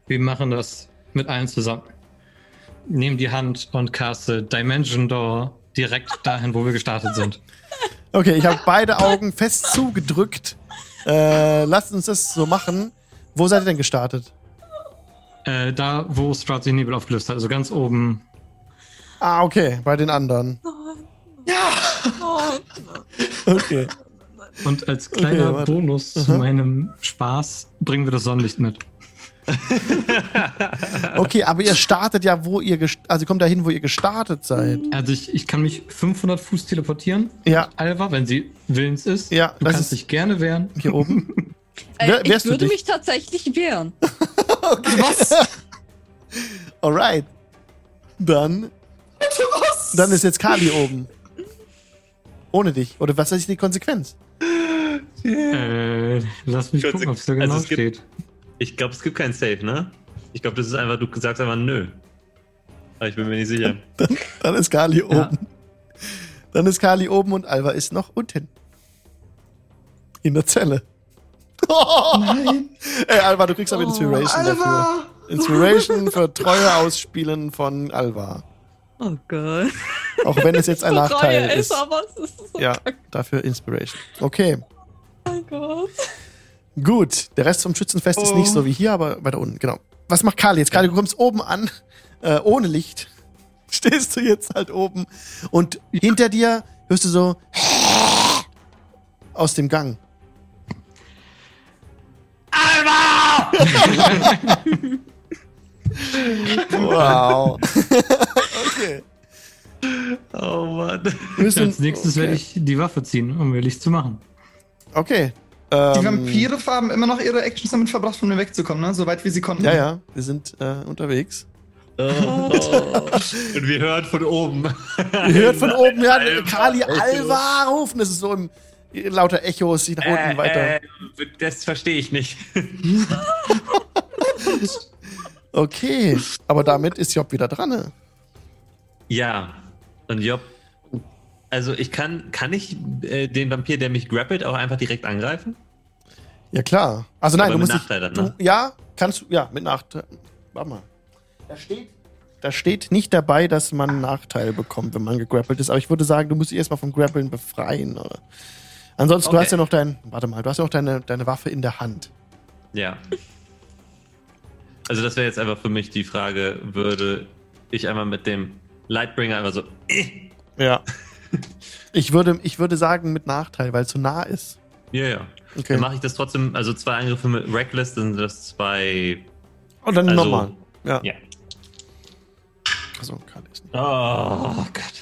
Wir machen das mit allen zusammen. Nehm die Hand und caste Dimension Door direkt dahin, wo wir gestartet sind. Okay, ich habe beide Augen fest zugedrückt. Äh, lasst uns das so machen. Wo seid ihr denn gestartet? Äh, da, wo Strahd sich Nebel aufgelöst hat, also ganz oben. Ah, okay, bei den anderen. Okay. Und als kleiner warte. Bonus zu Aha. meinem Spaß bringen wir das Sonnenlicht mit. Okay, aber ihr startet ja, wo ihr also ihr kommt dahin, wo ihr gestartet seid. Also ich, ich kann mich 500 Fuß teleportieren. Ja, Alva, wenn sie willens ist. Ja, du kannst ist- dich gerne wehren. hier oben. Äh, Wer- ich würde mich tatsächlich wehren. Was? Alright. Dann. Dann ist jetzt Kali oben. Ohne dich. Oder was ist die Konsequenz? Äh, lass mich Kurz- gucken, ob es da also genau es gibt- steht. Ich glaube, es gibt keinen Safe, ne? Ich glaube, das ist einfach, du sagst einfach nö. Aber ich bin mir nicht sicher. Dann ist Kali oben. Ja. Dann ist Kali oben und Alva ist noch unten. In der Zelle. Nein. Ey, Alva, du kriegst aber Inspiration dafür. Alva! Inspiration für treue Ausspielen von Alva. Oh Gott. Auch wenn es jetzt ein So Nachteil ist. aber es ist so Ja, dafür Inspiration. Okay. Oh Gott. Gut, der Rest vom Schützenfest ist nicht so wie hier, aber weiter unten, genau. Was macht Kali jetzt? Kali, du kommst oben an, äh, ohne Licht. Stehst du jetzt halt oben und hinter dir hörst du so aus dem Gang. Wow. okay. Oh Mann. Als nächstes okay. werde ich die Waffe ziehen, um mir Licht zu machen. Okay. Die Ähm, Vampire haben immer noch ihre Actions damit verbracht, von mir wegzukommen, ne? Soweit wie sie konnten. Ja, ja, wir sind äh, unterwegs. Oh. Und wir hören von oben. Ihr hört von oben, ja, Kali. Alva rufen. Das ist so im lauter Echos, die nach unten weiter. Äh, das verstehe ich nicht. Okay, aber damit ist Job wieder dran. ne? Ja. Und Job. Also ich kann, kann ich äh, den Vampir, der mich grappelt, auch einfach direkt angreifen? Ja, klar. Also nein, Aber du mit musst Nachteil dich, dann, ne? du, Ja, kannst du, ja, mit Nachteil. Warte mal. Da steht, da steht nicht dabei, dass man einen Nachteil bekommt, wenn man gegrappelt ist. Aber ich würde sagen, du musst dich erstmal vom Grappeln befreien. Oder? Ansonsten, du Okay. hast ja noch dein, warte mal, du hast ja noch deine, deine Waffe in der Hand. Ja. Also das wäre jetzt einfach für mich die Frage, würde ich einmal mit dem Lightbringer einfach so. äh, Ja. Ich würde, ich würde sagen, mit Nachteil, weil es so nah ist. Ja, ja. Okay. Dann mache ich das trotzdem, also zwei Angriffe mit Reckless, dann sind das zwei. Und dann Also, nochmal. Ja. Ja. Achso, kann ich nicht. Oh Gott.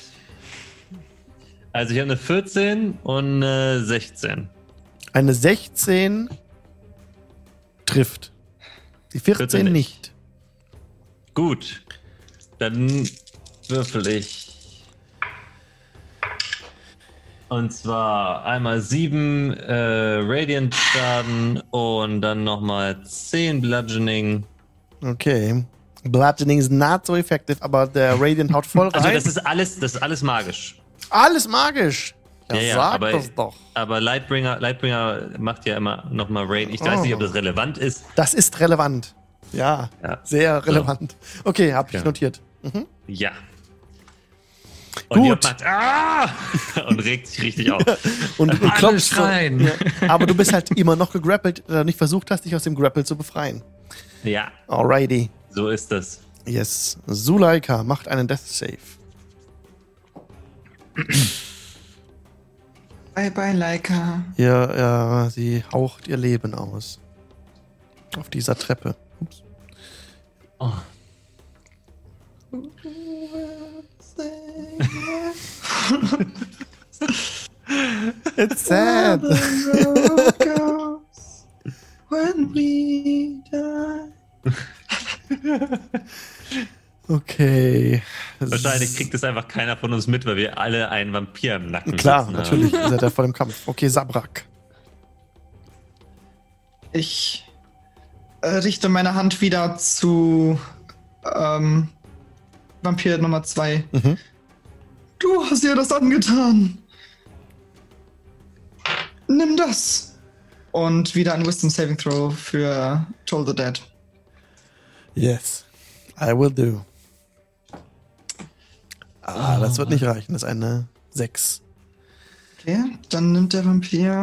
Also ich habe eine 14 und eine 16. Eine 16 trifft. Die 14 14 nicht. nicht. Gut. Dann würfel ich. Und zwar einmal sieben äh, Radiant Schaden und dann nochmal zehn Bludgeoning. Okay. Bludgeoning is not so effective, aber der Radiant haut voll rein. Also das ist alles, das ist alles magisch. alles magisch. Ja, Ja, sag aber- das doch. Aber Lightbringer, Lightbringer macht ja immer nochmal Raid. Ich weiß nicht, ob das relevant ist. Das ist relevant. Ja, Ja. sehr relevant. Okay, hab ich Ja. notiert. Mhm. Ja. Und Gut. Macht ah! und regt sich richtig auf. Und du klopfst so, schreien. ja. Aber du bist halt immer noch gegrappelt, da du nicht versucht hast, dich aus dem Grapple zu befreien. Ja, Alrighty. so ist das. Yes. Zuleika macht einen Death Save. Bye bye, Leica. Ja, ja, sie haucht ihr Leben aus. Auf dieser Treppe. Ups. Oh. It's sad. When we die. Okay. Wahrscheinlich kriegt es einfach keiner von uns mit, weil wir alle einen Vampir im Nacken Klar, sitzen natürlich. Ihr seid ja voll im Kampf. Okay, Sabrak. Ich äh, richte meine Hand wieder zu ähm, Vampir Nummer 2. Mhm. Du hast ihr das angetan. Nimm das. Und wieder ein Wisdom Saving Throw für Toll the Dead. Yes. I will do. Ah, das wird nicht reichen. Das ist eine 6. Okay, dann nimmt der Vampir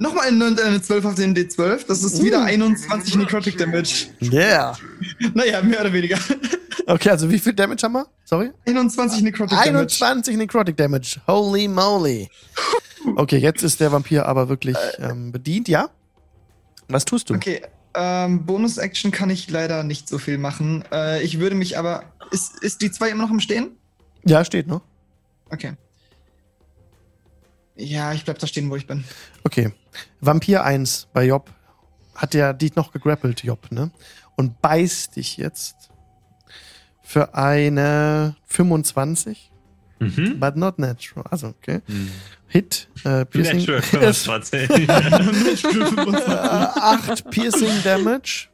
nochmal eine, eine 12 auf den D12. Das ist wieder 21 Necrotic Damage. Yeah. Naja, mehr oder weniger. Okay, also wie viel Damage haben wir? Sorry? 21 Necrotic Damage. 21 Necrotic Damage. Holy moly. Okay, jetzt ist der Vampir aber wirklich ähm, bedient, ja? Was tust du? Okay, ähm, Bonus-Action kann ich leider nicht so viel machen. Äh, ich würde mich aber. Ist, ist die 2 immer noch im Stehen? Ja, steht noch. Okay. Ja, ich bleib da stehen, wo ich bin. Okay. Vampir 1 bei Job hat ja dich noch gegrappelt, Job, ne? Und beißt dich jetzt für eine 25, Mhm. but not natural. Also, okay. Hm. Hit, äh, Piercing. Natural ist, 25. äh, 8 Piercing Damage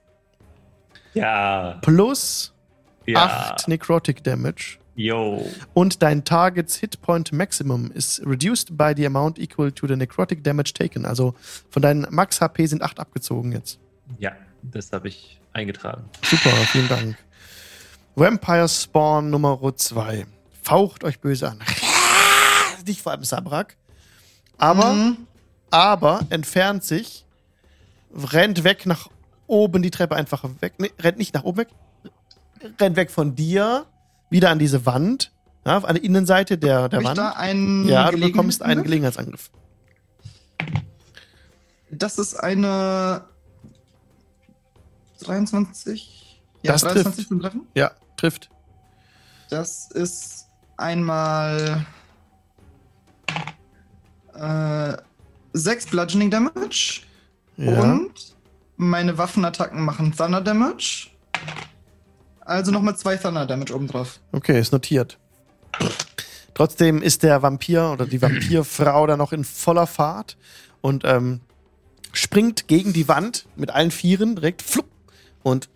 ja. plus Ja. 8 Necrotic Damage. Yo. Und dein Target's Hit Point Maximum is reduced by the amount equal to the necrotic damage taken. Also von deinen Max HP sind 8 abgezogen jetzt. Ja, das habe ich eingetragen. Super, vielen Dank. Vampire Spawn Nummer 2. Faucht euch böse an. Nicht vor allem Sabrak. Aber, Mhm. aber entfernt sich, rennt weg nach oben die Treppe einfach weg. Nee, rennt nicht nach oben weg. Rennt weg von dir, wieder an diese Wand. Ja, an der Innenseite der, der Hab ich Wand. da einen. Ja, du bekommst einen Gelegenheitsangriff? Das ist eine 23. Ja, Das 23 trifft. Treffen. Ja, trifft. Das ist einmal äh, 6 Bludgeoning Damage Ja. und meine Waffenattacken machen Thunder Damage. Also nochmal 2 Thunder Damage obendrauf. Okay, ist notiert. Trotzdem ist der Vampir oder die Vampirfrau da noch in voller Fahrt und ähm, springt gegen die Wand mit allen Vieren direkt flupp, und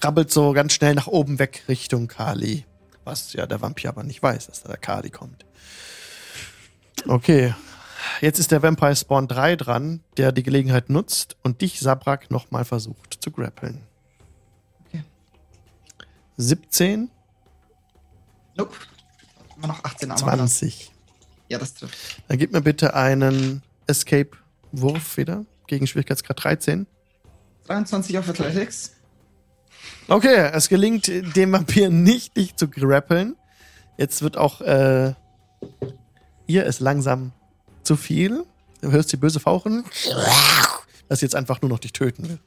krabbelt so ganz schnell nach oben weg Richtung Kali. Was ja der Vampir aber nicht weiß, dass da der Kali kommt. Okay. Jetzt ist der Vampire Spawn 3 dran, der die Gelegenheit nutzt und dich, Sabrak, nochmal versucht zu grappeln. Okay. 17, Nope. Immer noch 18 Armor. dran. 20. Ja, das trifft. Dann gib mir bitte einen Escape-Wurf wieder gegen Schwierigkeitsgrad 13. 23 auf Athletics. Okay, es gelingt dem Vampir nicht, dich zu grappeln. Jetzt wird auch äh, ihr es langsam zu viel. Du hörst die böse Fauchen, dass sie jetzt einfach nur noch dich töten will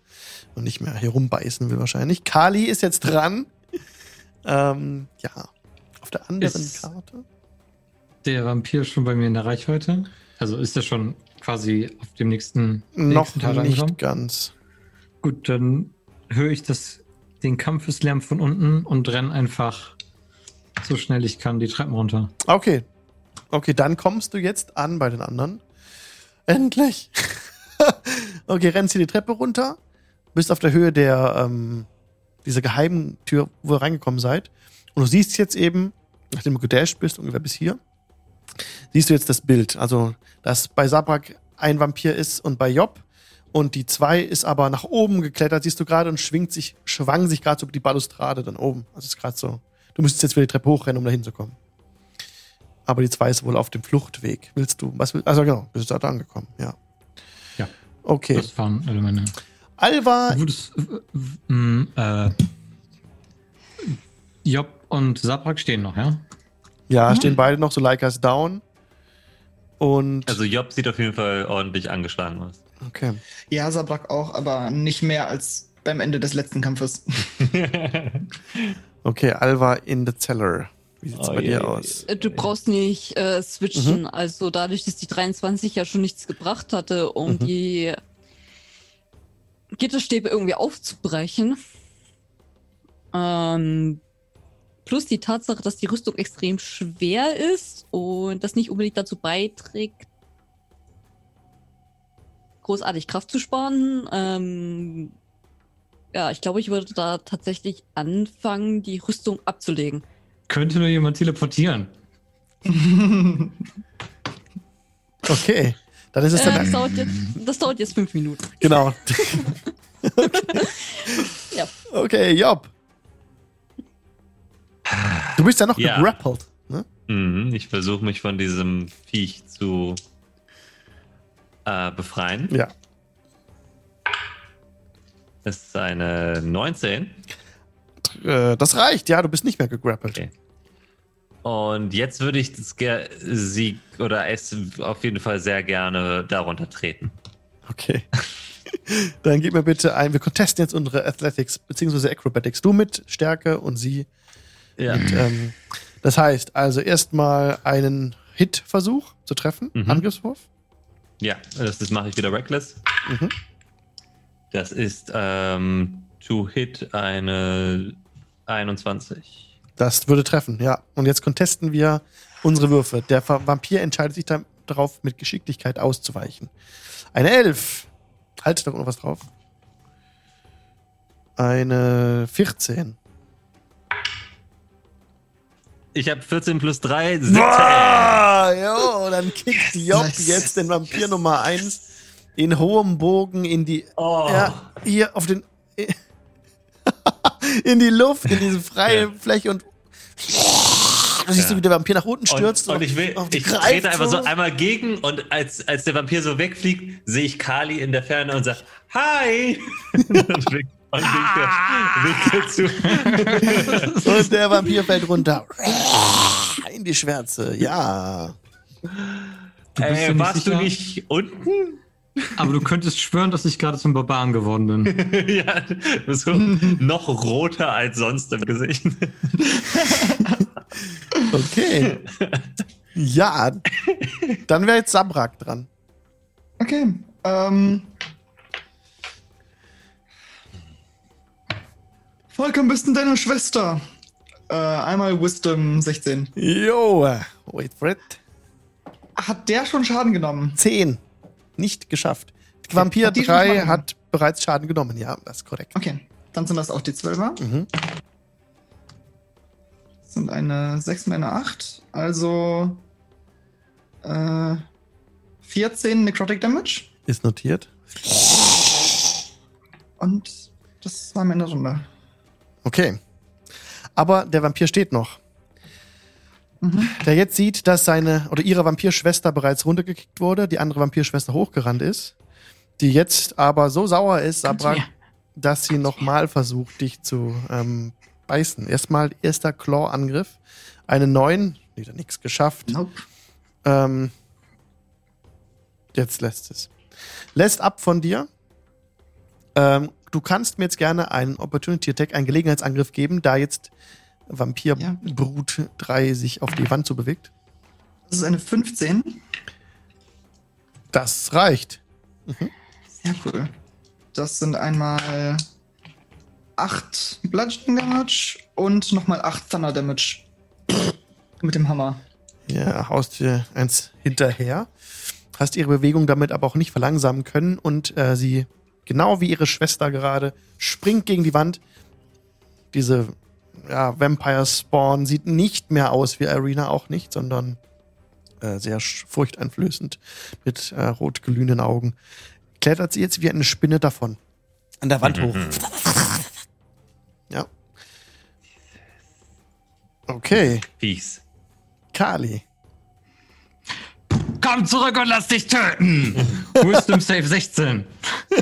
und nicht mehr herumbeißen will wahrscheinlich. Kali ist jetzt dran. Ähm, ja, auf der anderen Ist- Karte. Der Vampir schon bei mir in der Reichweite? Also ist er schon quasi auf dem nächsten, Noch nächsten Teil nicht angekommen? ganz. Gut, dann höre ich das den Kampfeslärm von unten und renn einfach so schnell ich kann die Treppen runter. Okay. Okay, dann kommst du jetzt an bei den anderen. Endlich. okay, rennst hier die Treppe runter, bist auf der Höhe der, ähm, dieser geheimen Tür, wo ihr reingekommen seid. Und du siehst jetzt eben, nachdem du gedasht bist, ungefähr bis hier, siehst du jetzt das Bild. Also, dass bei Sabrak ein Vampir ist und bei Job. Und die zwei ist aber nach oben geklettert, siehst du gerade, und schwingt sich, schwang sich gerade so über die Balustrade dann oben. Also ist gerade so. Du müsstest jetzt wieder die Treppe hochrennen, um da hinzukommen. Aber die zwei ist wohl auf dem Fluchtweg. Willst du, was willst Also genau, bist du da angekommen, ja. Ja. Okay. Das waren alle meine. Alva, Gut, das, äh, Job und Sabrak stehen noch, ja? ja, stehen beide noch so Leica ist down. Und Also Job sieht auf jeden Fall ordentlich angeschlagen aus. okay. Ja, Sabrak auch, aber nicht mehr als beim Ende des letzten Kampfes. Okay, Alva in the cellar. Wie sieht's Oh, bei je, dir aus? Äh, Du brauchst nicht äh, switchen. Also dadurch, dass die 23 ja schon nichts gebracht hatte, um Mhm. die Gitterstäbe irgendwie aufzubrechen. Ähm, plus die Tatsache, dass die Rüstung extrem schwer ist und das nicht unbedingt dazu beiträgt, großartig Kraft zu sparen. Ähm, ja, ich glaube, ich würde da tatsächlich anfangen, die Rüstung abzulegen. Könnte nur jemand teleportieren. Okay. Dann ist es Äh, dann. das, dauert jetzt, das dauert jetzt fünf Minuten. Genau. Ja. Okay, Job. Du bist ja noch Ja. gegrappelt. Ne? Mhm, ich versuche mich von diesem Viech zu äh, befreien. Ja. Das ist eine 19. Äh, das reicht, ja, du bist nicht mehr gegrappelt. Okay. Und jetzt würde ich das sie oder es auf jeden Fall sehr gerne darunter treten. Okay. Dann gib mir bitte ein. Wir contesten jetzt unsere Athletics bzw. Acrobatics. Du mit Stärke und sie Ja. mit. Ähm, das heißt, also erstmal einen Hit-Versuch zu treffen. Mhm. Angriffswurf. Ja, das, das mache ich wieder reckless. Mhm. Das ist ähm, to hit eine 21. Das würde treffen, ja. Und jetzt contesten wir unsere Würfe. Der Va- Vampir entscheidet sich dann darauf, mit Geschicklichkeit auszuweichen. Eine Elf. Halt da noch was drauf. Eine 14. Ich habe 14 plus 3, 17. Boah, jo, dann kickt Job Nice. jetzt den Vampir Nummer 1 in hohem Bogen in die, Oh. ja, hier auf den, in die Luft, in diese freie Ja. Fläche und du siehst, Ja. wie der Vampir nach unten stürzt. Und, und ich will, und ich trete einfach so einmal gegen und als, als der Vampir so wegfliegt, sehe ich Kali in der Ferne und sage, Hi! und winke, und winke, winke zu. Und der Vampir fällt runter. In die Schwärze, ja. Du bist Äh, warst sicher, du nicht unten? Aber du könntest schwören, dass ich gerade zum Barbaren geworden bin. ja, so noch roter als sonst im Gesicht. Okay. Ja, dann wäre jetzt Sabrak dran. Okay. Ähm. Volker, bist denn deine Schwester? Äh, einmal Wisdom 16. Jo, wait for it. Hat der schon Schaden genommen? 10. Nicht geschafft. Vampir Hat die schon 3 Schaden? hat bereits Schaden genommen, ja, das ist korrekt. Okay. Dann sind das auch die 12er. Mhm. Das sind eine 6 und eine 8. Also. Äh, 14 Necrotic Damage. Ist notiert. Und das war meine Runde. Okay. Aber der Vampir steht noch. Mhm. Der jetzt sieht, dass seine oder ihre Vampirschwester bereits runtergekickt wurde, die andere Vampirschwester hochgerannt ist, die jetzt aber so sauer ist, her. dass sie nochmal versucht, dich zu ähm, beißen. Erstmal erster Claw-Angriff. Eine 9, wieder nichts geschafft. Nope. Ähm, jetzt lässt es. Lässt ab von dir. Ähm, du kannst mir jetzt gerne einen Opportunity Attack, einen Gelegenheitsangriff geben, da jetzt Vampir Ja. Brut 3 sich auf die Wand zu bewegt. Das ist eine 15. Das reicht. Sehr cool. Das sind einmal 8 Bludgeoning Damage und nochmal 8 Thunder Damage. Mit dem Hammer. Ja, haust dir eins hinterher. Hast ihre Bewegung damit aber auch nicht verlangsamen können und äh, sie, genau wie ihre Schwester gerade, springt gegen die Wand. Diese ja, Vampire Spawn sieht nicht mehr aus wie Arena, auch nicht, sondern äh, sehr furchteinflößend mit äh, rot glühenden Augen. Klettert sie jetzt wie eine Spinne davon. An der Wand hoch. Ja. Okay, Fies. Kali. Komm zurück und lass dich töten! Wisdom Save 16.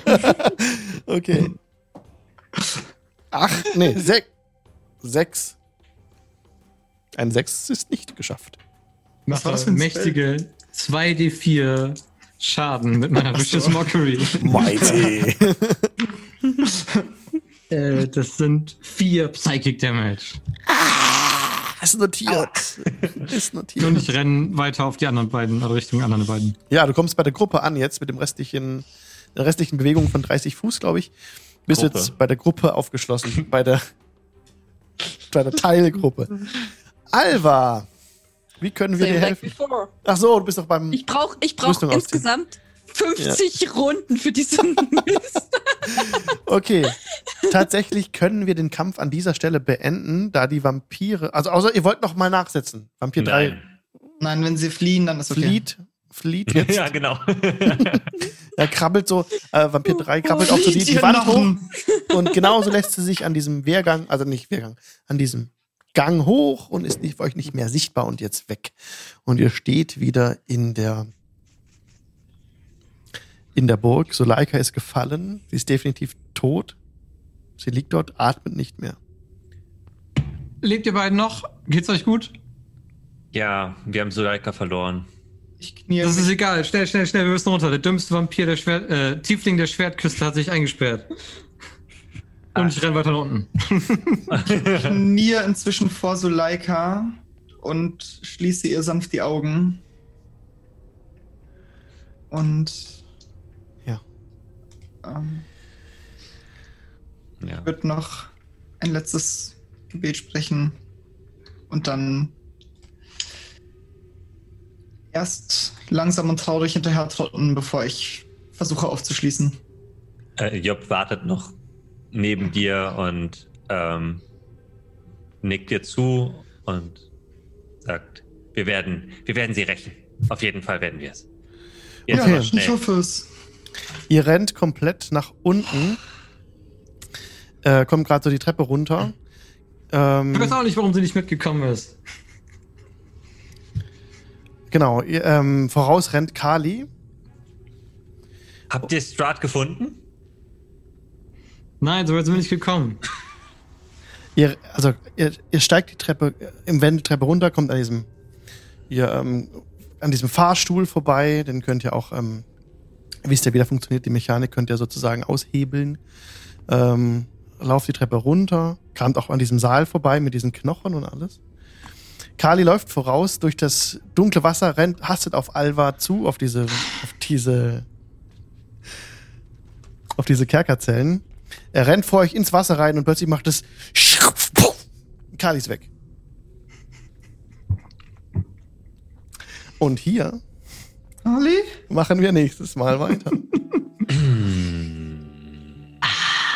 Okay. Ach, nee, sech, sechs. Ein Sechs ist nicht geschafft. Was war das für ein mächtige 2d4 Schaden mit meiner Vicious Mockery. Mighty. Äh, das sind vier Psychic Damage. Ist notiert. Ist Und notiert. ich renne weiter auf die anderen beiden, oder Richtung anderen beiden. Ja, du kommst bei der Gruppe an jetzt mit dem restlichen, der restlichen Bewegung von 30 Fuß, glaube ich. Bist Gruppe. jetzt bei der Gruppe aufgeschlossen. bei der, bei der Teilgruppe. Alva, wie können wir Same dir like helfen? before. Ach so, du bist doch beim. Ich brauche ich brauch insgesamt 50 Runden für diesen Mist. Okay. Tatsächlich können wir den Kampf an dieser Stelle beenden, da die Vampire. Also, außer ihr wollt noch mal nachsetzen. Vampir 3 Nein. Nein, wenn sie fliehen, dann ist okay. flieht. Flieht jetzt. Ja, genau. Er krabbelt so, äh, Vampir 3 krabbelt auch so die, die Wand hoch. Knochen. Und genauso lässt sie sich an diesem Wehrgang, also nicht Wehrgang, an diesem Gang hoch und ist nicht, für euch nicht mehr sichtbar und jetzt weg. Und ihr steht wieder in der in der Burg. Soleika ist gefallen. Sie ist definitiv tot. Sie liegt dort, atmet nicht mehr. Lebt ihr beiden noch? Geht's euch gut? Ja, wir haben Suleika verloren. Ich knie Das ist egal. Schnell, schnell, schnell. Wir müssen runter. Der dümmste Vampir der Schwert, äh, Tiefling der Schwertküste hat sich eingesperrt. Und ich renn weiter nach unten. knie inzwischen vor Suleika und schließe ihr sanft die Augen. Und. Ähm, Ja. wird noch ein letztes Gebet sprechen und dann erst langsam und traurig hinterher trotten, bevor ich versuche aufzuschließen. Äh, Job wartet noch neben dir und ähm, nickt dir zu und sagt, wir werden, wir werden sie rächen. Auf jeden Fall werden wir es. Jetzt aber ich schnell. hoffe es. Ihr rennt komplett nach unten. Äh, kommt gerade so die Treppe runter. Ähm, Ich weiß auch nicht, warum sie nicht mitgekommen ist. genau, ihr, ähm, voraus rennt Kali. Habt ihr Strat gefunden? Nein, so weit sind wir nicht gekommen. Ihr, also, ihr, ihr steigt die Treppe, äh, im Wendeltreppe runter, kommt an diesem, ihr, ähm, an diesem Fahrstuhl vorbei. Den könnt ihr auch, ähm, wisst ihr, wie der funktioniert, die Mechanik könnt ihr sozusagen aushebeln. Ähm, lauft die Treppe runter, kamt auch an diesem Saal vorbei mit diesen Knochen und alles. Kali läuft voraus durch das dunkle Wasser, rennt, hastet auf Alva zu, auf diese, auf diese, auf diese Kerkerzellen. Er rennt vor euch ins Wasser rein und plötzlich macht es Kali ist weg. Und hier Ali? machen wir nächstes Mal weiter.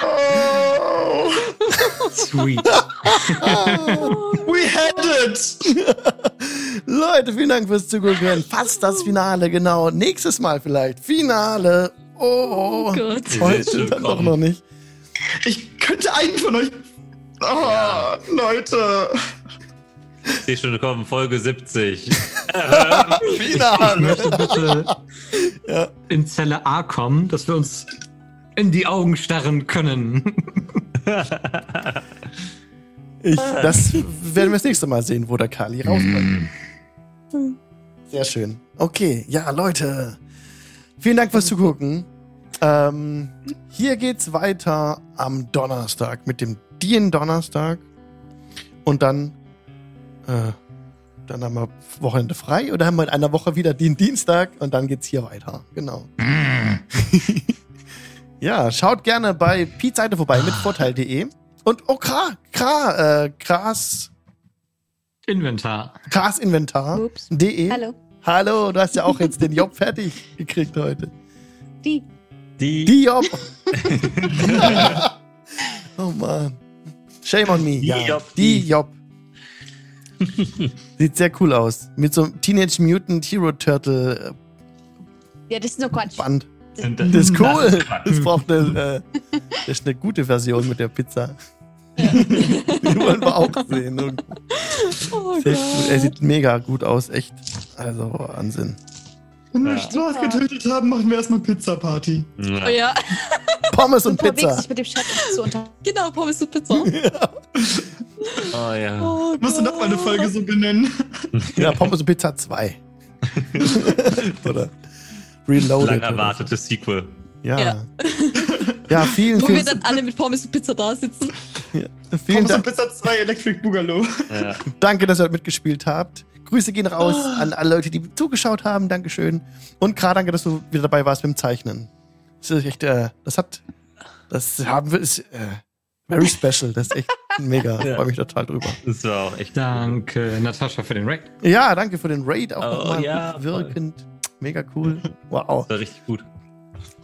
Oh, Sweet. we had it! Leute, vielen Dank fürs Zugucken. Fast das Finale, genau. Nächstes Mal vielleicht. Finale. Oh, Oh Gott. Heute dann doch noch nicht. Ich könnte einen von euch. Oh, Leute. Ich sehe schon kommen, Folge 70. Ich Finale. möchte bitte Ja. in Zelle A kommen, dass wir uns in die Augen starren können. Ich, das werden wir das nächste Mal sehen, wo der Kali rauskommt. Sehr schön. Okay, ja, Leute. Vielen Dank fürs Zugucken. Ähm, hier geht's weiter am Donnerstag mit dem Dien Donnerstag. Und dann, äh, dann haben wir Wochenende frei oder haben wir in einer Woche wieder den Dienstag und dann geht's hier weiter. Genau. ja, schaut gerne bei Piet's Seite vorbei mit Vorteil.de. Und oh, Kra, Kra, äh, Gras, Inventar. Grasinventar. Ups. De. Hallo. Hallo, du hast ja auch jetzt den Job fertig gekriegt heute. Die. Die, Die Job. oh Mann. Shame on me. Die ja, Job, die die. Job. Sieht sehr cool aus. Mit so einem Teenage Mutant Hero Turtle Ja, das ist nur Quatsch. Band. Und Das ist cool. Das Das, ist braucht eine, äh, das ist eine gute Version mit der Pizza. Die wollen wir auch sehen. Und Oh sehr gut. Er sieht mega gut aus, echt. Also Wahnsinn. Wenn wir Ja. Straß getötet haben, machen wir erstmal Pizza-Party. Oh Ja. ja, Pommes und Super Pizza. sich mit dem Chat zu unter. genau, Pommes und Pizza. Oh ja. Oh Musst du noch mal eine. Folge so benennen? Ja, Pommes und Pizza 2. oder Reloaded. Lang erwartetes Sequel. Ja. Ja. Ja, vielen, Wo wir dann alle mit Pommes und Pizza da sitzen. vielen Pommes und Dank. Pizza 2 Electric Boogaloo. Ja. Danke, dass ihr heute mitgespielt habt. Grüße gehen raus an alle Leute, die zugeschaut haben. Dankeschön. Und gerade danke, dass du wieder dabei warst mit dem Zeichnen. Das ist echt, äh, das hat, das haben wir, ist, äh, very special. Das ist echt mega. Ja. Freue mich total drüber. Das war auch echt. Danke, Natascha, für den Raid. Ja, danke für den Raid auch Oh, nochmal. ja, wirkend. Mega cool. Wow. Das war richtig gut.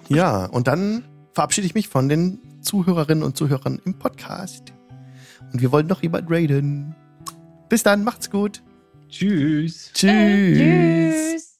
Ja, und dann verabschiede ich mich von den Zuhörerinnen und Zuhörern im Podcast. Und wir wollen noch jemand raiden. Bis dann, macht's gut. Tschüss. Tschüss. Tschüss.